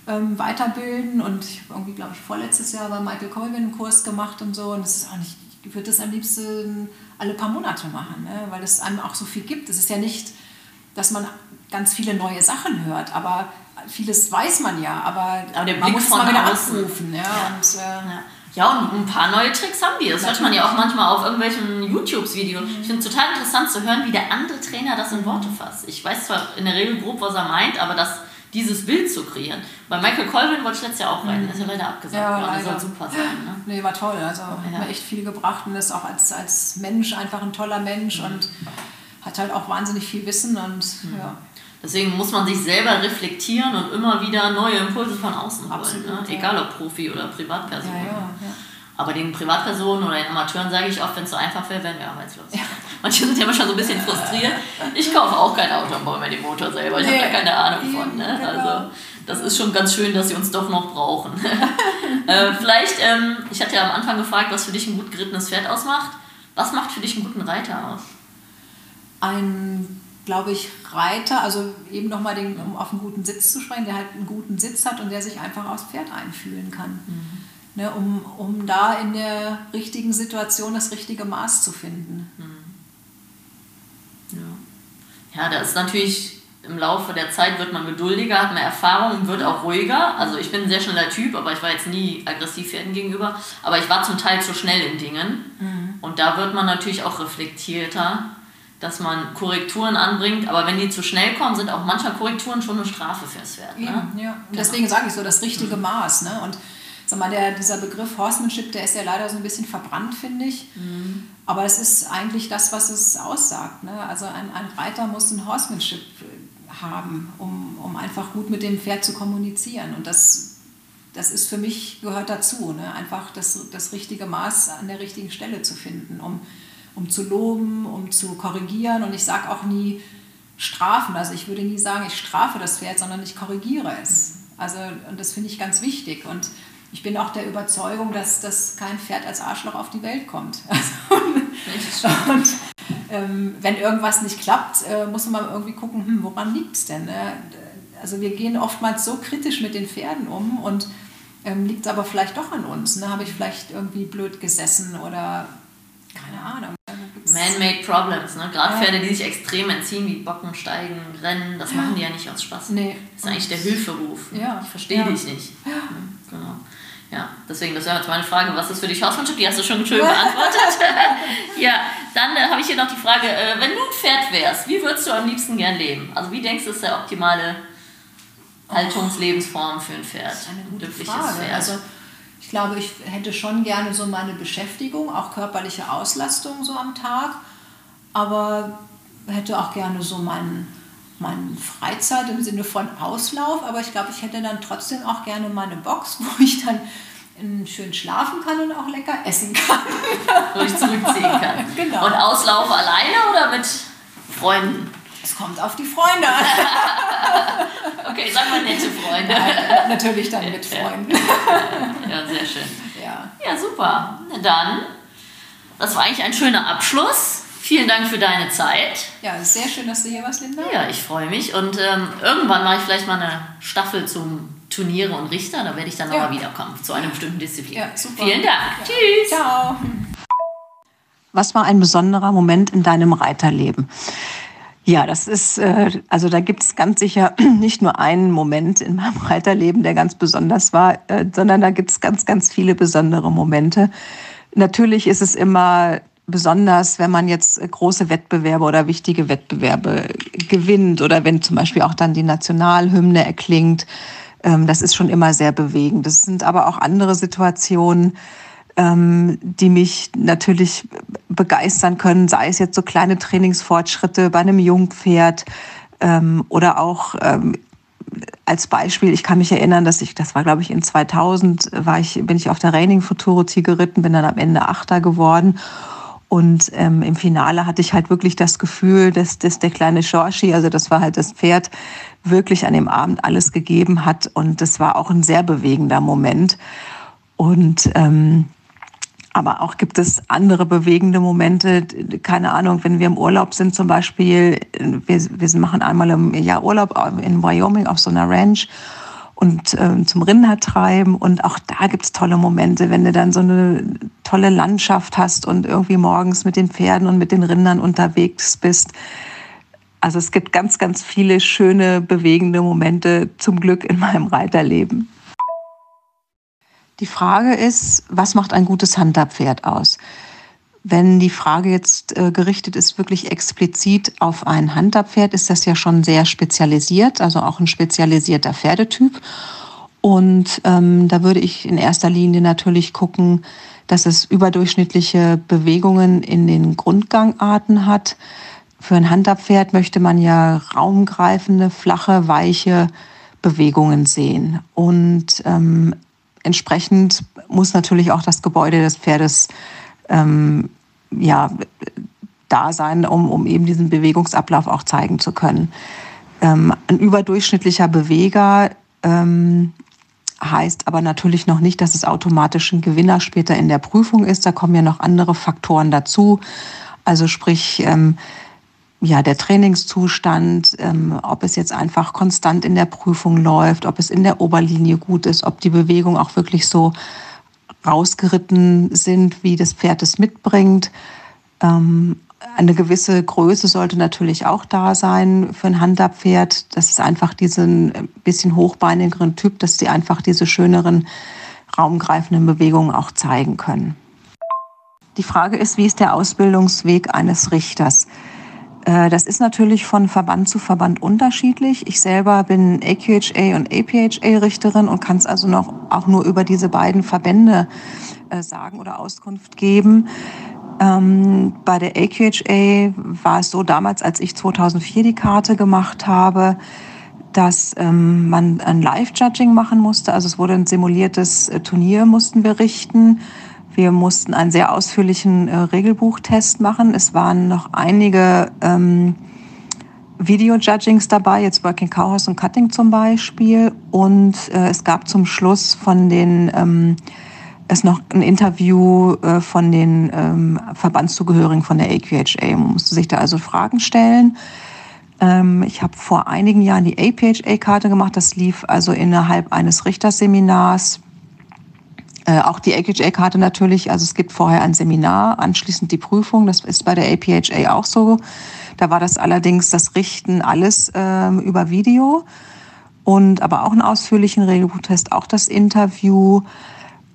ähm, weiterbilden und ich habe irgendwie, glaube ich, vorletztes Jahr bei Michael Colvin einen Kurs gemacht und so und das ist auch nicht, ich würde das am liebsten alle paar Monate machen, ne? weil es einem auch so viel gibt. Es ist ja nicht, dass man ganz viele neue Sachen hört, aber vieles weiß man ja, aber, aber man muss es mal wieder abrufen. Ja, ja. Und, äh, ja. Ja, und ein paar neue Tricks haben die. Das hört man ja auch manchmal auf irgendwelchen YouTube-Videos. Ich finde es total interessant zu hören, wie der andere Trainer das in Worte fasst. Ich weiß zwar in der Regel grob, was er meint, aber das, dieses Bild zu kreieren. Bei Michael Colvin wollte ich letztes Jahr auch rein. Mhm. Ist ja leider abgesagt ja, worden. Das soll super sein. Ne? Nee, war toll. Also ja. hat mir echt viel gebracht und ist auch als, als Mensch einfach ein toller Mensch mhm. und hat halt auch wahnsinnig viel Wissen und mhm. ja. Deswegen muss man sich selber reflektieren und immer wieder neue Impulse von außen holen. ne? Egal ob Profi oder Privatperson. Ja, ja, Aber den Privatpersonen oder den Amateuren sage ich oft, wenn es so einfach wäre, wären wir arbeitslos. Manche sind ja immer schon so ein bisschen frustriert. Ich kaufe auch kein Auto und baue mir den Motor selber. Ich nee, habe da keine Ahnung von. Ne? Genau. Also das ist schon ganz schön, dass sie uns doch noch brauchen. äh, vielleicht, ähm, ich hatte ja am Anfang gefragt, was für dich ein gut gerittenes Pferd ausmacht. Was macht für dich einen guten Reiter aus? Ein glaube ich, Reiter, also eben nochmal den, um auf einen guten Sitz zu sprechen, der halt einen guten Sitz hat und der sich einfach aufs Pferd einfühlen kann. Mhm. Ne, um, um da in der richtigen Situation das richtige Maß zu finden. Mhm. Ja. ja, da ist natürlich im Laufe der Zeit wird man geduldiger, hat mehr Erfahrung, wird auch ruhiger. Also ich bin ein sehr schneller Typ, aber ich war jetzt nie aggressiv Pferden gegenüber. Aber ich war zum Teil zu schnell in Dingen. Mhm. Und da wird man natürlich auch reflektierter dass man Korrekturen anbringt, aber wenn die zu schnell kommen, sind auch manchmal Korrekturen schon eine Strafe fürs Pferd. Ne? Ja, ja. Genau. deswegen sage ich so, das richtige mhm. Maß. Ne? Und sag mal, der, dieser Begriff Horsemanship, der ist ja leider so ein bisschen verbrannt, finde ich. Mhm. Aber es ist eigentlich das, was es aussagt. Ne? Also ein, ein Reiter muss ein Horsemanship haben, um, um einfach gut mit dem Pferd zu kommunizieren. Und das, das ist für mich, gehört dazu, ne? einfach das, das richtige Maß an der richtigen Stelle zu finden, um um zu loben, um zu korrigieren. Und ich sage auch nie strafen. Also ich würde nie sagen, ich strafe das Pferd, sondern ich korrigiere es. Also, und das finde ich ganz wichtig. Und ich bin auch der Überzeugung, dass, dass kein Pferd als Arschloch auf die Welt kommt. Also, und ähm, wenn irgendwas nicht klappt, äh, muss man irgendwie gucken, hm, woran liegt es denn? Ne? also wir gehen oftmals so kritisch mit den Pferden um und ähm, liegt aber vielleicht doch an uns. Ne? Habe ich vielleicht irgendwie blöd gesessen oder keine Ahnung. Man-made Problems, ne? Gerade ja. Pferde, die sich extrem entziehen, wie Bocken, Steigen, Rennen, das ja. machen die ja nicht aus Spaß. Nee. Das ist eigentlich der Hilferuf. Ja. Ich verstehe dich nicht. Ja. Genau. Ja, deswegen, das wäre jetzt meine Frage, was ist für dich Hausmannschaft? Die hast du schon schön beantwortet. ja, dann äh, habe ich hier noch die Frage, äh, wenn du ein Pferd wärst, wie würdest du am liebsten gern leben? Also wie denkst du, ist der optimale Haltungslebensform für ein Pferd? Das ist eine gute Frage. Pferd? Also ich glaube, ich hätte schon gerne so meine Beschäftigung, auch körperliche Auslastung so am Tag, aber hätte auch gerne so meinen meine Freizeit im Sinne von Auslauf, aber ich glaube, ich hätte dann trotzdem auch gerne meine Box, wo ich dann schön schlafen kann und auch lecker essen kann. Wo ich zurückziehen kann. Genau. Und Auslauf alleine oder mit Freunden? Es kommt auf die Freunde an. okay, sag mal nette Freunde. Ja, natürlich dann mit Freunden. Ja, sehr schön. Ja, ja super. Na dann, das war eigentlich ein schöner Abschluss. Vielen Dank für deine Zeit. Ja, sehr schön, dass du hier warst, Linda. Ja, ich freue mich. Und ähm, irgendwann mache ich vielleicht mal eine Staffel zum Turniere und Richter. Da werde ich dann ja. nochmal wiederkommen zu einer bestimmten Disziplin. Ja, super. Vielen Dank. Ja. Tschüss. Ciao. Was war ein besonderer Moment in deinem Reiterleben? Ja, das ist, äh, also da gibt es ganz sicher nicht nur einen Moment in meinem Reiterleben, der ganz besonders war, äh, sondern da gibt es ganz, ganz viele besondere Momente. Natürlich ist es immer besonders, wenn man jetzt große Wettbewerbe oder wichtige Wettbewerbe gewinnt oder wenn zum Beispiel auch dann die Nationalhymne erklingt. Ähm, das ist schon immer sehr bewegend. Das sind aber auch andere Situationen, ähm, die mich natürlich begeistern können, sei es jetzt so kleine Trainingsfortschritte bei einem Jungpferd ähm, oder auch als Beispiel, ich kann mich erinnern, dass ich, das war glaube ich in 2000, war ich, bin ich auf der Reining Futuro-Tier geritten, bin dann am Ende Achter geworden und ähm, im Finale hatte ich halt wirklich das Gefühl, dass, dass der kleine Shorschi, also das war halt das Pferd, wirklich an dem Abend alles gegeben hat. Und das war auch ein sehr bewegender Moment. Und ähm, aber auch gibt es andere bewegende Momente. Keine Ahnung, wenn wir im Urlaub sind zum Beispiel, wir, wir machen einmal im Jahr Urlaub in Wyoming auf so einer Ranch und äh, zum Rinder treiben. Und auch da gibt's tolle Momente, wenn du dann so eine tolle Landschaft hast und irgendwie morgens mit den Pferden und mit den Rindern unterwegs bist. Also es gibt ganz, ganz viele schöne, bewegende Momente zum Glück in meinem Reiterleben. Die Frage ist, was macht ein gutes Hunterpferd aus? Wenn die Frage jetzt äh, gerichtet ist, wirklich explizit auf ein Hunterpferd, ist das ja schon sehr spezialisiert, also auch ein spezialisierter Pferdetyp. Und ähm, da würde ich in erster Linie natürlich gucken, dass es überdurchschnittliche Bewegungen in den Grundgangarten hat. Für ein Hunterpferd möchte man ja raumgreifende, flache, weiche Bewegungen sehen. Und ähm, entsprechend muss natürlich auch das Gebäude des Pferdes ähm, ja, da sein, um, um eben diesen Bewegungsablauf auch zeigen zu können. Ähm, ein überdurchschnittlicher Beweger ähm, heißt aber natürlich noch nicht, dass es automatisch ein Gewinner später in der Prüfung ist. Da kommen ja noch andere Faktoren dazu. Also sprich, ähm, ja, der Trainingszustand, ähm, ob es jetzt einfach konstant in der Prüfung läuft, ob es in der Oberlinie gut ist, ob die Bewegung auch wirklich so rausgeritten sind, wie das Pferd es mitbringt. Ähm, eine gewisse Größe sollte natürlich auch da sein für ein Hunterpferd. Das ist einfach diesen bisschen hochbeinigeren Typ, dass sie einfach diese schöneren raumgreifenden Bewegungen auch zeigen können. Die Frage ist, wie ist der Ausbildungsweg eines Richters? Äh, das ist natürlich von Verband zu Verband unterschiedlich. Ich selber bin AQHA und APHA-Richterin und kann es also noch auch nur über diese beiden Verbände äh, sagen oder Auskunft geben. Ähm, bei der AQHA war es so damals, als ich 2004 die Karte gemacht habe, dass ähm, man ein Live-Judging machen musste. Also es wurde ein simuliertes äh, Turnier, mussten wir richten. Wir mussten einen sehr ausführlichen äh, Regelbuchtest machen. Es waren noch einige ähm, Video-Judgings dabei, jetzt Working Cowhouse und Cutting zum Beispiel. Und äh, es gab zum Schluss von den ähm, es noch ein Interview äh, von den ähm, Verbandszugehörigen von der AQHA. Man musste sich da also Fragen stellen. Ähm, ich habe vor einigen Jahren die APHA-Karte gemacht. Das lief also innerhalb eines Richterseminars. Äh, auch die APHA-Karte natürlich. Also es gibt vorher ein Seminar, anschließend die Prüfung. Das ist bei der APHA auch so. Da war das allerdings das Richten alles ähm, über Video und aber auch einen ausführlichen Regelbuchtest, auch das Interview.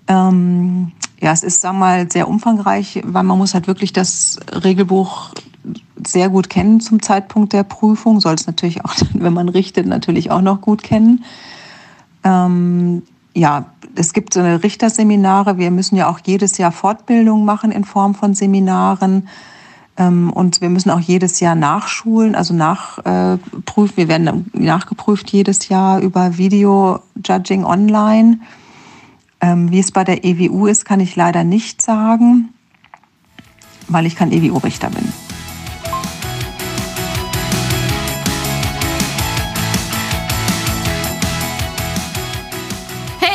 Ähm, ja, es ist, sag mal, sehr umfangreich, weil man muss halt wirklich das Regelbuch sehr gut kennen zum Zeitpunkt der Prüfung, soll es natürlich auch, wenn man richtet, natürlich auch noch gut kennen. Ähm, ja, es gibt so eine Richterseminare. Wir müssen ja auch jedes Jahr Fortbildung machen in Form von Seminaren. Ähm, und wir müssen auch jedes Jahr nachschulen, also nachprüfen. Wir werden nachgeprüft jedes Jahr über Video-Judging online. Ähm, wie es bei der EWU ist, kann ich leider nicht sagen, weil ich kein EWU-Richter bin.